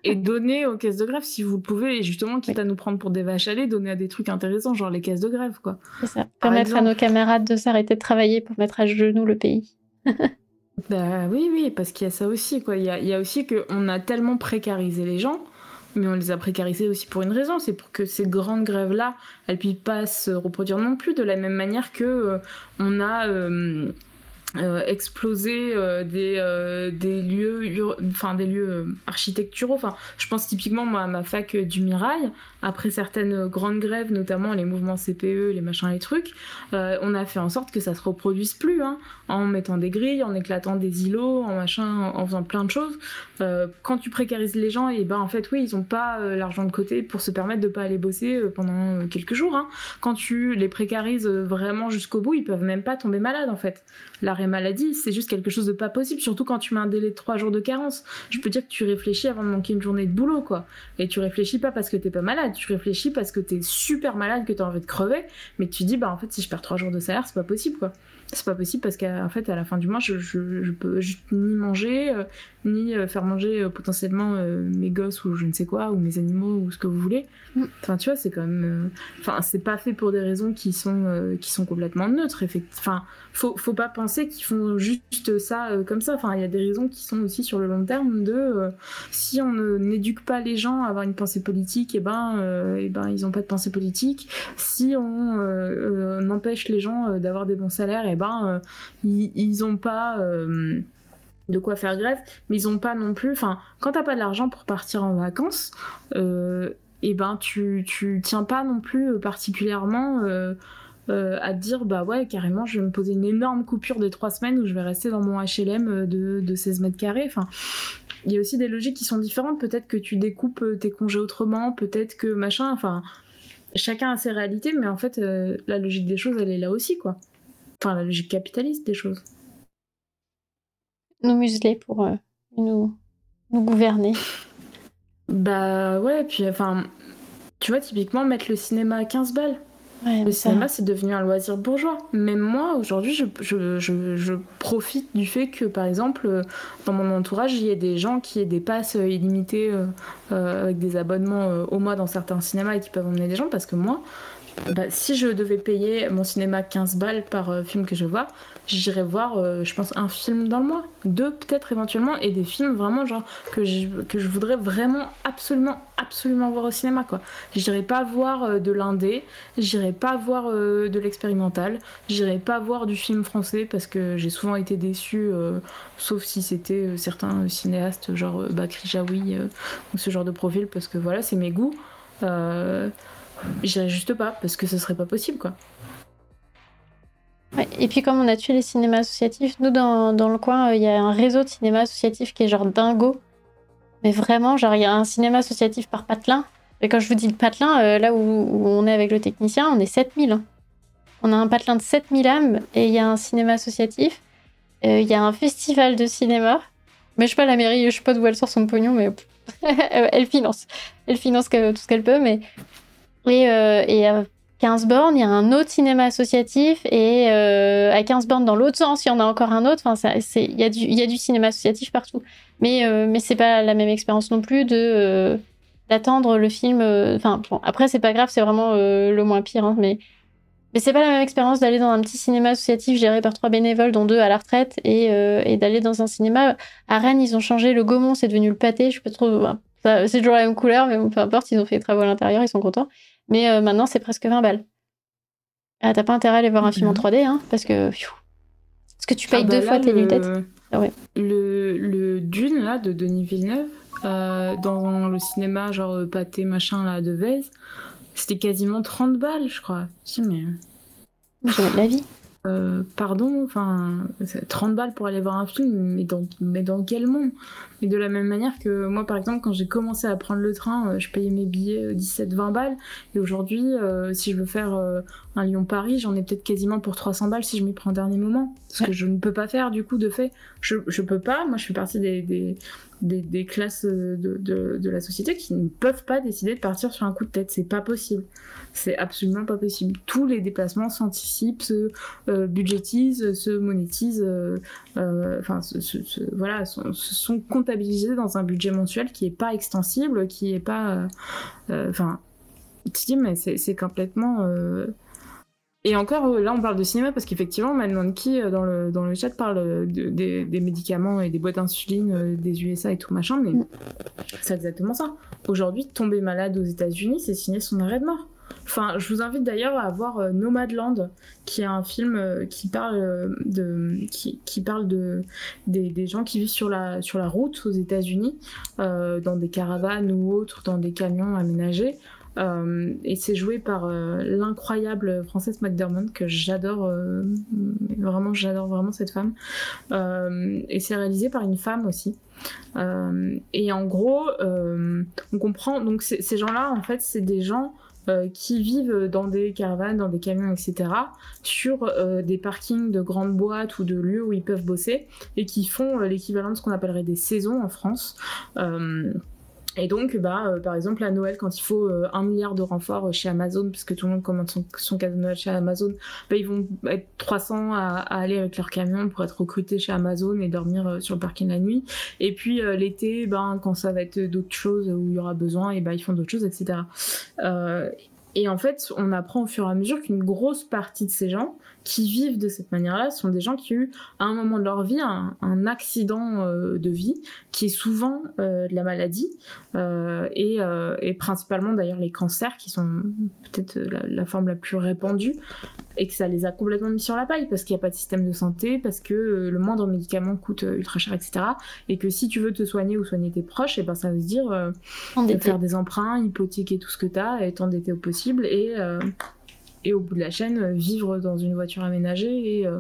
et donnez aux caisses de grève si vous pouvez. Et justement, quitte à nous prendre pour des vaches à lait, donnez à des trucs intéressants, genre les caisses de grève, quoi. C'est ça. Permettre à nos camarades de s'arrêter de travailler pour mettre à genoux le pays. bah oui, oui, parce qu'il y a ça aussi, quoi. Il y a, il y a aussi qu'on a tellement précarisé les gens mais on les a précarisés aussi pour une raison, c'est pour que ces grandes grèves-là, elles puissent pas se reproduire non plus, de la même manière que euh, on a euh, euh, exploser euh, des, des lieux enfin des lieux architecturaux. Enfin je pense typiquement moi, à ma fac du Mirail après certaines grandes grèves notamment les mouvements CPE les machins les trucs on a fait en sorte que ça se reproduise plus hein, en mettant des grilles en éclatant des îlots en machin en faisant plein de choses quand tu précarises les gens et ben en fait oui ils ont pas l'argent de côté pour se permettre de pas aller bosser pendant quelques jours hein. quand tu les précarises vraiment jusqu'au bout ils peuvent même pas tomber malades en fait l'arrêt maladie, c'est juste quelque chose de pas possible, surtout quand tu mets un délai de 3 jours de carence. Je peux dire que tu réfléchis avant de manquer une journée de boulot, quoi. Et tu réfléchis pas parce que t'es pas malade, tu réfléchis parce que t'es super malade, que t'as envie de crever, mais tu dis, bah en fait, si je perds 3 jours de salaire, c'est pas possible, quoi. c'est pas possible parce qu'en fait, à la fin du mois, je, peux ni manger, euh, ni euh, faire manger euh, potentiellement mes gosses ou je ne sais quoi, ou mes animaux ou ce que vous voulez. Mm. Enfin, tu vois, c'est quand même. Enfin, c'est pas fait pour des raisons qui sont, qui sont complètement neutres. Enfin, faut, faut pas penser qu'ils font juste ça comme ça. Enfin, il y a des raisons qui sont aussi sur le long terme de si on n'éduque pas les gens à avoir une pensée politique, et eh ben, eh ben ils ont pas de pensée politique. Si on empêche les gens d'avoir des bons salaires, et eh ben, euh, ils, ont pas euh, de quoi faire grève, mais ils ont pas non plus. Enfin, quand t'as pas de l'argent pour partir en vacances, et euh, eh ben tu, tu tiens pas non plus particulièrement à te dire bah ouais carrément je vais me poser une énorme coupure de trois semaines où je vais rester dans mon HLM de, de 16 mètres carrés. Enfin, il y a aussi des logiques qui sont différentes. Peut-être que tu découpes tes congés autrement, peut-être que machin. Enfin, chacun a ses réalités, mais en fait la logique des choses elle est là aussi quoi enfin la logique capitaliste des choses. Nous museler pour euh, nous, nous gouverner. Bah ouais, puis enfin, tu vois, typiquement mettre le cinéma à 15 balles. le cinéma, c'est devenu un loisir bourgeois. Même moi, aujourd'hui, je, je, je, je, profite du fait que, par exemple, euh, dans mon entourage, il y ait des gens qui aient des passes euh, illimitées avec des abonnements au mois dans certains cinémas et qui peuvent emmener des gens, parce que moi, bah, si je devais payer mon cinéma 15 balles par euh, film que je vois, j'irais voir, euh, je pense, un film dans le mois. Deux peut-être éventuellement, et des films vraiment genre que je, que je voudrais vraiment absolument, absolument voir au cinéma. quoi. J'irais pas voir euh, de l'indé, j'irais pas voir de l'expérimental, j'irais pas voir du film français parce que j'ai souvent été déçue, sauf si c'était certains cinéastes genre Bakri Jaoui ou ce genre de profil, parce que voilà, c'est mes goûts. J'irai juste pas parce que ce serait pas possible quoi. et puis comme on a tué les cinémas associatifs, nous dans, dans le coin, il y a un réseau de cinémas associatifs qui est genre dingo. Mais vraiment, genre il y a un cinéma associatif par patelin. Et quand je vous dis le patelin, euh, là où, on est avec le technicien, on est 7000. Hein. On a un patelin de 7000 âmes et il y a un cinéma associatif. Euh, il y a un festival de cinéma. Mais je sais pas, la mairie, je sais pas d'où elle sort son pognon, mais [laughs] elle finance. Elle finance tout ce qu'elle peut, mais et, euh, à 15 bornes, il y a un autre cinéma associatif. Et euh, à 15 bornes, dans l'autre sens, il y en a encore un autre. Enfin, il y, a du, cinéma associatif partout. Mais, euh, mais c'est pas la même expérience non plus de d'attendre le film. Enfin, bon, après, c'est pas grave, c'est vraiment le moins pire. Hein, mais mais c'est pas la même expérience d'aller dans un petit cinéma associatif géré par trois bénévoles, dont deux à la retraite, et, et d'aller dans un cinéma. À Rennes, ils ont changé le Gaumont, c'est devenu le pâté. Je peux trop. c'est toujours la même couleur, mais peu importe, ils ont fait des travaux à l'intérieur, ils sont contents. Mais euh, maintenant, c'est presque 20 balles. Ah, t'as pas intérêt à aller voir un film en 3D, hein, parce que. Parce que tu payes ah bah deux fois tes lunettes. Ah le, le Dune, là, de Denis Villeneuve, euh, dans le cinéma, genre euh, pâté machin, là, de Vez, c'était quasiment 30 balles, je crois. Si, mais. J'ai de la vie. Euh, pardon, enfin, 30 balles pour aller voir un film, mais dans, mais dans quel monde? Mais de la même manière que moi, par exemple, quand j'ai commencé à prendre le train, euh, je payais mes billets 17-20 euh, balles, et aujourd'hui, si je veux faire un Lyon-Paris, j'en ai peut-être quasiment pour 300 balles si je m'y prends au dernier moment. Ce que je ne peux pas faire, du coup, de fait. Je, je peux pas, moi je fais partie des, des, des, classes de, la société qui ne peuvent pas décider de partir sur un coup de tête, c'est pas possible. C'est absolument pas possible. Tous les déplacements s'anticipent, se euh, budgétisent, se monétisent, euh, euh, enfin, voilà, sont, comptabilisés dans un budget mensuel qui est pas extensible, qui est pas, enfin, dis mais c'est complètement et encore, là, on parle de cinéma parce qu'effectivement, Matt qui dans le, dans le chat, parle des, des, médicaments et des boîtes d'insuline des USA et tout machin, mais c'est exactement ça. Aujourd'hui, tomber malade aux États-Unis, c'est signer son arrêt de mort. Enfin, je vous invite d'ailleurs à voir euh, Nomadland, qui est un film euh, qui parle euh, de qui, qui parle de des, des, gens qui vivent sur la sur la route aux États-Unis, dans des caravanes ou autres, dans des camions aménagés. Et c'est joué par l'incroyable Frances McDermott que j'adore vraiment j'adore vraiment cette femme et c'est réalisé par une femme aussi et en gros on comprend donc ces gens-là en fait c'est des gens euh, qui vivent dans des caravanes, dans des camions, etc., sur euh, des parkings de grandes boîtes ou de lieux où ils peuvent bosser et qui font euh, l'équivalent de ce qu'on appellerait des saisons en France Et donc, bah, euh, par exemple, à Noël, quand il faut euh, un milliard de renforts chez Amazon, parce que tout le monde commande son, son cadeau de Noël chez Amazon, bah, ils vont être 300 à, aller avec leur camion pour être recrutés chez Amazon et dormir euh, sur le parking la nuit. Et puis l'été, ben, quand ça va être d'autres choses où il y aura besoin, et ben, ils font d'autres choses, etc. et en fait, on apprend au fur et à mesure qu'une grosse partie de ces gens, qui vivent de cette manière-là sont des gens qui ont eu à un moment de leur vie un, accident euh, de vie qui est souvent euh, de la maladie euh, et, principalement d'ailleurs les cancers qui sont peut-être la, forme la plus répandue et que ça les a complètement mis sur la paille parce qu'il n'y a pas de système de santé, parce que le moindre médicament coûte ultra cher, etc. Et que si tu veux te soigner ou soigner tes proches, et ben ça veut dire faire des emprunts, hypothéquer tout ce que tu as, et t'endetter au possible et et au bout de la chaîne, euh, vivre dans une voiture aménagée et euh,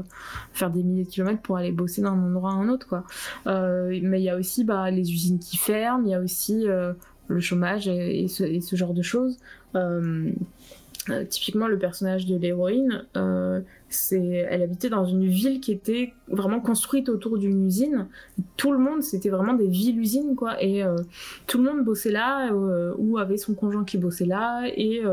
faire des milliers de kilomètres pour aller bosser d'un endroit à un autre. Quoi. Euh, mais il y a aussi bah, les usines qui ferment, il y a aussi le chômage et, ce, et, ce, genre de choses. Euh, typiquement, le personnage de l'héroïne, euh, elle habitait dans une ville qui était vraiment construite autour d'une usine. Tout le monde, c'était vraiment des villes-usines, quoi. Et euh, tout le monde bossait là, ou avait son conjoint qui bossait là, et,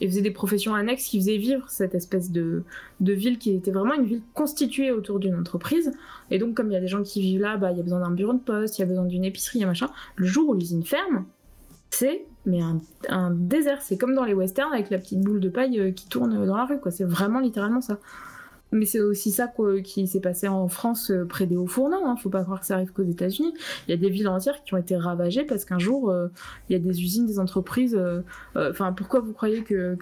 faisait des professions annexes qui faisaient vivre cette espèce de, ville qui était vraiment une ville constituée autour d'une entreprise. Et donc, comme il y a des gens qui vivent là, bah, il y a besoin d'un bureau de poste, il y a besoin d'une épicerie, un machin. Le jour où l'usine ferme, c'est mais un, désert. C'est comme dans les westerns avec la petite boule de paille euh, qui tourne dans la rue. C'est vraiment littéralement ça. Mais c'est aussi ça qui s'est passé en France euh, près des Hauts-Fourneaux. Hein. Faut pas croire que ça arrive qu'aux États-Unis. Il y a des villes entières qui ont été ravagées parce qu'un jour, euh, il y a des usines, des entreprises. Enfin, pourquoi vous croyez que,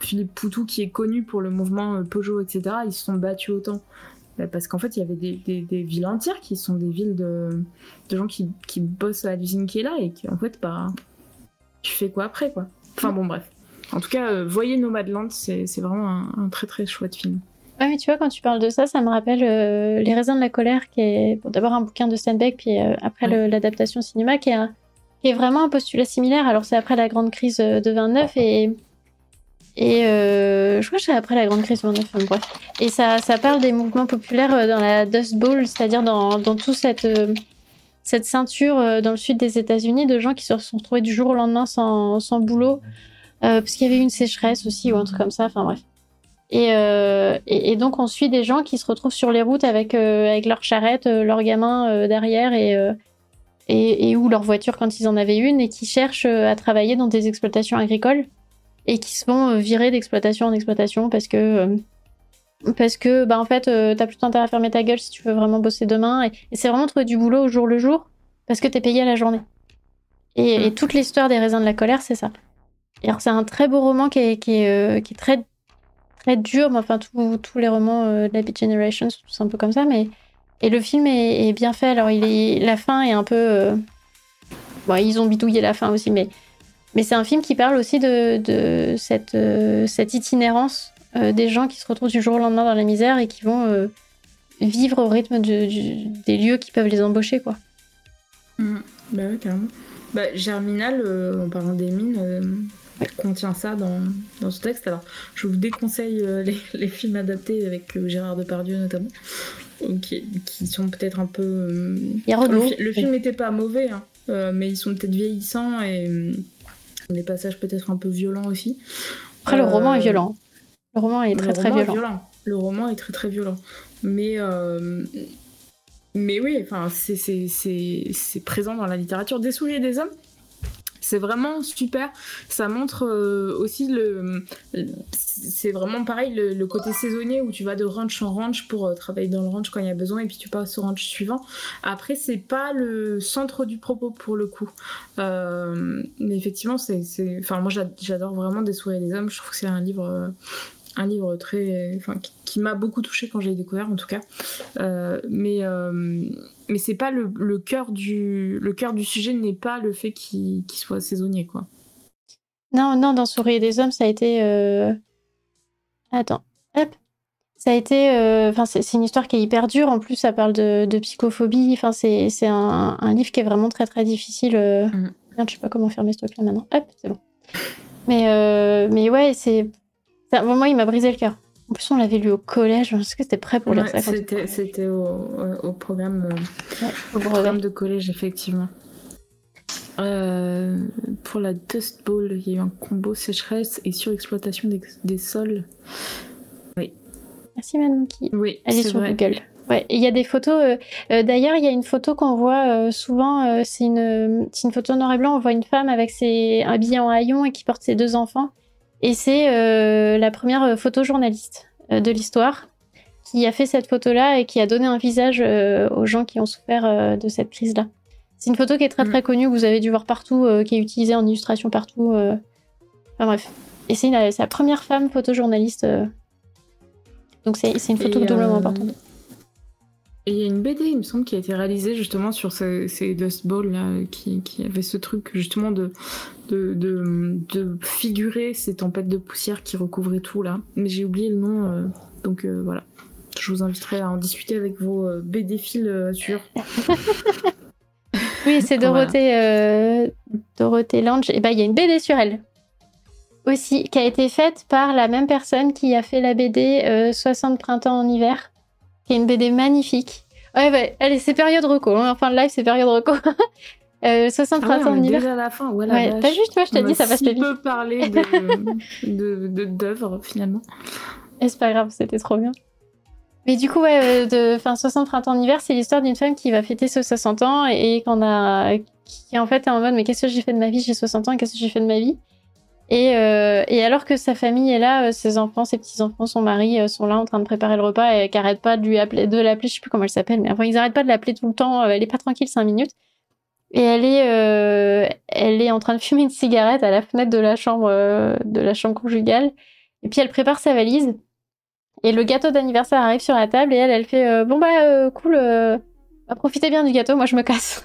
Philippe Poutou, qui est connu pour le mouvement Peugeot, etc., ils se sont battus autant? Bah, parce qu'en fait, il y avait des, villes entières qui sont des villes de, gens qui, bossent à l'usine qui est là et qui, en fait, bah, tu fais quoi après, quoi. Enfin bon, bref. En tout cas, euh, voyez Nomadland, c'est vraiment un, très très chouette film. Ouais, mais tu vois, quand tu parles de ça, ça me rappelle euh, Les raisins de la colère, qui est d'abord un bouquin de Steinbeck, puis euh, après l'adaptation cinéma, qui est, qui est vraiment un postulat similaire. Alors, c'est après la grande crise de 29 et. Et je crois que c'est après la grande crise de 29, bref. Et ça, ça parle des mouvements populaires dans la Dust Bowl, c'est-à-dire dans, dans tout cette cette ceinture euh, dans le sud des États-Unis de gens qui se sont retrouvés du jour au lendemain sans, boulot, euh, parce qu'il y avait une sécheresse aussi ou un truc comme ça, enfin bref. Et, euh, donc on suit des gens qui se retrouvent sur les routes avec, avec leur charrette, leurs gamins derrière et, et, et, ou leur voiture quand ils en avaient une et qui cherchent à travailler dans des exploitations agricoles et qui se font virer d'exploitation en exploitation parce que parce que, bah, en fait, euh, t'as plutôt intérêt à fermer ta gueule si tu veux vraiment bosser demain. Et, c'est vraiment trouver du boulot au jour le jour parce que t'es payé à la journée. Et, mm. toute l'histoire des raisins de la colère, c'est ça. Et alors, c'est un très beau roman qui est, qui est, euh, qui est très, très dur. Mais enfin, tous les romans euh, de la Beat Generation sont tous un peu comme ça. Mais... Et le film est, bien fait. Alors, il est... la fin est un peu. Bon, ils ont bidouillé la fin aussi, mais, mais c'est un film qui parle aussi de, de cette, cette itinérance euh, des gens qui se retrouvent du jour au lendemain dans la misère et qui vont euh, vivre au rythme des lieux qui peuvent les embaucher, quoi. Mmh. Bah ouais, carrément. Bah, Germinal, euh, en parlant des mines, contient ça dans, dans, ce texte. Alors, je vous déconseille [laughs] les, films adaptés avec Gérard Depardieu notamment, qui, qui sont peut-être un peu... le, le, film n'était pas mauvais, hein, mais ils sont peut-être vieillissants et des passages peut-être un peu violents aussi. Après, le roman est violent. Le roman est très très violent. Le roman est très très violent. Mais, euh, mais oui, enfin, c'est présent dans la littérature. Des souliers des hommes, c'est vraiment super. Ça montre euh, aussi le. C'est vraiment pareil, le, côté saisonnier où tu vas de ranch en ranch pour euh, travailler dans le ranch quand il y a besoin et puis tu passes au ranch suivant. Après, c'est pas le centre du propos pour le coup. mais effectivement, c'est. Enfin, moi, j'adore vraiment Des souris des hommes. Je trouve que c'est un livre un livre très, enfin, qui, m'a beaucoup touché quand j'ai découvert en tout cas. Euh, mais euh, mais c'est pas le, le cœur du le cœur du sujet n'est pas le fait qu'il soit saisonnier quoi. Non non dans Souris des hommes ça a été euh... attends hop ça a été enfin c'est une histoire qui est hyper dure en plus ça parle de, de psychophobie enfin c'est un, un, livre qui est vraiment très très difficile. Mm. je sais pas comment fermer ce truc là maintenant hop c'est bon. Mais mais ouais c'est moi, il m'a brisé le cœur. En plus, on l'avait lu au collège. Est-ce que c'était prêt pour lire ça C'était au, au, programme, au programme de collège, effectivement. pour la Dust Bowl, il y a eu un combo sécheresse et surexploitation des, sols. Oui. Merci Madame Oui, Elle est, sur Google. Ouais, il y a des photos. Euh, euh, d'ailleurs, il y a une photo qu'on voit euh, souvent. c'est une, une photo noir et blanc. On voit une femme avec ses habillée en haillons et qui porte ses deux enfants. Et c'est la première photojournaliste de l'histoire qui a fait cette photo-là et qui a donné un visage aux gens qui ont souffert de cette crise-là. C'est une photo qui est très mm. très connue, que vous avez dû voir partout, qui est utilisée en illustration partout. Enfin bref. Et c'est la première femme photojournaliste. Donc c'est une photo doublement importante. Et il y a une BD, il me semble, qui a été réalisée justement sur ces, Dust Balls là, qui, avait ce truc justement de de, de, figurer ces tempêtes de poussière qui recouvraient tout là. Mais j'ai oublié le nom, euh, donc euh, voilà. Je vous inviterai à en discuter avec vos euh, BD fils sur. oui, c'est [laughs] Dorothée, Dorothée Lange. Et bah, il y a une BD sur elle aussi, qui a été faite par la même personne qui a fait la BD 60 printemps en hiver qui est une BD magnifique. Ouais, ouais, allez, c'est période reco. Hein. Enfin, le live, c'est période reco. [laughs] euh, 60 ah ouais, on est déjà à la fin. Ouais, ouais t'as juste, moi, je t'ai dit, ça passe vite. On peut parler de, d'œuvres, finalement. Et c'est pas grave, c'était trop bien. Mais du coup, ouais, euh, de, fin, 60 printemps hiver, c'est l'histoire d'une femme qui va fêter ses 60 ans et qu'on a, qui en fait est en mode, mais qu'est-ce que j'ai fait de ma vie? J'ai 60 ans, qu'est-ce que j'ai fait de ma vie? Euh, et, alors que sa famille est là, euh, ses enfants, ses petits-enfants, son mari euh, sont là en train de préparer le repas et qu'arrête arrête pas de lui appeler, de l'appeler, je sais plus comment elle s'appelle, mais enfin ils arrêtent pas de l'appeler tout le temps, elle est pas tranquille cinq minutes. Et elle est, elle est en train de fumer une cigarette à la fenêtre de la chambre, de la chambre conjugale. Et puis elle prépare sa valise. Et le gâteau d'anniversaire arrive sur la table et elle, elle fait bon bah cool, bah, profitez bien du gâteau, moi je me casse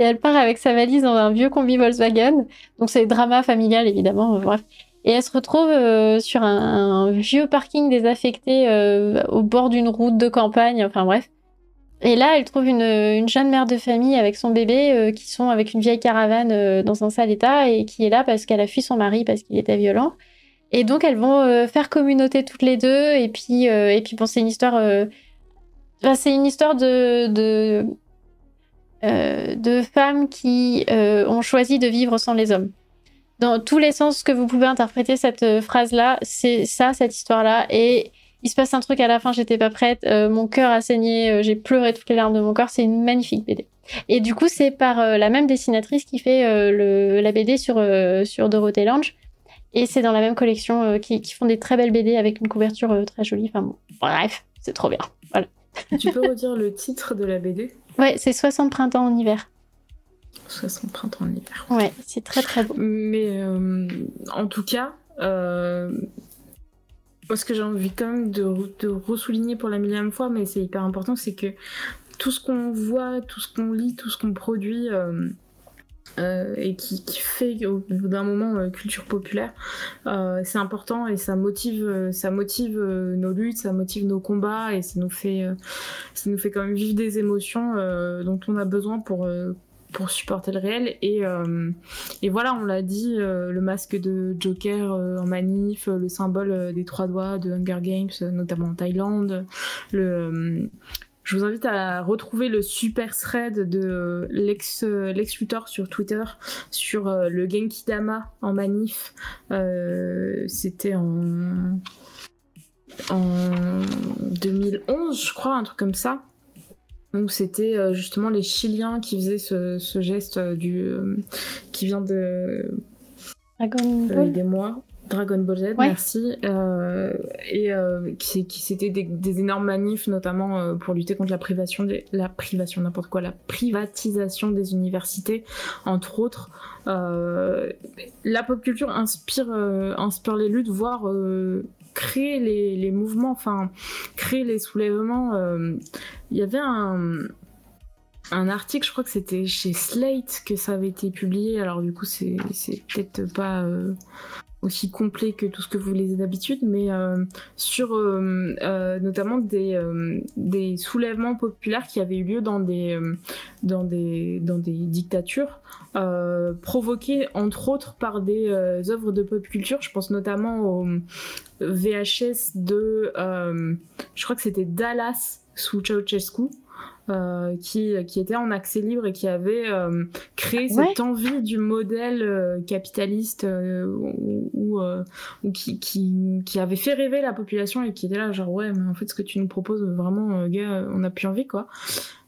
et elle part avec sa valise dans un vieux combi Volkswagen. Donc c'est drama familial évidemment, euh, bref. Et elle se retrouve euh, sur un, vieux parking désaffecté euh, au bord d'une route de campagne, enfin bref. Et là, elle trouve une, jeune mère de famille avec son bébé qui sont avec une vieille caravane dans un sale état et qui est là parce qu'elle a fui son mari parce qu'il était violent. Et donc elles vont faire communauté toutes les deux. Et puis, et puis bon, c'est une histoire. c'est une histoire de euh, de femmes qui euh, ont choisi de vivre sans les hommes. Dans tous les sens que vous pouvez interpréter cette euh, phrase-là, c'est ça, cette histoire-là. Et il se passe un truc à la fin, j'étais pas prête, mon cœur a saigné, j'ai pleuré toutes les larmes de mon corps. C'est une magnifique BD. Et du coup, c'est par la même dessinatrice qui fait la BD sur, sur Dorothée Lange. Et c'est dans la même collection qui, font des très belles BD avec une couverture très jolie. Enfin bref, c'est trop bien. Tu peux redire le titre de la BD Ouais, c'est 60 printemps en hiver. 60 printemps en hiver. Ouais, c'est très très beau. Mais euh, en tout cas, euh, ce que j'ai envie quand même de, de ressouligner pour la millième fois, mais c'est hyper important, c'est que tout ce qu'on voit, tout ce qu'on lit, tout ce qu'on produit, euh, euh, et qui, fait au bout d'un moment euh, culture populaire. Euh, c'est important et ça motive, ça motive nos luttes, ça motive nos combats et ça nous fait, ça nous fait quand même vivre des émotions dont on a besoin pour pour supporter le réel et, voilà on l'a dit le masque de Joker en manif le symbole des trois doigts de Hunger Games notamment en Thaïlande le je vous invite à retrouver le super thread de l'ex Luthor sur Twitter sur euh, le Genki Dama en manif. Euh, c'était en en 2011, je crois, un truc comme ça. Donc c'était euh, justement les Chiliens qui faisaient ce, geste du qui vient de Dragon Ball. des mois. Dragon Ball Z, merci. Euh, et euh, qui, qui c'était des, énormes manifs, notamment euh, pour lutter contre la privation, la privation n'importe quoi, la privatisation des universités, entre autres. la pop culture inspire, inspire les luttes, voire créer les, les, mouvements, enfin créer les soulèvements. Il y avait un un article, je crois que c'était chez Slate que ça avait été publié. Alors du coup, c'est peut-être pas aussi complet que tout ce que vous lisez d'habitude, mais euh, sur euh, euh, notamment des, des soulèvements populaires qui avaient eu lieu dans des, dans des, dans des dictatures, provoqués entre autres par des œuvres de pop culture. Je pense notamment au VHS de, je crois que c'était Dallas sous Ceausescu. Euh, qui, qui était en accès libre et qui avait euh, créé cette envie du modèle euh, capitaliste ou, ou qui, qui, qui, avait fait rêver la population et qui était là genre ouais mais en fait ce que tu nous proposes vraiment gars on n'a plus envie quoi.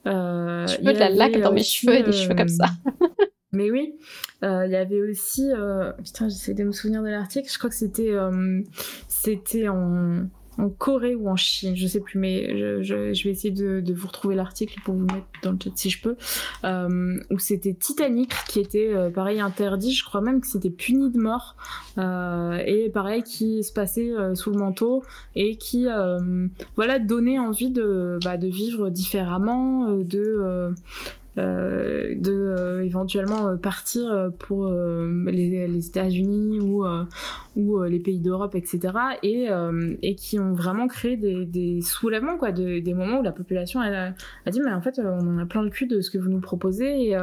je peux de la laque dans mes cheveux et des cheveux comme ça. [laughs] Mais oui, il y avait aussi. Putain, j'essaie de me souvenir de l'article. Je crois que c'était c'était en en Corée ou en Chine, je sais plus, mais je, vais essayer de, vous retrouver l'article pour vous mettre dans le chat si je peux, euh, où c'était Titanic qui était euh, pareil interdit, je crois même que c'était puni de mort, euh, et pareil qui se passait sous le manteau et qui voilà donnait envie de, bah, de vivre différemment, de euh, de euh, éventuellement euh, partir pour les, les États-Unis ou, ou les pays d'Europe, etc. Et, et qui ont vraiment créé des, des soulèvements, quoi, de, des moments où la population a, a, dit mais en fait on en a plein le cul de ce que vous nous proposez et,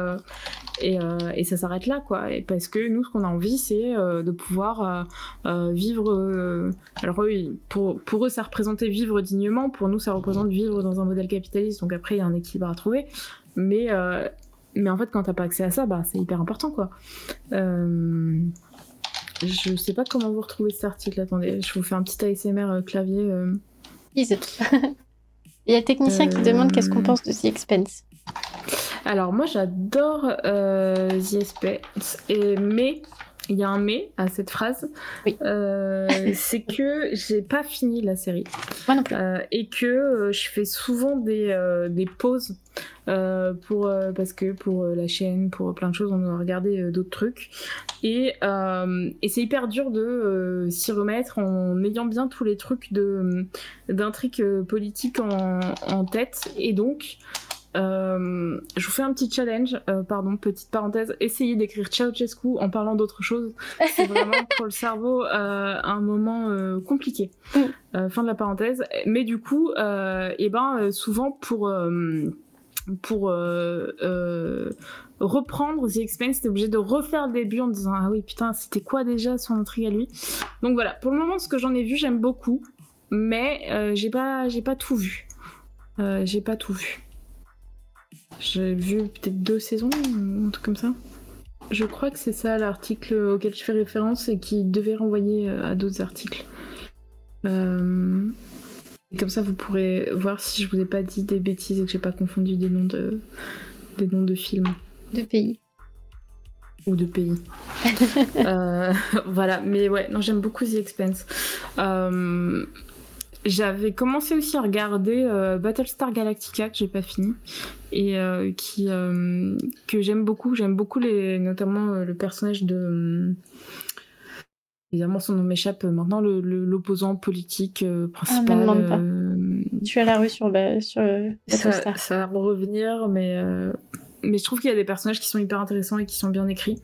et, et ça s'arrête là, quoi. Et parce que nous ce qu'on a envie c'est de pouvoir vivre. alors oui, pour, pour eux ça représentait vivre dignement, pour nous ça représente vivre dans un modèle capitaliste. Donc après il y a un équilibre à trouver. Mais, euh, mais en fait, quand t'as pas accès à ça, bah, c'est hyper important, quoi. Euh, je sais pas comment vous retrouvez cet article. Attendez, je vous fais un petit ASMR euh, clavier. [laughs] Il y a technicien qui demande qu'est-ce qu'on pense de The Expense. Alors, moi, j'adore The Expense, et, mais il y a un mais à cette phrase. Euh, [laughs] c'est que j'ai pas fini la série. Euh, et que euh, je fais souvent des, des pauses pour, parce que pour la chaîne, pour plein de choses, on doit regarder d'autres trucs. Et, et c'est hyper dur de s'y remettre en ayant bien tous les trucs d'intrigue politique en, en, tête. Et donc, euh, je vous fais un petit challenge, euh, pardon, petite parenthèse, essayez d'écrire Ceausescu en parlant d'autre chose. C'est [laughs] vraiment pour le cerveau euh, un moment compliqué. Fin de la parenthèse. Mais du coup, et eh ben souvent pour pour reprendre The Expense, t'es obligé de refaire le début en disant ah oui putain c'était quoi déjà son intrigue à lui? Donc voilà, pour le moment ce que j'en ai vu j'aime beaucoup, mais j'ai pas j'ai pas tout vu. j'ai pas tout vu. J'ai vu peut-être deux saisons, un truc comme ça. Je crois que c'est ça l'article auquel je fais référence et qui devait renvoyer euh, à d'autres articles. Euh, comme ça, vous pourrez voir si je vous ai pas dit des bêtises et que j'ai pas confondu des noms de, des noms de films. De pays. Ou de pays. [laughs] Euh, [laughs] voilà, mais ouais, non, j'aime beaucoup The Expense. J'avais commencé aussi à regarder euh, Battlestar Galactica que j'ai pas fini et euh, qui euh, que j'aime beaucoup. J'aime beaucoup les notamment le personnage de évidemment son nom m'échappe maintenant l'opposant politique ah, principal. Ah, pas. Suis à la rue sur, sur Battlestar. Ça, ça, va revenir, mais mais je trouve qu'il y a des personnages qui sont hyper intéressants et qui sont bien écrits.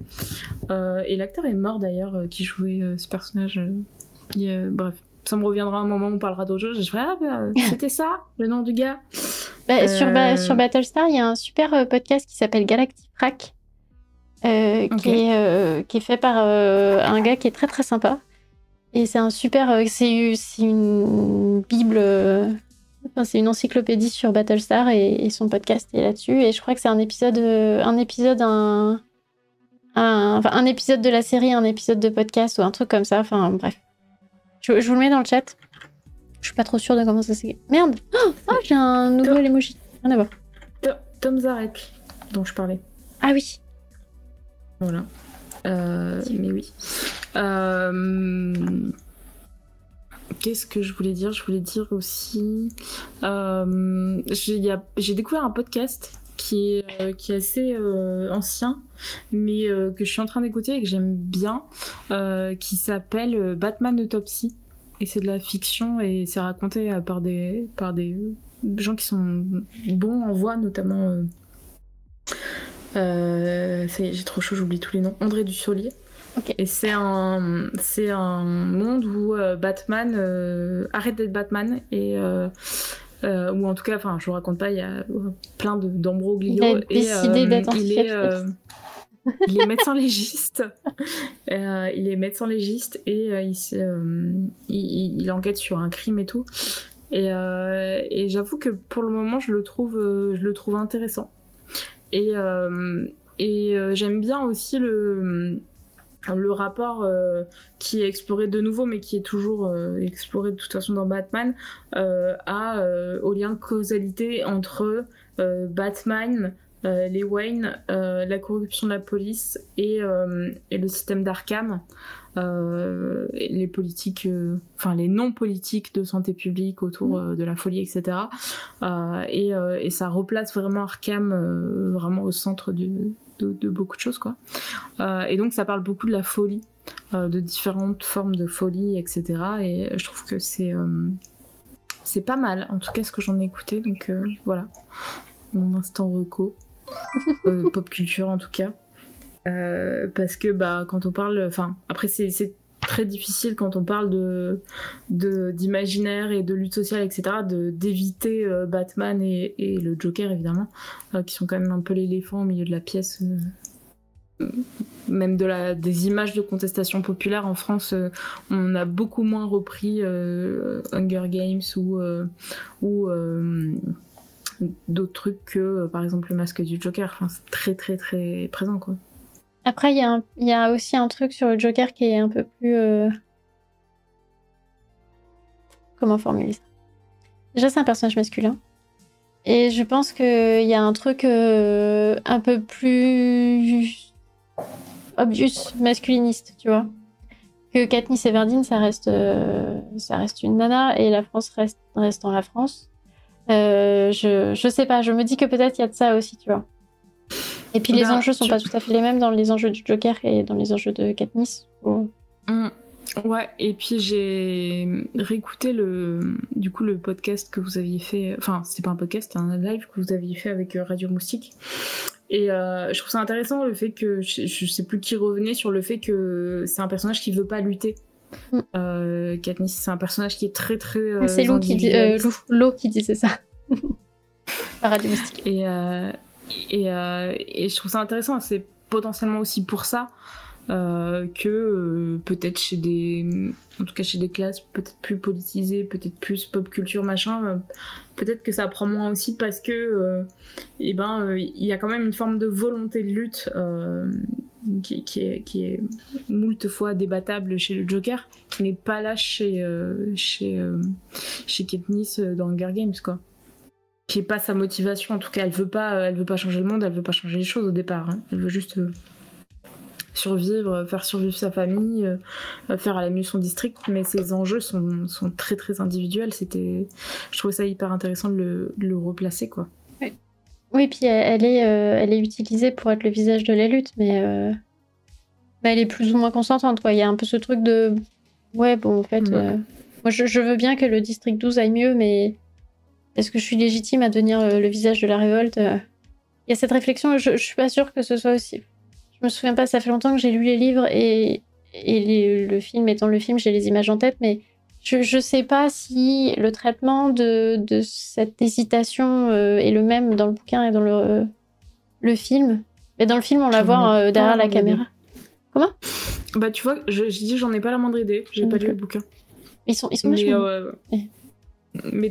et l'acteur est mort d'ailleurs qui jouait ce personnage. bref ça me reviendra un moment où on parlera d'autre chose. Je ferai, ah, bah, [laughs] c'était ça, le nom du gars. Bah, sur, euh, sur Battlestar, il y a un super euh, podcast qui s'appelle Galactifrac, euh, qui, est, qui est fait par un gars qui est très très sympa. Et c'est un super. c'est une bible. Enfin, c'est une encyclopédie sur Battlestar et, son podcast est là-dessus. Et je crois que c'est un épisode, un épisode, un, un, enfin, un épisode de la série, un épisode de podcast ou un truc comme ça. Enfin, bref. Je, vous le mets dans le chat. Je suis pas trop sûre de comment ça s'est. Merde Oh, j'ai un nouveau emoji. Rien à voir. Tom Zarek, dont je parlais. Ah oui. Voilà. Euh, mais oui. Euh, qu'est-ce que je voulais dire? Je voulais dire aussi. Euh, j'ai découvert un podcast qui est, euh, qui est assez euh, ancien, mais euh, que je suis en train d'écouter et que j'aime bien, qui s'appelle Batman Autopsy. Et c'est de la fiction et c'est raconté par des, par des gens qui sont bons en voix, notamment. j'ai trop chaud, j'oublie tous les noms. André Dussolier. Et c'est un, c'est un monde où Batman arrête d'être Batman et euh, ou en tout cas, enfin, je vous raconte pas, il y a plein d'embroglios. Il a décidé euh, d'être il est, [laughs] euh, il est médecin légiste. il est médecin légiste et il, il, il, enquête sur un crime et tout. Et, et j'avoue que pour le moment, je le trouve, je le trouve intéressant. Et, et j'aime bien aussi le le rapport euh, qui est exploré de nouveau, mais qui est toujours euh, exploré de toute façon dans Batman, euh, à, au lien de causalité entre Batman, les Wayne, la corruption de la police et, et le système d'Arkham. les politiques, enfin les non-politiques de santé publique autour mm. de la folie, etc. Et, et, ça replace vraiment Arkham vraiment au centre du, de, beaucoup de choses, quoi. Euh, et donc, ça parle beaucoup de la folie, euh, de différentes formes de folie, etc. Et je trouve que c'est euh, c'est pas mal, en tout cas, ce que j'en ai écouté. Donc, voilà, mon instant reco, [laughs] pop culture en tout cas. parce que bah, quand on parle, enfin après c'est très difficile quand on parle de d'imaginaire et de lutte sociale, etc., d'éviter euh, Batman et, le Joker, évidemment, euh, qui sont quand même un peu l'éléphant au milieu de la pièce. Euh, même de la, des images de contestation populaire en France, on a beaucoup moins repris Hunger Games ou, ou d'autres trucs que, par exemple, le masque du Joker. Enfin, c'est très, très, très présent, quoi. Après, il y, a aussi un truc sur le Joker qui est un peu plus. Euh, comment formuler ça? Déjà, c'est un personnage masculin. Et je pense qu'il y a un truc euh, un peu plus. obvious, masculiniste, tu vois. Que Katniss ça reste, euh, ça reste une nana et la France reste, reste en la France. je, je sais pas, je me dis que peut-être il y a de ça aussi, tu vois. Et puis les bah, enjeux sont pas tout à fait les mêmes dans les enjeux du Joker et dans les enjeux de Katniss. Mmh. Ouais, et puis j'ai réécouté le, du coup, le podcast que vous aviez fait, enfin, c'était pas un podcast, c'était un live que vous aviez fait avec euh, Radio Moustique. Et euh, je trouve ça intéressant le fait que, je, sais plus qui revenait sur le fait que c'est un personnage qui veut pas lutter. Mm. Euh, Katniss, c'est un personnage qui est très très. c'est Lou qui, dit, Lou, qui disait ça. [laughs] Radio Moustique. Et, euh, et, je trouve ça intéressant. C'est potentiellement aussi pour ça euh, que euh, peut-être chez des, en tout cas chez des classes peut-être plus politisées, peut-être plus pop culture machin, peut-être que ça prend moins aussi parce que, eh ben, il y a quand même une forme de volonté de lutte qui, est, qui moult fois débattable chez le Joker, qui n'est pas là chez chez chez Katniss dans Hunger Games quoi qui est pas sa motivation. En tout cas, elle veut pas, elle veut pas changer le monde, elle veut pas changer les choses au départ. Hein. Elle veut juste euh, survivre, faire survivre sa famille, euh, faire à la mieux son district. Mais ses enjeux sont, sont très très individuels. C'était, je trouvais ça hyper intéressant de le, replacer quoi. Oui. oui, puis elle est, euh, elle est utilisée pour être le visage de la lutte, mais, elle est plus ou moins consentante. Quoi. Il y a un peu ce truc de, ouais, bon, en fait, moi je, je veux bien que le district 12 aille mieux, mais est-ce que je suis légitime à devenir euh, le, visage de la révolte euh? Il y a cette réflexion, je, je suis pas sûre que ce soit aussi. Je me souviens pas, ça fait longtemps que j'ai lu les livres et, et le film étant le film, j'ai les images en tête, mais je, je sais pas si le traitement de, de cette hésitation euh, est le même dans le bouquin et dans le, le film. Mais dans le film, on la voit derrière la caméra. Comment? Bah, tu vois, je, je dis, j'en ai pas la moindre idée. J'ai pas lu le bouquin. Ils sont, ils sont mais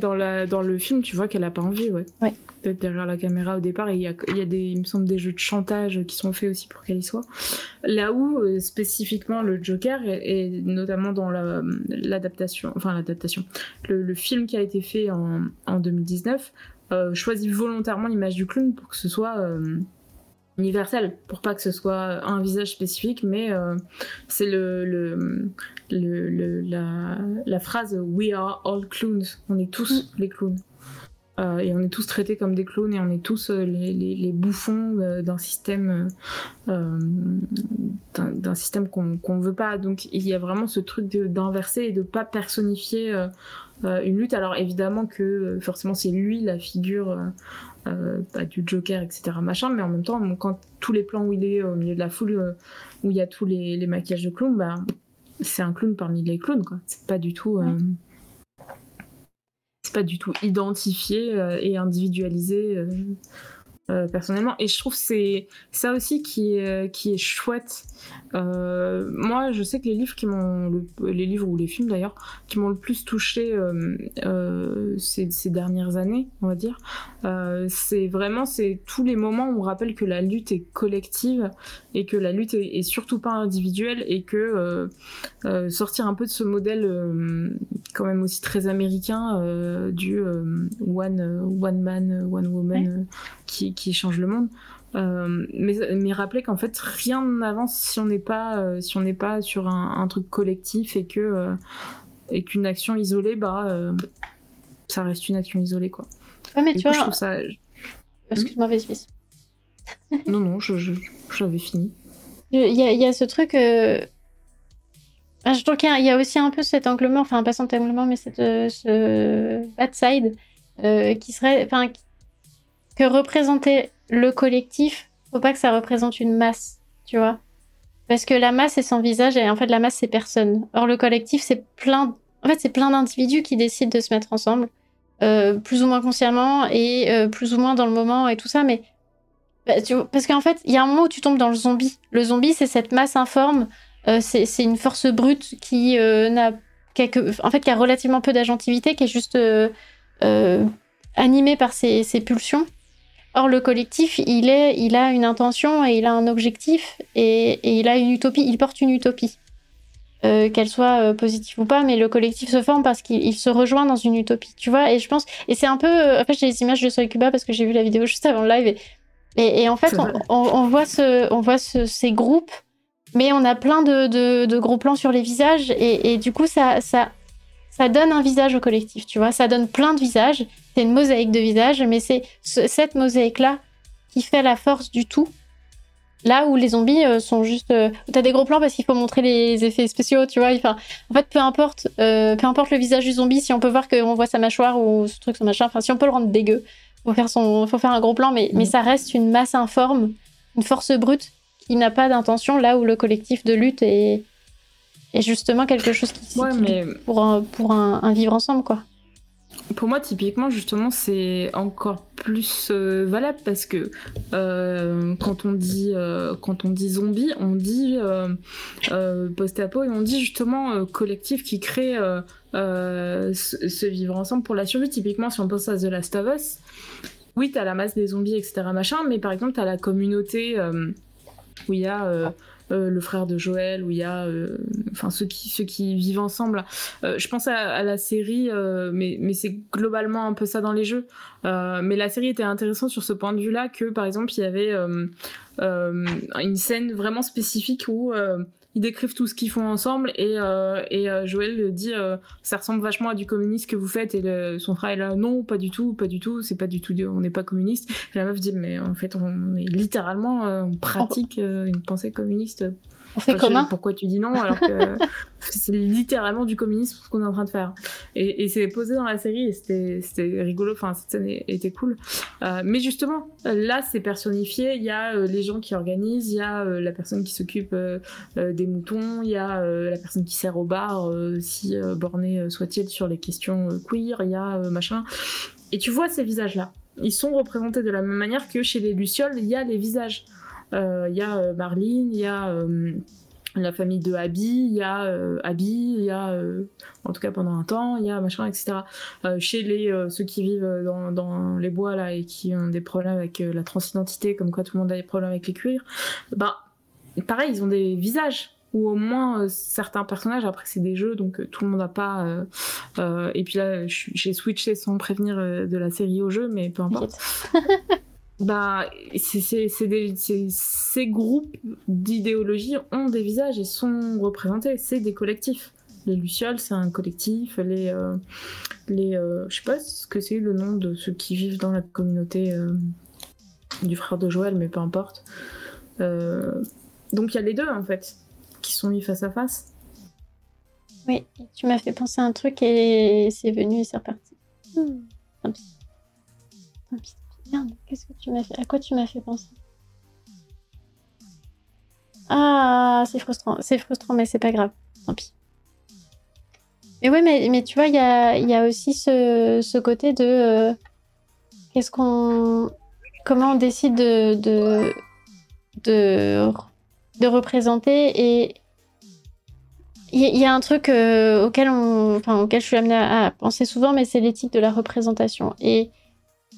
dans, la, dans le film, tu vois qu'elle a pas envie, ouais. ouais. D'être derrière la caméra au départ. Il y a, y a des, il me semble, des jeux de chantage qui sont faits aussi pour qu'elle y soit. Là où, euh, spécifiquement, le Joker, et, notamment dans l'adaptation, enfin l'adaptation, le, film qui a été fait en, en 2019, euh, choisit volontairement l'image du clown pour que ce soit. Euh, universel pour pas que ce soit un visage spécifique mais euh, c'est le, le, le, la, la, phrase we are all clowns on est tous mm. les clowns. Euh, et on est tous traités comme des clowns et on est tous euh, les, les, les, bouffons d'un système d'un système qu'on qu'on veut pas. Donc il y a vraiment ce truc d'inverser et de pas personnifier une lutte. Alors évidemment que forcément c'est lui la figure euh, bah, du Joker, etc. Machin, mais en même temps, quand tous les plans où il est au milieu de la foule, euh, où il y a tous les, maquillages de clown, bah, c'est un clown parmi les clowns, quoi. C'est pas du tout. Euh, c'est pas du tout identifié et individualisé euh, personnellement. Et je trouve c'est ça aussi qui est, qui est chouette. Euh, moi, je sais que les livres qui m'ont, les livres ou les films d'ailleurs, qui m'ont le plus touché euh, ces, ces, dernières années, on va dire, c'est vraiment c'est tous les moments où on rappelle que la lutte est collective et que la lutte est, est surtout pas individuelle et que sortir un peu de ce modèle quand même aussi très américain du one one man one woman qui qui change le monde. Euh, mais, mais rappeler qu'en fait rien n'avance si on n'est pas euh, si on n'est pas sur un, truc collectif et que euh, et qu'une action isolée bah ça reste une action isolée quoi. Ouais mais tu vois. ça... Excuse-moi vas [laughs] non non je, j'avais fini. Il y, a, y a ce truc. Ah, je trouve qu'il y, a aussi un peu cet anglement, enfin pas cet anglement, mais cette, ce bad side qui serait, enfin que représenter le collectif, faut pas que ça représente une masse, tu vois. Parce que la masse est son visage et en fait la masse c'est personne. Or le collectif c'est plein, en fait c'est plein d'individus qui décident de se mettre ensemble, euh, plus ou moins consciemment et euh, plus ou moins dans le moment et tout ça. Mais bah, parce qu'en fait il y a un moment où tu tombes dans le zombie. Le zombie c'est cette masse informe, euh, c'est une force brute qui n'a en fait qui a relativement peu d'agentivité, qui est juste animée par ses pulsions. Or, le collectif, il, est, il a une intention et il a un objectif et, il a une utopie, il porte une utopie. Euh, qu'elle soit euh, positive ou pas, mais le collectif se forme parce qu'il se rejoint dans une utopie, tu vois. Et je pense, et c'est un peu, euh, en fait, j'ai des images de Cuba parce que j'ai vu la vidéo [laughs] juste avant le live, et, en fait, on, voit ce, on voit ces groupes, mais on a plein de, gros plans sur les visages, et, du coup, ça, ça, ça donne un visage au collectif, tu vois. Ça donne plein de visages. C'est une mosaïque de visages, mais c'est cette mosaïque-là qui fait la force du tout. Là où les zombies euh, sont juste. Euh, t'as des gros plans parce qu'il faut montrer les effets spéciaux, tu vois. Enfin, en fait, peu importe, euh, peu importe le visage du zombie, si on peut voir qu'on voit sa mâchoire ou ce truc, son machin, enfin, si on peut le rendre dégueu, faut faire, son, faut faire un gros plan, mais, mais ça reste une masse informe, une force brute qui n'a pas d'intention, là où le collectif de lutte est, et justement quelque chose qui ouais, mais... pour, un, pour un, vivre ensemble quoi. Pour moi, typiquement, justement, c'est encore plus euh, valable parce que euh, quand on dit euh, quand on dit zombie, on dit post-apo et on dit justement collectif qui crée ce, ce, vivre ensemble pour la survie. Typiquement, si on pense à The Last of Us, oui, t'as la masse des zombies, etc. machin, mais par exemple, t'as la communauté où il y a euh, le frère de Joël, où il y a, euh, enfin ceux qui ceux qui vivent ensemble. Euh, je pense à, la série, mais mais c'est globalement un peu ça dans les jeux. mais la série était intéressante sur ce point de vue-là que par exemple il y avait une scène vraiment spécifique où ils décrivent tout ce qu'ils font ensemble et, euh, euh, Joël dit euh, ça ressemble vachement à du communiste que vous faites et son frère est là non pas du tout pas du tout c'est pas du tout on n'est pas communiste. La meuf dit mais en fait on est littéralement on pratique une pensée communiste fait comment Pourquoi tu dis non alors que [laughs] c'est littéralement du communisme ce qu'on est en train de faire. Et, c'est posé dans la série et c'était rigolo. Enfin, cette scène était cool. Euh, mais justement, là, c'est personnifié. Il y a euh, les gens qui organisent, il y a euh, la personne qui s'occupe des moutons, il y a la personne qui sert au bar, si borné soit-il sur les questions queer, il y a machin. Et tu vois ces visages-là. Ils sont représentés de la même manière que chez les Lucioles, il y a les visages. Il euh, y a euh, Marlene, il y a euh, la famille de Abby, il y a Abby, il y a en tout cas pendant un temps, il y a machin, etc. chez les ceux qui vivent dans, les bois là et qui ont des problèmes avec la transidentité, comme quoi tout le monde a des problèmes avec les cuirs, bah pareil, ils ont des visages ou au moins certains personnages. Après c'est des jeux donc tout le monde n'a pas. et puis là j'ai switché sans prévenir de la série au jeu, mais peu importe. [laughs] bah, ces groupes d'idéologie ont des visages et sont représentés. C'est des collectifs. Les Lucioles, c'est un collectif. Les, euh, les euh, je sais pas ce que c'est le nom de ceux qui vivent dans la communauté euh, du frère de Joël, mais peu importe. donc il y a les deux en fait qui sont mis face à face. Oui, tu m'as fait penser à un truc et c'est venu et c'est reparti. Hmm. Tant pis. Tant pis. Merde, qu'est-ce que tu m'as fait? À quoi tu m'as fait penser? Ah, c'est frustrant. C'est frustrant, mais c'est pas grave. Tant pis. Mais ouais, mais, tu vois, il y a, aussi ce, côté de. Euh, qu'est-ce qu'on. comment on décide de, de, de, représenter et il y, a un truc euh, auquel, on, enfin, auquel je suis amenée à, penser souvent, mais c'est l'éthique de la représentation.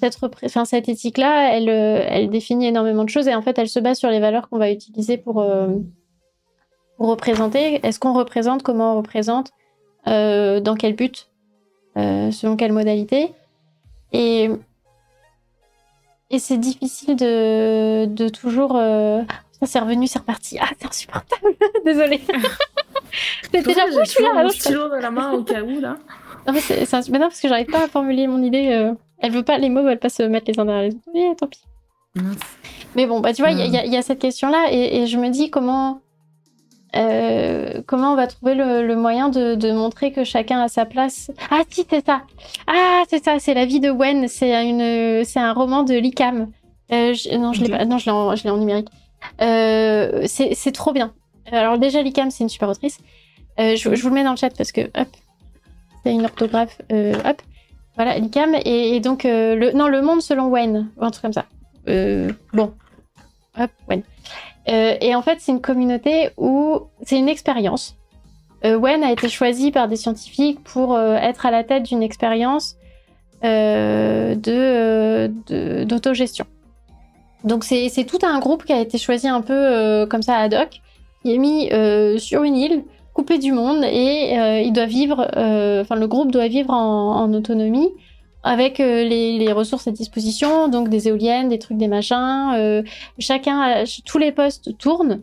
Cette, enfin, cette éthique-là, elle, euh, elle définit énormément de choses et en fait, elle se base sur les valeurs qu'on va utiliser pour, euh, pour représenter. Est-ce qu'on représente Comment on représente Dans quel but Selon quelle modalité? Et, et c'est difficile de, de toujours. Ça, c'est revenu, c'est reparti. Ah, c'est insupportable. [laughs] Désolée. [laughs] C'était déjà je suis là. Mon stylo dans la main au cas où, là? Non, mais, c'est, non, parce que j'arrive pas à formuler mon idée. Elle veut pas, les mots veulent pas se mettre les uns derrière les autres. Oui, tant pis. Mais bon, bah, tu vois, il y, y, a cette question-là et, et, je me dis comment. Euh, comment on va trouver le, le moyen de, de, montrer que chacun a sa place Ah si, c'est ça. Ah, c'est ça, c'est la vie de Wen. C'est un roman de Likam. Euh, non, je l'ai pas. Non, je l'ai en, je en numérique. Euh, c'est trop bien. Alors déjà, Likam, c'est une super autrice. Euh, je, vous le mets dans le chat parce que, hop, c'est une orthographe, hop. Voilà, Likam. Et, donc, le, non, le monde selon Wen, ou un truc comme ça. bon, hop, Wen. et en fait, c'est une communauté où c'est une expérience. Wen a été choisi par des scientifiques pour être à la tête d'une expérience de d'autogestion. Donc c'est tout un groupe qui a été choisi un peu euh, comme ça ad hoc, qui est mis euh, sur une île, du monde, et euh, il doit vivre, enfin le groupe doit vivre en, autonomie avec les, ressources à disposition, donc des éoliennes, des trucs, des machins. chacun, tous les postes tournent.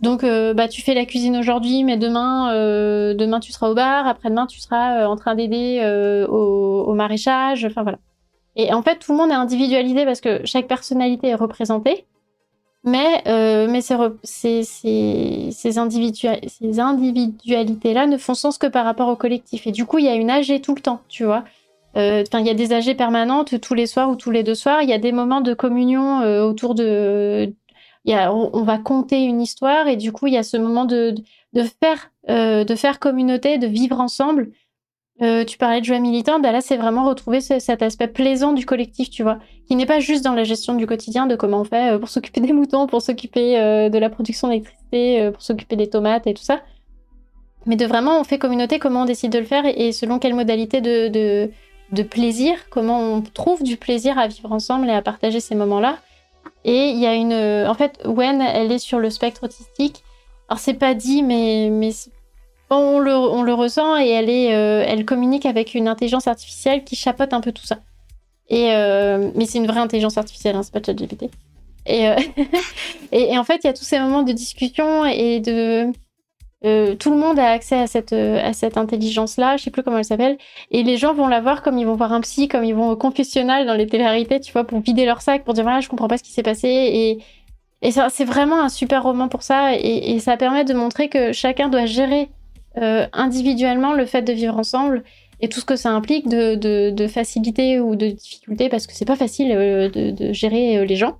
Donc bah tu fais la cuisine aujourd'hui, mais demain, demain tu seras au bar, après-demain tu seras en train d'aider au, au maraîchage. Enfin voilà. Et en fait, tout le monde est individualisé parce que chaque personnalité est représentée. Mais, euh, mais ces, ces, ces, ces, individualités-là ne font sens que par rapport au collectif. Et du coup, il y a une AG tout le temps, tu vois. Euh, enfin, il y a des AG permanentes tous les soirs ou tous les deux soirs. Il y a des moments de communion euh, autour de. Y a, on, va compter une histoire et du coup, il y a ce moment de, de, faire, de faire communauté, de vivre ensemble. Euh, tu parlais de joie militante, bah là c'est vraiment retrouver cet aspect plaisant du collectif, tu vois, qui n'est pas juste dans la gestion du quotidien, de comment on fait euh, pour s'occuper des moutons, pour s'occuper euh, de la production d'électricité, pour s'occuper des tomates et tout ça, mais de vraiment on fait communauté, comment on décide de le faire et, selon quelle modalité de, de, plaisir, comment on trouve du plaisir à vivre ensemble et à partager ces moments-là. Et il y a une, en fait, Wen, elle est sur le spectre autistique. Alors c'est pas dit, mais mais on le, ressent et elle, est, euh, elle communique avec une intelligence artificielle qui chapote un peu tout ça. Et, euh, mais c'est une vraie intelligence artificielle, hein, c'est pas ChatGPT. Et, euh, [laughs] et, et, en fait, il y a tous ces moments de discussion et de. tout le monde a accès à cette, intelligence-là, je sais plus comment elle s'appelle, et les gens vont la voir comme ils vont voir un psy, comme ils vont au confessionnal dans les télé tu vois, pour vider leur sac, pour dire voilà, je comprends pas ce qui s'est passé, et, c'est vraiment un super roman pour ça, et, ça permet de montrer que chacun doit gérer euh, individuellement le fait de vivre ensemble et tout ce que ça implique de, de, facilité ou de difficulté parce que c'est pas facile euh, de, gérer euh, les gens.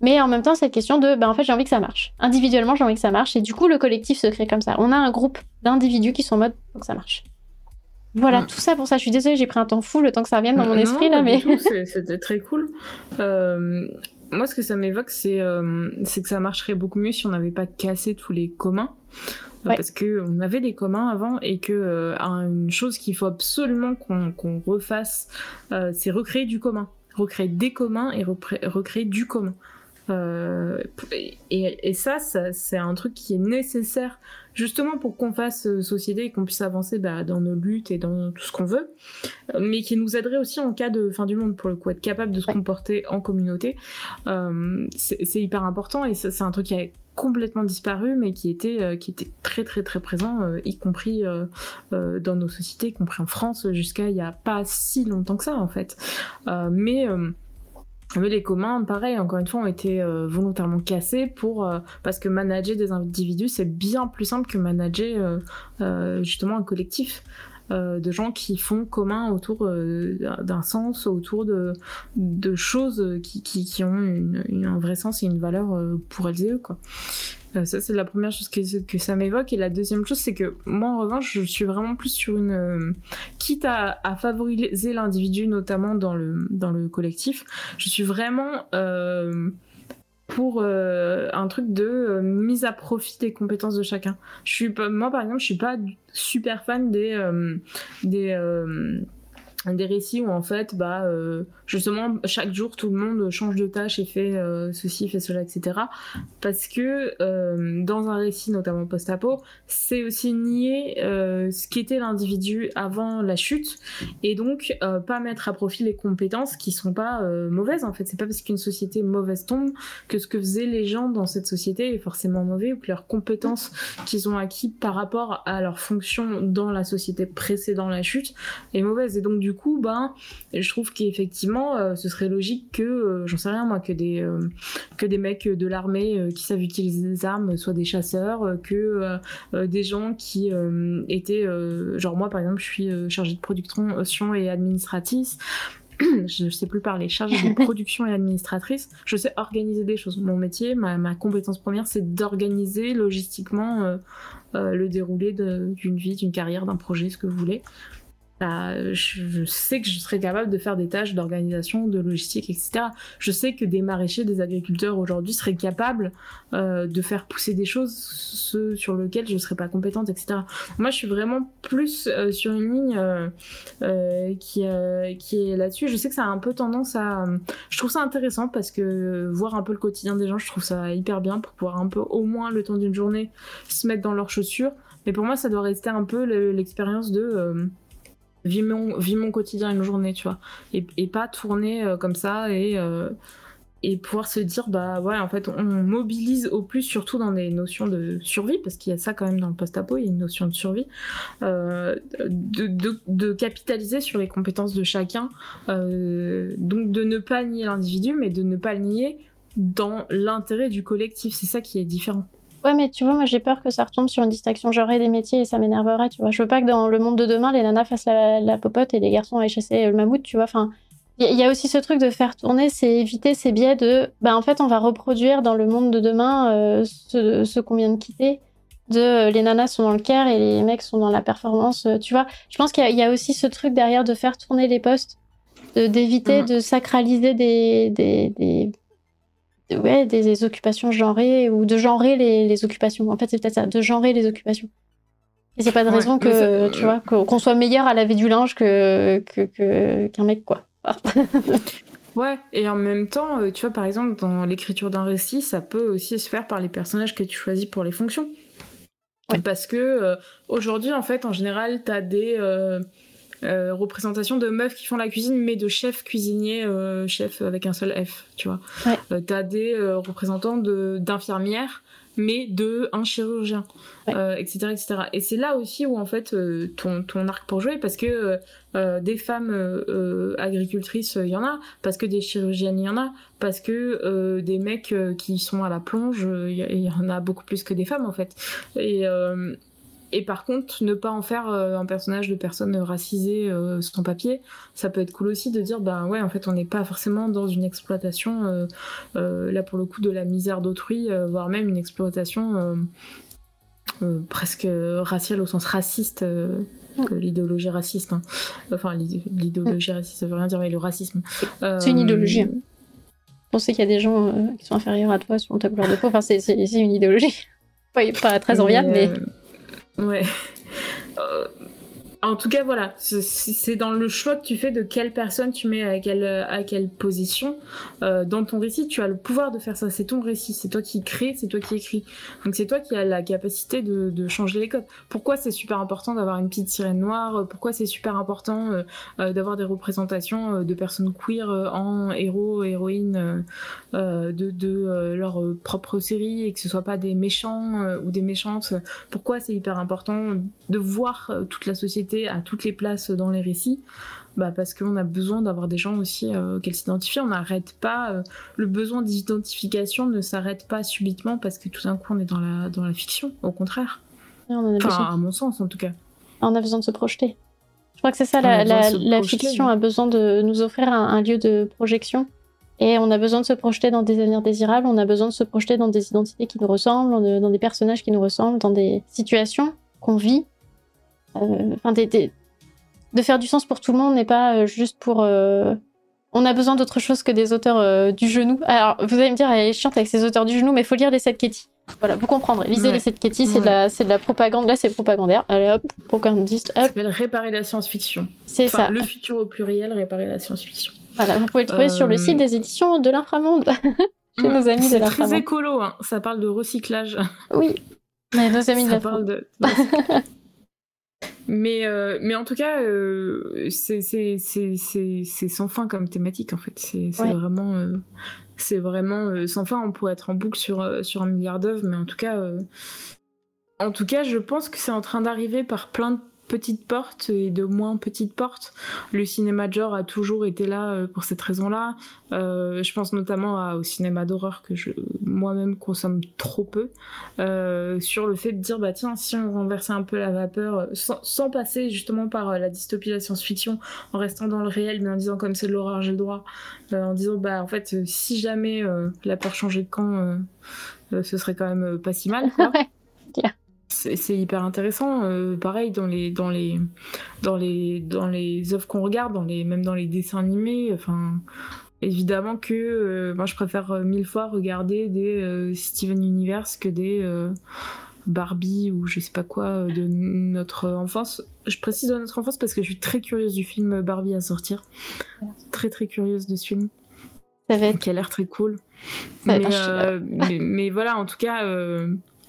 Mais en même temps, cette question de, ben en fait, j'ai envie que ça marche. Individuellement, j'ai envie que ça marche. Et du coup, le collectif se crée comme ça. On a un groupe d'individus qui sont en mode, faut que ça marche. Voilà, tout ça pour ça. Je suis désolée, j'ai pris un temps fou le temps que ça revienne dans mon esprit là, mais. [laughs] C'était très cool. moi, ce que ça m'évoque, c'est que ça marcherait beaucoup mieux si on n'avait pas cassé tous les communs parce que on avait des communs avant et que euh, une chose qu'il faut absolument qu'on refasse, euh, c'est recréer du commun, recréer des communs et recréer du commun. Euh, et, ça, c'est un truc qui est nécessaire justement pour qu'on fasse société et qu'on puisse avancer bah, dans nos luttes et dans tout ce qu'on veut, mais qui nous aiderait aussi en cas de fin du monde pour le coup, être capable de se comporter en communauté. c'est hyper important et c'est un truc qui est complètement disparu, mais qui était, euh, qui était très très très présent, euh, y compris euh, dans nos sociétés, y compris en France, jusqu'à il n'y a pas si longtemps que ça en fait. mais mais les communs, pareil, encore une fois, ont été volontairement cassés pour parce que manager des individus, c'est bien plus simple que manager justement un collectif. Euh, de gens qui font commun autour euh, d'un sens, autour de, de choses qui, qui, ont une, un vrai sens et une valeur euh, pour elles et eux. Quoi. Ça, c'est la première chose que, que ça m'évoque. Et la deuxième chose, c'est que moi, en revanche, je suis vraiment plus sur une. Quitte à, à, favoriser l'individu, notamment dans le, dans le collectif, je suis vraiment. Euh, pour un truc de mise à profit des compétences de chacun. Je suis pas, moi par exemple, je suis pas super fan des des des récits où en fait bah euh, justement chaque jour tout le monde change de tâche et fait euh, ceci fait cela etc parce que euh, dans un récit notamment post-apo c'est aussi nier ce qu'était l'individu avant la chute et donc pas mettre à profit les compétences qui sont pas mauvaises en fait. C'est pas parce qu'une société mauvaise tombe que ce que faisaient les gens dans cette société est forcément mauvais ou que leurs compétences qu'ils ont acquis par rapport à leur fonction dans la société précédant la chute est mauvaise. Et donc du coup, ben, je trouve qu'effectivement, euh, ce serait logique que, euh, j'en sais rien moi, que des, euh, que des mecs de l'armée qui savent utiliser des armes soient des chasseurs, que des gens qui étaient, genre moi par exemple, je suis chargée de production et administratrice. [clears throat] je ne sais plus parler, chargée de [laughs] production et administratrice, je sais organiser des choses. Mon métier, ma, ma compétence première, c'est d'organiser logistiquement le déroulé d'une vie, d'une carrière, d'un projet, ce que vous voulez. Bah, je, sais que je serais capable de faire des tâches d'organisation, de logistique, etc. Je sais que des maraîchers, des agriculteurs aujourd'hui seraient capables euh, de faire pousser des choses sur lesquelles je ne serais pas compétente, etc. Moi, je suis vraiment plus euh, sur une ligne euh, qui, qui est là-dessus. Je sais que ça a un peu tendance à... Je trouve ça intéressant parce que voir un peu le quotidien des gens, je trouve ça hyper bien pour pouvoir un peu, au moins le temps d'une journée, se mettre dans leurs chaussures. Mais pour moi, ça doit rester un peu l'expérience de vis mon, quotidien une journée, tu vois. Et, pas tourner euh, comme ça et, euh, et pouvoir se dire, bah ouais, en fait, on mobilise au plus, surtout dans des notions de survie, parce qu'il y a ça quand même dans le post-apo, il y a une notion de survie, euh, de, de, capitaliser sur les compétences de chacun. donc de ne pas nier l'individu, mais de ne pas le nier dans l'intérêt du collectif. C'est ça qui est différent. Ouais, mais tu vois, moi j'ai peur que ça retombe sur une distinction genrée des métiers et ça m'énerverait, tu vois. Je veux pas que dans le monde de demain, les nanas fassent la, popote et les garçons aillent chasser le mammouth, tu vois. Enfin, il y, a aussi ce truc de faire tourner, c'est éviter ces biais de, bah en fait, on va reproduire dans le monde de demain euh, ce, qu'on vient de quitter. De euh, les nanas sont dans le care et les mecs sont dans la performance, euh, tu vois. Je pense qu'il y, a aussi ce truc derrière de faire tourner les postes, d'éviter de, sacraliser des, des ouais, des, occupations genrées ou de genrer les, occupations. En fait, c'est peut-être ça, de genrer les occupations. Et c'est pas de raison que, tu vois, qu'on soit meilleur à laver du linge que qu'un que, mec, quoi. [laughs] ouais, et en même temps, euh, tu vois, par exemple, dans l'écriture d'un récit, ça peut aussi se faire par les personnages que tu choisis pour les fonctions. Parce que euh, aujourd'hui, en fait, en général, t'as des. Euh, euh, représentation de meufs qui font la cuisine, mais de chefs cuisiniers, euh, chefs avec un seul F, tu vois. Euh, t'as des représentants d'infirmières, mais de un chirurgien, etc., etc. Et c'est là aussi où en fait ton, ton arc pour jouer, parce que des femmes agricultrices, il y en a, parce que des chirurgiennes, il y en a, parce que des mecs qui sont à la plonge, il y, en a beaucoup plus que des femmes en fait. Et et par contre, ne pas en faire euh, un personnage de personne racisée euh, sans papier, ça peut être cool aussi de dire, bah ouais, en fait, on n'est pas forcément dans une exploitation, euh, là pour le coup, de la misère d'autrui, voire même une exploitation presque raciale au sens raciste. que l'idéologie raciste. Hein. Enfin, l'idéologie raciste, ça veut rien dire, mais le racisme. C'est une idéologie. Hein. Penser qu'il y a des gens qui sont inférieurs à toi sur ta couleur de peau, enfin, c'est une idéologie. [laughs] Pas, pas très enviable, mais... Ouais. Euh, en tout cas, voilà, c'est dans le choix que tu fais de quelle personne tu mets à quelle, à quelle position euh, dans ton récit. Tu as le pouvoir de faire ça. C'est ton récit. C'est toi qui crée, c'est toi qui écris. Donc c'est toi qui as la capacité de, de changer les codes. Pourquoi c'est super important d'avoir une petite sirène noire? Pourquoi c'est super important euh, euh d'avoir des représentations euh, de personnes queer en héros, héroïnes de, de leur propre série et que ce soit pas des méchants ou des méchantes? Pourquoi c'est hyper important de voir toute la société à toutes les places dans les récits bah parce qu'on a besoin d'avoir des gens aussi euh, auxquels s'identifier. On n'arrête pas, euh, le besoin d'identification ne s'arrête pas subitement parce que tout d'un coup on est dans la, dans la fiction, au contraire. enfin, à mon sens en tout cas. On a besoin de se projeter. Je crois que c'est ça, la, la, fiction a besoin de nous offrir un, lieu de projection Et on a besoin de se projeter dans des avenirs désirables, on a besoin de se projeter dans des identités qui nous ressemblent, dans des personnages qui nous ressemblent, dans des situations qu'on vit. Euh, enfin, de faire du sens pour tout le monde n'est pas euh, juste pour. Euh, on a besoin d'autre chose que des auteurs du genou. Alors, vous allez me dire, elle est chiante avec ces auteurs du genou, mais il faut lire les 7 Ketty. Voilà, vous comprendrez. Lisez les 7 Ketty, c'est de, la, de la propagande. Là, c'est propagandaire. Allez hop, propagandiste. Hop. Ça s'appelle Réparer la science-fiction. C'est ça. Le futur au pluriel, Réparer la science-fiction. Voilà, vous pouvez le trouver sur le site des éditions de l'inframonde. [laughs] Chez nos amis de l'inframonde. C'est très écolo, hein. ça parle de recyclage. Oui, mais nos amis de l'inframonde. de... [laughs] Mais, euh, mais en tout cas, euh, c'est sans fin comme thématique, en fait. C'est vraiment, euh, c'est vraiment sans fin. On pourrait être en boucle sur, sur un milliard d'œuvres, mais en tout cas, en tout cas, je pense que c'est en train d'arriver par plein de petites portes et de moins petites portes. Le cinéma genre a toujours été là euh, pour cette raison-là. Euh, je pense notamment au cinéma d'horreur que je moi-même consomme trop peu. Euh, sur le fait de dire bah tiens si on renversait un peu la vapeur sans, passer justement par la dystopie, la science-fiction, en restant dans le réel mais en disant comme c'est de l'horreur j'ai le droit, en disant bah en fait si jamais la peur changeait de camp, ce serait quand même pas si mal [laughs] c'est hyper intéressant. Euh, pareil dans les dans les dans les dans les œuvres qu'on regarde, dans les même dans les dessins animés. Enfin, évidemment que euh, moi je préfère euh, mille fois regarder des Steven Universe que des Barbie ou je sais pas quoi de notre enfance. Je précise de notre enfance parce que je suis très curieuse du film Barbie à sortir. Très très curieuse de ce film. Ça va être... Qui a l'air très cool. Mais, mais, voilà, en tout cas,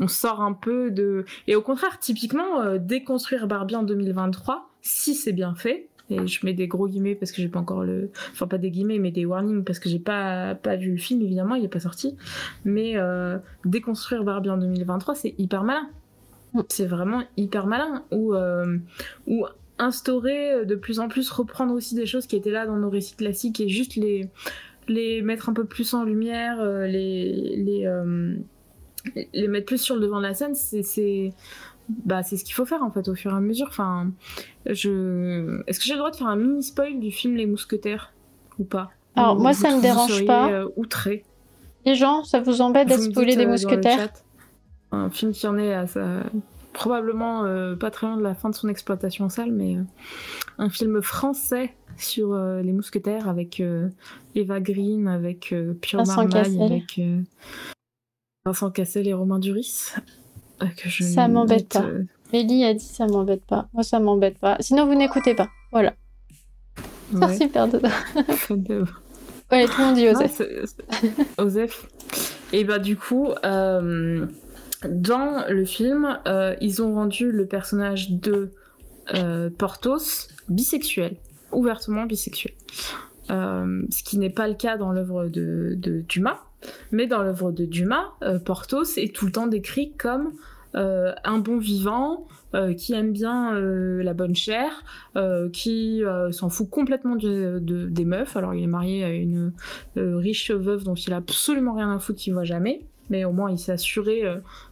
on sort un peu de... Et au contraire, typiquement, euh, déconstruire Barbie en 2023, si c'est bien fait, et je mets des gros guillemets parce que j'ai pas encore le... Enfin, pas des guillemets, mais des warnings parce que j'ai pas, pas vu le film, évidemment, il est pas sorti. Mais euh, déconstruire Barbie en 2023, c'est hyper malin. Mm. C'est vraiment hyper malin. Ou, euh, ou instaurer de plus en plus, reprendre aussi des choses qui étaient là dans nos récits classiques et juste les, les mettre un peu plus en lumière, les... les les mettre plus sur le devant de la scène, c'est bah, c'est ce qu'il faut faire en fait au fur et à mesure. Enfin, je... Est-ce que j'ai le droit de faire un mini spoil du film Les Mousquetaires ou pas? Alors moi ça me dérange pas. Euh, outré. Les gens, ça vous embête d'être spoilé des euh, Mousquetaires? Un film qui en est à probablement euh, pas très loin de la fin de son exploitation en salle, mais un film français sur les mousquetaires avec Eva Green, avec Pierre Marmaille, avec Vincent Cassel et Romain Duris. Euh, que je ça m'embête pas. Euh, Mélie a dit ça m'embête pas. Moi, ça m'embête pas. Sinon, vous n'écoutez pas. Voilà. [laughs] Ouais. super [laughs] dedans. ouais, tout le monde dit Osef. Osef. Et bah, du coup, euh, dans le film, ils ont rendu le personnage de Portos bisexuel, ouvertement bisexuel. ce qui n'est pas le cas dans l'œuvre de, de Dumas mais dans l'œuvre de Dumas, euh, Porthos est tout le temps décrit comme euh, un bon vivant, euh, qui aime bien la bonne chair, qui s'en fout complètement des meufs. Alors il est marié à une riche veuve dont il a absolument rien à foutre, qu'il voit jamais. Mais au moins il s'est assuré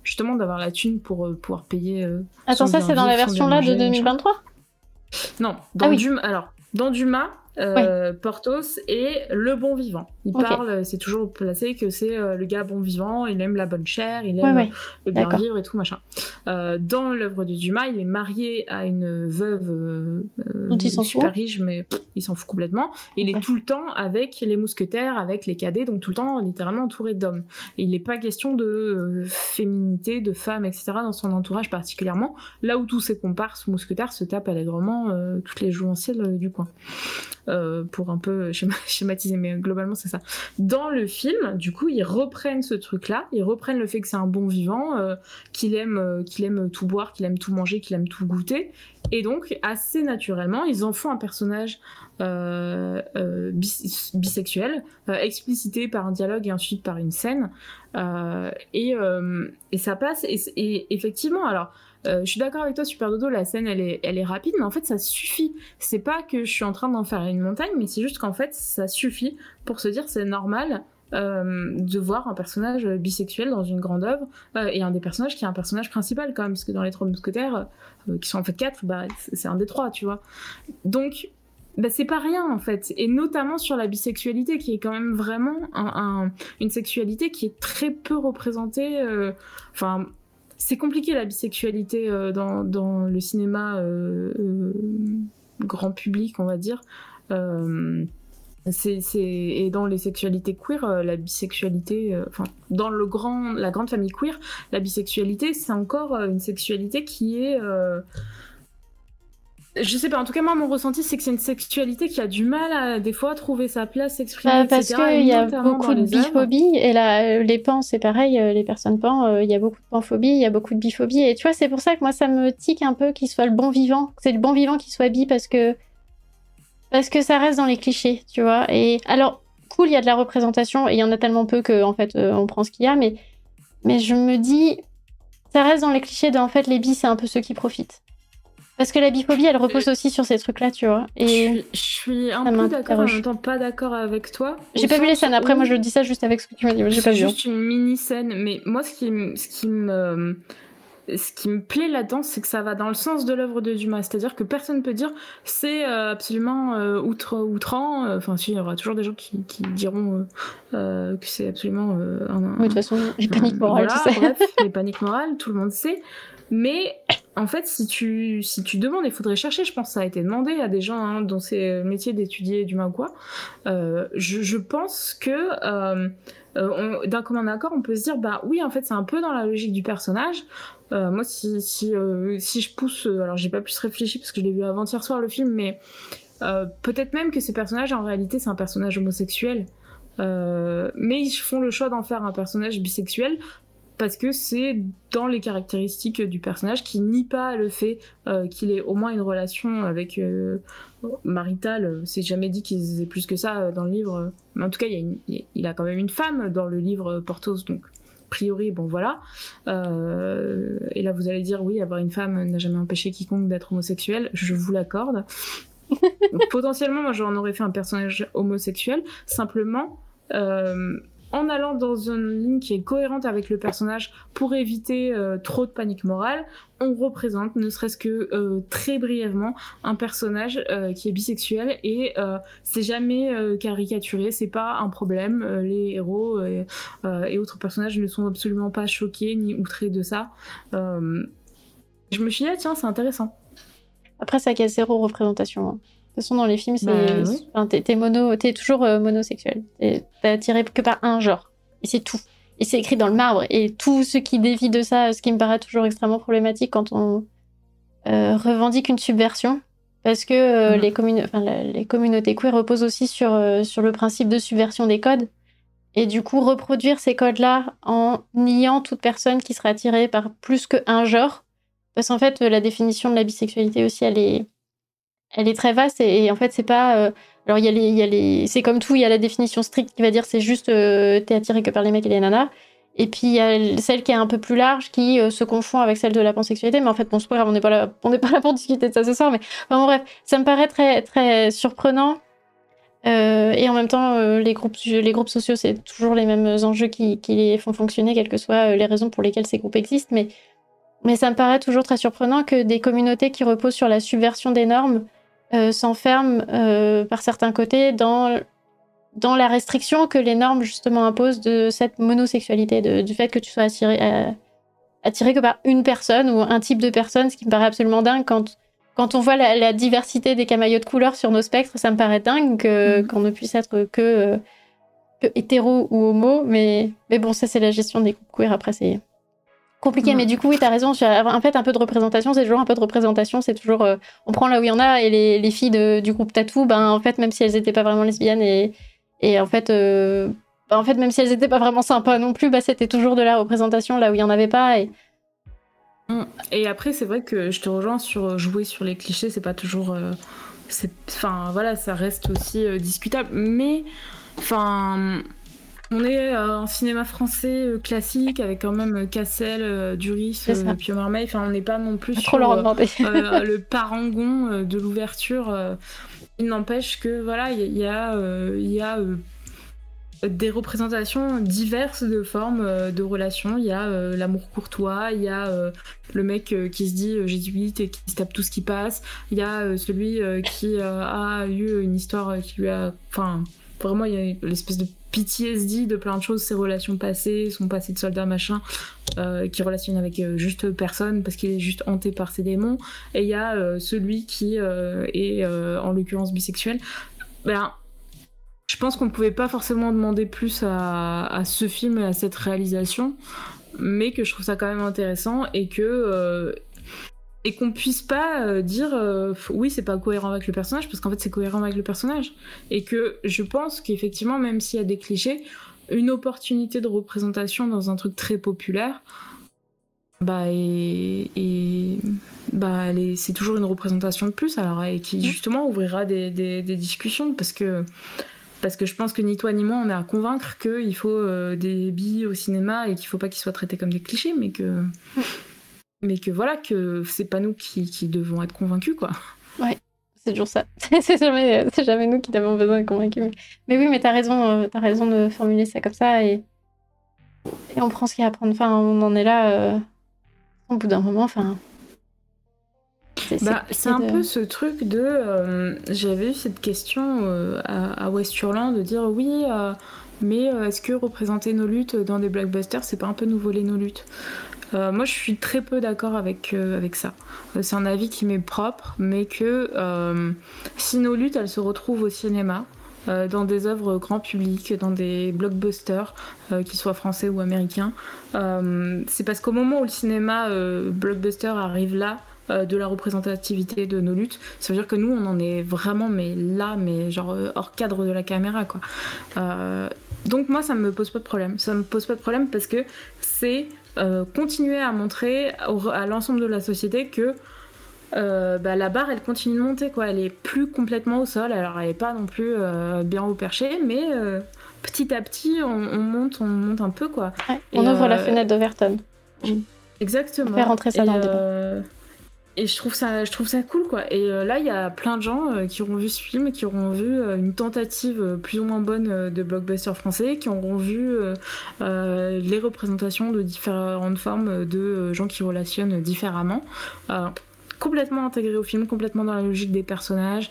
justement d'avoir la thune pour pouvoir payer. Attends, ça c'est dans la version là de 2023 Non, dans ah Dumas. Alors, dans Dumas, Portos et le bon vivant. Il parle, c'est toujours placé que c'est euh, le gars bon vivant, il aime la bonne chair, il aime le bien vivre et tout machin. Euh, dans l'œuvre de Dumas, il est marié à une veuve super riche, mais il s'en fout complètement. il est tout le temps avec les mousquetaires, avec les cadets, donc tout le temps littéralement entouré d'hommes. il n'est pas question de féminité, de femmes, etc. dans son entourage particulièrement. Là où tous ses comparses mousquetaires se tapent allègrement toutes les jouancielles du coin. Euh, pour un peu [laughs] schématiser, mais globalement c'est ça. Dans le film, du coup, ils reprennent ce truc-là, ils reprennent le fait que c'est un bon vivant, euh, qu'il aime, euh, qu'il aime tout boire, qu'il aime tout manger, qu'il aime tout goûter, et donc assez naturellement, ils en font un personnage bisexuel, explicité par un dialogue et ensuite par une scène, et, ça passe. Et effectivement, alors euh, je suis d'accord avec toi, Super Dodo, la scène elle est, elle est rapide, mais en fait ça suffit. C'est pas que je suis en train d'en faire une montagne, mais c'est juste qu'en fait ça suffit pour se dire c'est normal euh, de voir un personnage bisexuel dans une grande œuvre euh, et un des personnages qui est un personnage principal quand même, parce que dans les trois mousquetaires, qui sont en fait quatre, bah, c'est un des trois, tu vois. Donc bah, c'est pas rien en fait, et notamment sur la bisexualité qui est quand même vraiment une sexualité qui est très peu représentée. Enfin, c'est compliqué la bisexualité euh, dans, le cinéma euh, grand public, on va dire. et dans les sexualités queer, la bisexualité, enfin, dans le grand, la grande famille queer, la bisexualité, c'est encore une sexualité qui est je sais pas, en tout cas, moi, mon ressenti, c'est que c'est une sexualité qui a du mal à, des fois, trouver sa place, s'exprimer, bah, Parce qu'il y a beaucoup de biphobie, et là, euh, les pans, c'est pareil, euh, les personnes pans, euh, il y a beaucoup de panphobie, il y a beaucoup de biphobie, et tu vois, c'est pour ça que moi, ça me tique un peu qu'il soit le bon vivant, c'est le bon vivant qui soit bi, parce que, parce que ça reste dans les clichés, tu vois. Et alors, cool, il y a de la représentation, et il y en a tellement peu que, en fait, on prend ce qu'il y a, mais, mais je me dis, ça reste dans les clichés de, en fait, les bis, c'est un peu ceux qui profitent. Parce que la biphobie, elle repose aussi sur ces trucs-là, tu vois. Et je suis, un peu d'accord, en même temps pas d'accord avec toi. J'ai pas vu les scènes, après moi je dis ça juste avec ce que tu m'as dit, vu. C'est juste une mini-scène, mais moi ce qui, ce qui me ce qui me plaît là-dedans, c'est que ça va dans le sens de l'œuvre de Dumas. C'est-à-dire que personne ne peut dire c'est euh, absolument euh, outre, outrant. Enfin, si, il y aura toujours des gens qui, diront euh, que c'est absolument. Un, oui, de toute façon, les paniques morales, voilà, tu sais. Bref, [laughs] les paniques morales, tout le monde sait. Mais en fait, si tu, si tu demandes, il faudrait chercher, je pense que ça a été demandé à des gens hein, dans ces métiers d'étudier du quoi. Euh, je, pense que euh, euh, d'un commun accord, on peut se dire, bah oui, en fait, c'est un peu dans la logique du personnage. Moi, si, si, si je pousse, alors j'ai pas plus réfléchi parce que je l'ai vu avant-hier soir le film, mais peut-être même que ce personnage, en réalité, c'est un personnage homosexuel. Mais ils font le choix d'en faire un personnage bisexuel parce que c'est dans les caractéristiques du personnage qui nie pas le fait euh, qu'il ait au moins une relation avec euh, maritale. C'est jamais dit qu'ils aient plus que ça euh, dans le livre. Mais en tout cas, il, a, quand même une femme dans le livre Portos, donc a priori, bon voilà. et là, vous allez dire, oui, avoir une femme n'a jamais empêché quiconque d'être homosexuel. Je vous l'accorde. [laughs] potentiellement, moi, j'en aurais fait un personnage homosexuel. Simplement, en allant dans une ligne qui est cohérente avec le personnage pour éviter euh, trop de panique morale, on représente, ne serait-ce que euh, très brièvement, un personnage euh, qui est bisexuel et c'est jamais caricaturé, c'est pas un problème. les héros et, autres personnages ne sont absolument pas choqués ni outrés de ça. je me suis dit, ah, tiens, c'est intéressant. Après, ça a zéro représentation. Hein? Façon, dans les films, c'est, bah, t'es, mono, t'es toujours euh, monosexuel. T'es, attiré que par un genre. Et c'est tout. Et c'est écrit dans le marbre. Et tout ce qui dévie de ça, ce qui me paraît toujours extrêmement problématique quand on euh, revendique une subversion. Parce que euh, mm. les, les, communautés queer reposent aussi sur, sur le principe de subversion des codes. Et du coup, reproduire ces codes-là en niant toute personne qui serait attirée par plus qu'un genre. Parce qu'en fait, la définition de la bisexualité aussi, elle est, elle est très vaste et, en fait c'est pas euh, alors il y a les, les c'est comme tout il y a la définition stricte qui va dire c'est juste euh, t'es attiré que par les mecs et les nanas. Et puis il y a celle qui est un peu plus large qui euh, se confond avec celle de la pansexualité. Mais en fait bon c'est pas grave on n'est pas là on n'est pas là pour discuter de ça ce soir mais enfin, bon, bref ça me paraît très très surprenant. Et en même temps les groupes les groupes sociaux c'est toujours les mêmes enjeux qui, qui les font fonctionner quelles que soient les raisons pour lesquelles ces groupes existent. Mais mais ça me paraît toujours très surprenant que des communautés qui reposent sur la subversion des normes euh, s'enferme euh, par certains côtés dans, dans la restriction que les normes justement imposent de cette monosexualité, du fait que tu sois attiré, euh, attiré que par une personne ou un type de personne, ce qui me paraît absolument dingue. Quand, quand on voit la, diversité des camaillots de couleurs sur nos spectres, ça me paraît dingue mm-hmm. qu'on ne puisse être que, que hétéro ou homo, mais, mais bon, ça c'est la gestion des couples queer, après c'est compliqué. Mais du coup, oui, tu as raison. En fait, un peu de représentation, c'est toujours un peu de représentation. C'est toujours. Euh, on prend là où il y en a. Et les, les filles du groupe Tattoo, ben, en fait, même si elles n'étaient pas vraiment lesbiennes et, et en fait. Euh, ben, en fait, même si elles n'étaient pas vraiment sympas non plus, bah, c'était toujours de la représentation là où il n'y en avait pas. Et, mm. et après, c'est vrai que je te rejoins sur jouer sur les clichés, c'est pas toujours. Euh, enfin, voilà, ça reste aussi discutable. Mais. Enfin on est euh, en cinéma français euh, classique avec quand même euh, Cassel, Duris, Pio Marmaille. Enfin, on n'est pas non plus sur [laughs] le parangon de l'ouverture. il n'empêche que voilà, il y, a, y a des représentations diverses de formes de relations. Il y a l'amour courtois, il y a le mec qui se dit jésuite et qui se tape tout ce qui passe, il y a celui qui a eu une histoire qui lui a. Enfin, vraiment, il y a l'espèce de PTSD de plein de choses, ses relations passées, son passé de soldat machin, euh, qui relationne avec euh, juste personne parce qu'il est juste hanté par ses démons. Et il y a euh, celui qui est en l'occurrence bisexuel. Ben, je pense qu'on ne pouvait pas forcément demander plus à, à, ce film et à cette réalisation, mais que je trouve ça quand même intéressant et que et qu'on puisse pas euh, dire euh, oui c'est pas cohérent avec le personnage parce qu'en fait c'est cohérent avec le personnage. Et que je pense qu'effectivement même s'il y a des clichés une opportunité de représentation dans un truc très populaire bah et, bah c'est toujours une représentation de plus alors et qui justement ouvrira des, des, discussions parce que parce que je pense que ni toi ni moi on est à convaincre qu'il faut euh, des billes au cinéma et qu'il faut pas qu'ils soient traités comme des clichés mais que mais que voilà, que c'est pas nous qui, qui, devons être convaincus, quoi. Ouais, c'est toujours ça. [laughs] c'est jamais, jamais, nous qui avons besoin d'être convaincus. Mais, oui, mais t'as raison, euh, as raison de formuler ça comme ça et, et on prend ce qu'il y a à prendre. Enfin, on en est là euh, au bout d'un moment, enfin. C'est bah, un peu ce truc de. Euh, j'avais eu cette question à, à Westurland de dire oui, mais est-ce que représenter nos luttes dans des blockbusters, c'est pas un peu nous voler nos luttes? Euh, moi, je suis très peu d'accord avec, euh, avec ça. Euh, c'est un avis qui m'est propre, mais que si nos luttes, elles se retrouvent au cinéma, dans des œuvres grand public, dans des blockbusters, qu'ils soient français ou américains, c'est parce qu'au moment où le cinéma blockbuster arrive là, de la représentativité de nos luttes. Ça veut dire que nous, on en est vraiment, mais là, mais genre hors cadre de la caméra, quoi. donc moi, ça me pose pas de problème. Ça me pose pas de problème parce que c'est euh, continuer à montrer à l'ensemble de la société que euh, bah, la barre elle continue de monter quoi. Elle est plus complètement au sol. Alors elle est pas non plus euh, bien au perché mais petit à petit on, monte on monte un peu quoi. On ouvre la fenêtre d'Overton. exactement. On fait rentrer ça dans le débat et je trouve ça je trouve ça cool quoi. Et euh, là il y a plein de gens euh, qui auront vu ce film qui auront vu euh, une tentative plus ou moins bonne de blockbuster français qui auront vu les représentations de différentes formes de gens qui relationnent différemment complètement intégré au film, complètement dans la logique des personnages.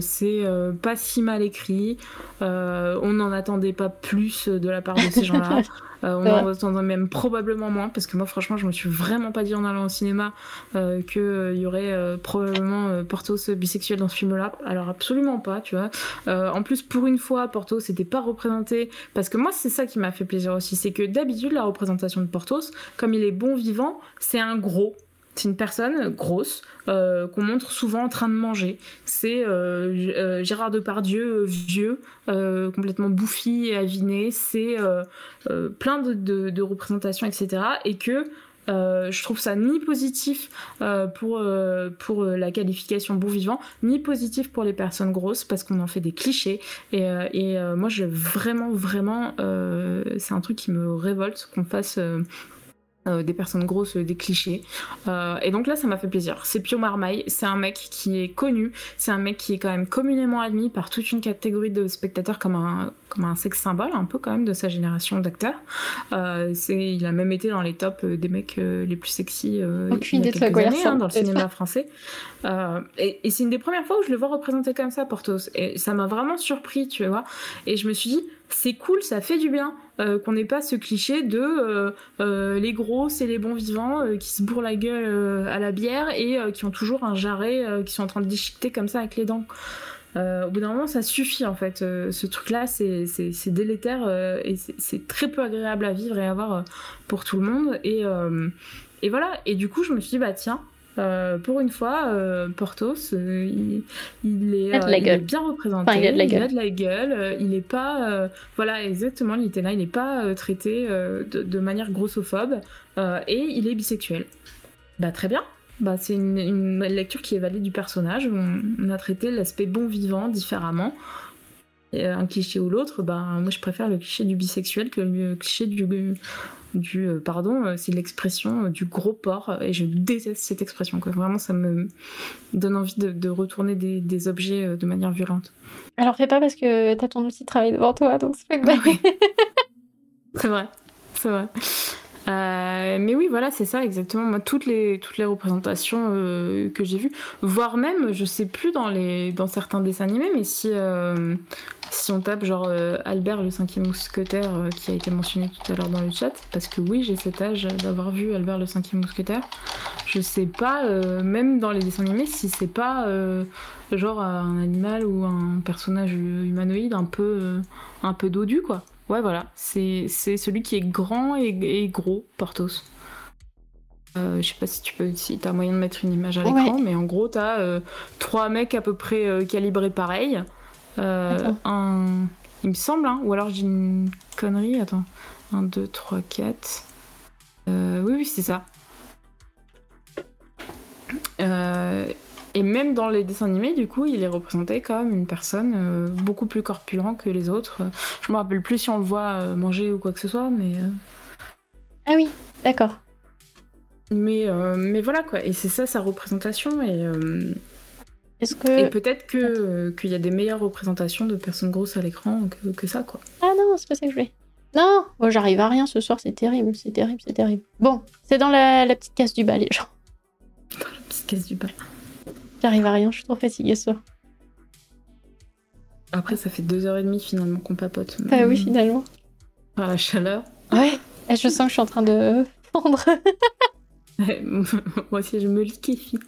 c'est pas si mal écrit. on n'en attendait pas plus de la part de ces gens-là. [laughs] Euh, on en attendrait même probablement moins, parce que moi, franchement, je me suis vraiment pas dit en allant au cinéma euh, qu'il euh, y aurait probablement Portos bisexuel dans ce film-là. Alors, absolument pas, tu vois. en plus, pour une fois, Portos n'était pas représenté, parce que moi, c'est ça qui m'a fait plaisir aussi, c'est que d'habitude, la représentation de Portos, comme il est bon vivant, c'est un gros. C'est une personne grosse euh, qu'on montre souvent en train de manger. C'est euh, euh, Gérard Depardieu vieux, complètement bouffi et aviné. C'est plein de, représentations, etc. Et que je trouve ça ni positif pour, la qualification bon vivant, ni positif pour les personnes grosses parce qu'on en fait des clichés. Et, et moi, je vraiment, vraiment, c'est un truc qui me révolte qu'on fasse euh, des personnes grosses, des clichés. Euh, et donc là, ça m'a fait plaisir. C'est Pio Marmaille, c'est un mec qui est connu, c'est un mec qui est quand même communément admis par toute une catégorie de spectateurs comme un, comme un sexe symbole, un peu quand même de sa génération d'acteurs. Euh, il a même été dans les tops des mecs les plus sexy il y a quelques années, hein, dans le cinéma français. et, et c'est une des premières fois où je le vois représenté comme ça, Portos. Et ça m'a vraiment surpris, tu vois. Et je me suis dit, c'est cool, ça fait du bien euh, qu'on n'ait pas ce cliché de euh, euh, les gros, c'est les bons vivants qui se bourrent la gueule à la bière et qui ont toujours un jarret qui sont en train de déchiqueter comme ça avec les dents. au bout d'un moment, ça suffit en fait. ce truc-là, c'est délétère et c'est très peu agréable à vivre et à voir pour tout le monde. Et, et voilà. Et du coup, je me suis dit, bah tiens, euh, pour une fois, euh, Portos, euh, il, est, bien représenté. il a de la gueule. Il, de la gueule, il est pas, voilà, exactement, il était là, il n'est pas traité de, manière grossophobe et il est bisexuel. Bah très bien. Bah, c'est une, lecture qui est valide du personnage. On, a traité l'aspect bon vivant différemment. un cliché ou l'autre, bah, moi je préfère le cliché du bisexuel que le cliché du, du pardon, c'est l'expression du gros porc et je déteste cette expression. Quoi. Vraiment, ça me donne envie de, retourner des, objets de manière violente. Alors fais pas parce que t'as ton outil de travail devant toi, donc c'est pas [laughs] C'est vrai, c'est vrai. Euh, mais oui, voilà, c'est ça exactement. Moi, toutes les toutes les représentations euh, que j'ai vues, voire même, je sais plus dans les dans certains dessins animés, mais si euh, si on tape genre Albert le cinquième mousquetaire qui a été mentionné tout à l'heure dans le chat, parce que oui, j'ai cet âge d'avoir vu Albert le cinquième mousquetaire. Je sais pas, même dans les dessins animés, si c'est pas genre un animal ou un personnage humanoïde un peu un peu dodu quoi. Ouais, voilà, c'est celui qui est grand et, gros, Portos. Euh, je sais pas si tu peux, si as moyen de mettre une image à l'écran, mais en gros, t'as euh, trois mecs à peu près euh, calibrés pareil. un, il me semble, hein, ou alors j'ai une connerie. Attends, 1, 2, 3, 4. oui, oui, c'est ça. Et même dans les dessins animés, du coup, il est représenté comme une personne euh, beaucoup plus corpulent que les autres. Je me rappelle plus si on le voit euh, manger ou quoi que ce soit, mais. Euh. Ah oui, d'accord. Mais, mais voilà quoi, et c'est ça sa représentation. Et, que... et peut-être que, qu'il y a des meilleures représentations de personnes grosses à l'écran que, que ça quoi. Ah non, c'est pas ça que je voulais. Non, oh, j'arrive à rien ce soir, c'est terrible, c'est terrible, c'est terrible. Bon, c'est dans la, la petite case du bas, les gens. Dans la petite case du bas. J'arrive à rien, je suis trop fatiguée ce soir. Après, ça fait deux heures et demie finalement qu'on papote. Bah oui, finalement. Par la chaleur. Ouais, et je sens que je suis en train de [laughs] fondre. [laughs] Moi aussi, je me liquéfie.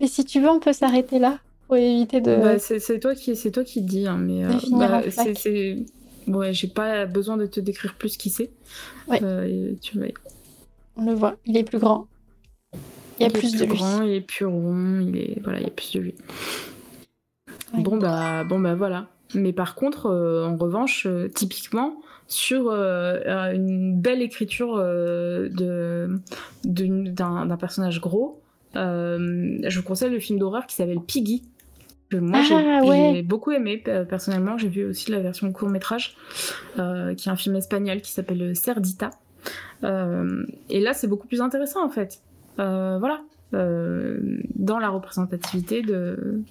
Mais si tu veux, on peut s'arrêter là pour éviter de. Bah, c'est toi qui c'est toi qui dis, hein, mais euh, bah, c'est ouais, j'ai pas besoin de te décrire plus qui c'est. Ouais. Euh, tu On le voit, il est plus grand. Il y a plus, de lui. Grand, il est plus rond, il est voilà, il y a plus de lui. Bon bah bon bah voilà. Mais par contre, euh, en revanche, euh, typiquement sur euh, une belle écriture de d'un personnage gros, je vous conseille le film d'horreur qui s'appelle Piggy. Que moi ah, j'ai beaucoup aimé personnellement. J'ai vu aussi la version court métrage, qui est un film espagnol qui s'appelle Cerdita. et là, c'est beaucoup plus intéressant en fait. Euh, voilà, euh, dans la représentativité de,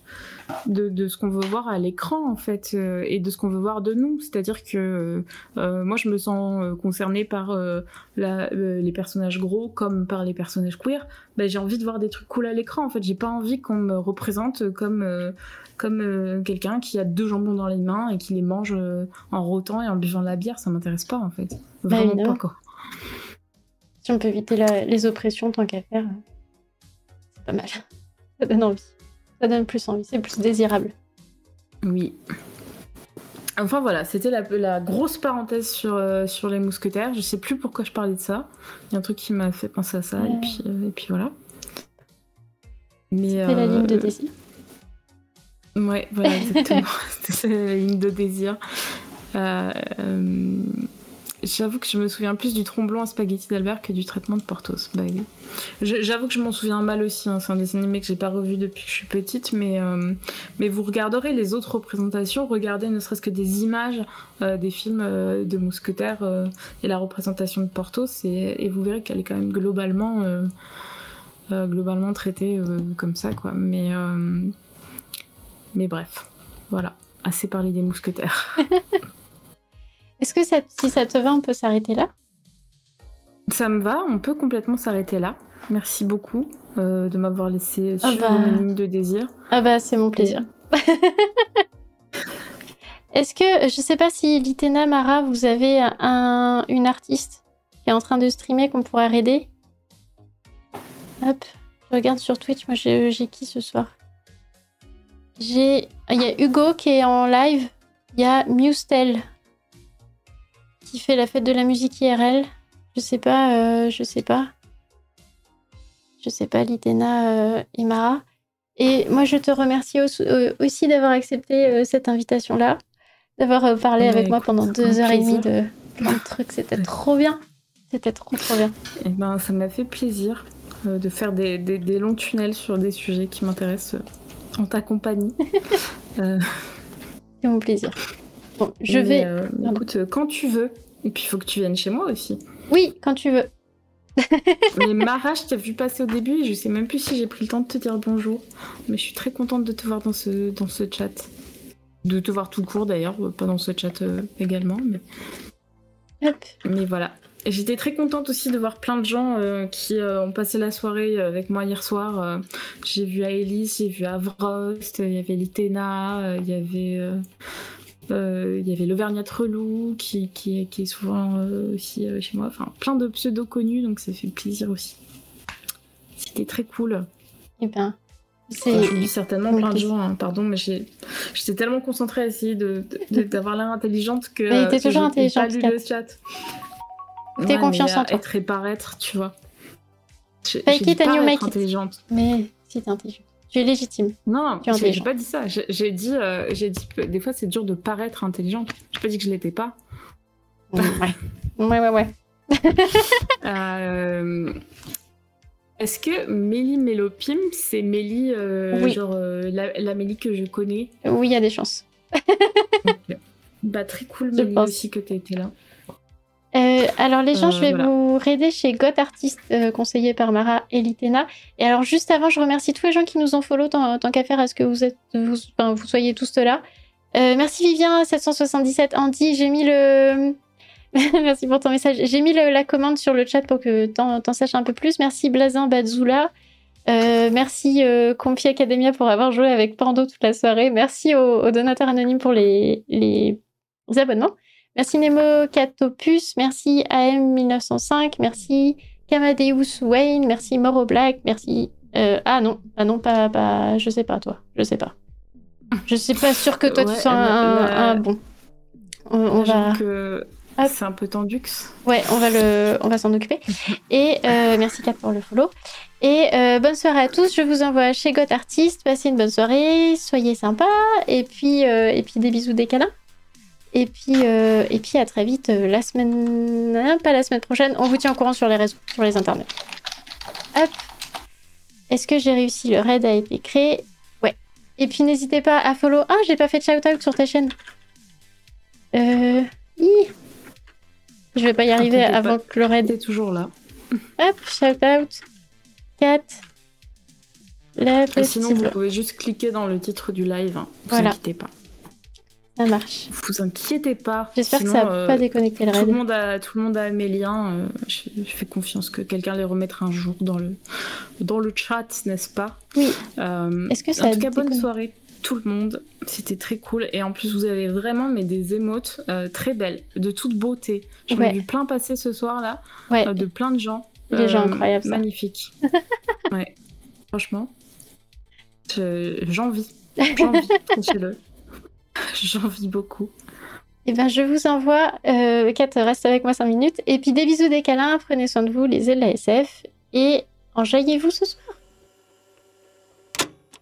de, ce qu'on veut voir à l'écran en fait euh, et de ce qu'on veut voir de nous. C'est-à-dire que moi je me sens concernée par les personnages gros comme par les personnages queer. Ben, j'ai envie de voir des trucs cool à l'écran en fait. J'ai pas envie qu'on me représente comme comme quelqu'un qui a deux jambons dans les mains et qui les mange en rotant et en buvant de la bière. Ça m'intéresse pas en fait. Bah, Vraiment pas quoi. Si on peut éviter les oppressions tant qu'à faire, c'est pas mal. [laughs] Ça donne envie. Ça donne plus envie, c'est plus désirable. Oui. Enfin voilà, c'était la, la, grosse parenthèse sur, euh, sur les mousquetaires. Je sais plus pourquoi je parlais de ça. Il y a un truc qui m'a fait penser à ça, et, puis, euh, et puis voilà. C'était la ligne de euh, désir. Ouais, voilà, exactement. [laughs] C'était la ligne de désir. Euh, J'avoue que je me souviens plus du tromblon à spaghetti d'Albert que du traitement de Portos. J'avoue que je m'en souviens mal aussi. Hein. C'est un dessin animé que j'ai pas revu depuis que je suis petite, mais, euh, mais vous regarderez les autres représentations, regardez ne serait-ce que des images euh, des films euh, de mousquetaires et la représentation de Portos, et, et vous verrez qu'elle est quand même globalement, globalement traitée comme ça, quoi. Mais, mais bref, voilà, assez parlé des mousquetaires. [laughs] Est-ce que si ça te va, on peut s'arrêter là? Ça me va, on peut complètement s'arrêter là. Merci beaucoup euh, de m'avoir laissé ah sur bah... ligne de désir. Ah bah c'est mon plaisir. [laughs] Est-ce que, je sais pas si Litena, Mara, vous avez un, une artiste qui est en train de streamer qu'on pourrait aider? Hop, je regarde sur Twitch, moi j'ai qui ce soir? J'ai, il y a Hugo qui est en live, il y a Mustel qui fait la fête de la musique IRL. Je sais pas, euh, je sais pas. Je sais pas, Litena euh, et Mara. Et moi, je te remercie euh, aussi d'avoir accepté cette invitation-là, d'avoir parlé avec moi pendant deux heures et demie de de trucs. C'était trop bien. C'était trop, trop bien. Et eh ben, ça m'a fait plaisir de faire des, des, longs tunnels sur des sujets qui m'intéressent en ta compagnie. [laughs] C'est mon plaisir. Bon, je vais. écoute, quand tu veux. Et puis il faut que tu viennes chez moi aussi. Oui, quand tu veux. [laughs] mais Mara, je t'ai vu passer au début et je sais même plus si j'ai pris le temps de te dire bonjour. Mais je suis très contente de te voir dans ce, dans ce chat. De te voir tout court d'ailleurs, pas dans ce chat euh, également. Mais... mais voilà. J'étais très contente aussi de voir plein de gens euh, qui euh, ont passé la soirée avec moi hier soir. j'ai vu Aélis, j'ai vu Avrost, il y avait Litena, il y avait euh, il y avait l'Auvergnat Relou qui, qui, est souvent euh, aussi euh, chez moi. Enfin, plein de pseudos connus, donc ça fait plaisir aussi. C'était très cool. Et eh ben, c'est certainement plein de gens, hein, pardon, mais j'étais tellement concentrée à essayer d'avoir l'air intelligente que. [laughs] Mais t'es toujours intelligente. Pas lu le chat. T'es confiance en toi. Être et paraître, tu vois. J'ai pas être intelligente. Mais si t'es intelligente. Tu es légitime. Non, j'ai pas dit ça. J'ai dit, euh, j'ai dit que des fois c'est dur de paraître intelligente. J'ai pas dit que je l'étais pas. Ouais, [laughs] ouais, ouais. ouais. euh... Est-ce que Mélie Mélopim, c'est Mélie, euh, genre euh, la, Mélie que je connais? Oui, il y a des chances. Bah, très cool, Mélie aussi, que tu été là. Euh, alors les gens, je vais vous raider chez Got Artist, euh, conseillé par Mara et Litena. Et alors juste avant, je remercie tous les gens qui nous ont follow tant, qu'à faire à ce que vous êtes, vous, vous soyez tous là. Euh, merci Vivien 777 Andy, j'ai mis le [laughs] merci pour ton message. J'ai mis la commande sur le chat pour que t'en, en saches un peu plus. Merci Blazin Badzoula. merci Confi Academia pour avoir joué avec Pando toute la soirée. Merci aux, donateurs anonymes pour les, les abonnements. Merci Nemo Catopus, merci AM1905, merci Kamadeus Wayne, merci Moro Black, merci. Euh, ah non, ah non, pas, pas, je sais pas toi, je sais pas. Je suis pas sûre que toi tu sois un, bon. On, va. C'est un peu tendu. Ouais, on va le, on va s'en occuper. Et euh, merci Kat pour le follow. Et euh, bonne soirée à tous. Je vous envoie chez Got Artist. Passez une bonne soirée, soyez sympas. Et puis, et puis des bisous, des câlins. Et puis, euh, et puis à très vite euh, la semaine, pas la semaine prochaine. On vous tient au courant sur les réseaux, sur les internets. Hop. Est-ce que j'ai réussi Le raid a été créé. Ouais. Et puis n'hésitez pas à follow. Ah, j'ai pas fait de shout-out sur ta chaîne. Euh. Je vais pas y arriver avant que le raid est toujours là. Hop, shout-out. 4. La sinon, vous pouvez juste cliquer dans le titre du live. Hein. Vous voilà. inquiétez pas. Ça marche. Vous inquiétez pas. J'espère que ça va pas euh, déconnecter le tout Le monde a, tout le monde a mes liens. Euh, je, fais confiance que quelqu'un les remettra un jour dans le, dans le chat, n'est-ce pas? Oui. Euh, Est-ce que ça En tout cas, bonne soirée tout le monde. C'était très cool. Et en plus, vous avez vraiment mais, des émotes très belles, de toute beauté. J'en ai vu plein passer ce soir-là, de plein de gens. Des gens incroyables. Magnifique. [laughs] ouais. Franchement, j'envie. J'envie, [laughs] [laughs] le J'envie beaucoup. Eh ben, je vous envoie. Euh, Kat, reste avec moi 5 minutes. Et puis des bisous, des câlins. Prenez soin de vous, les la SF. Et enjaillez-vous ce soir.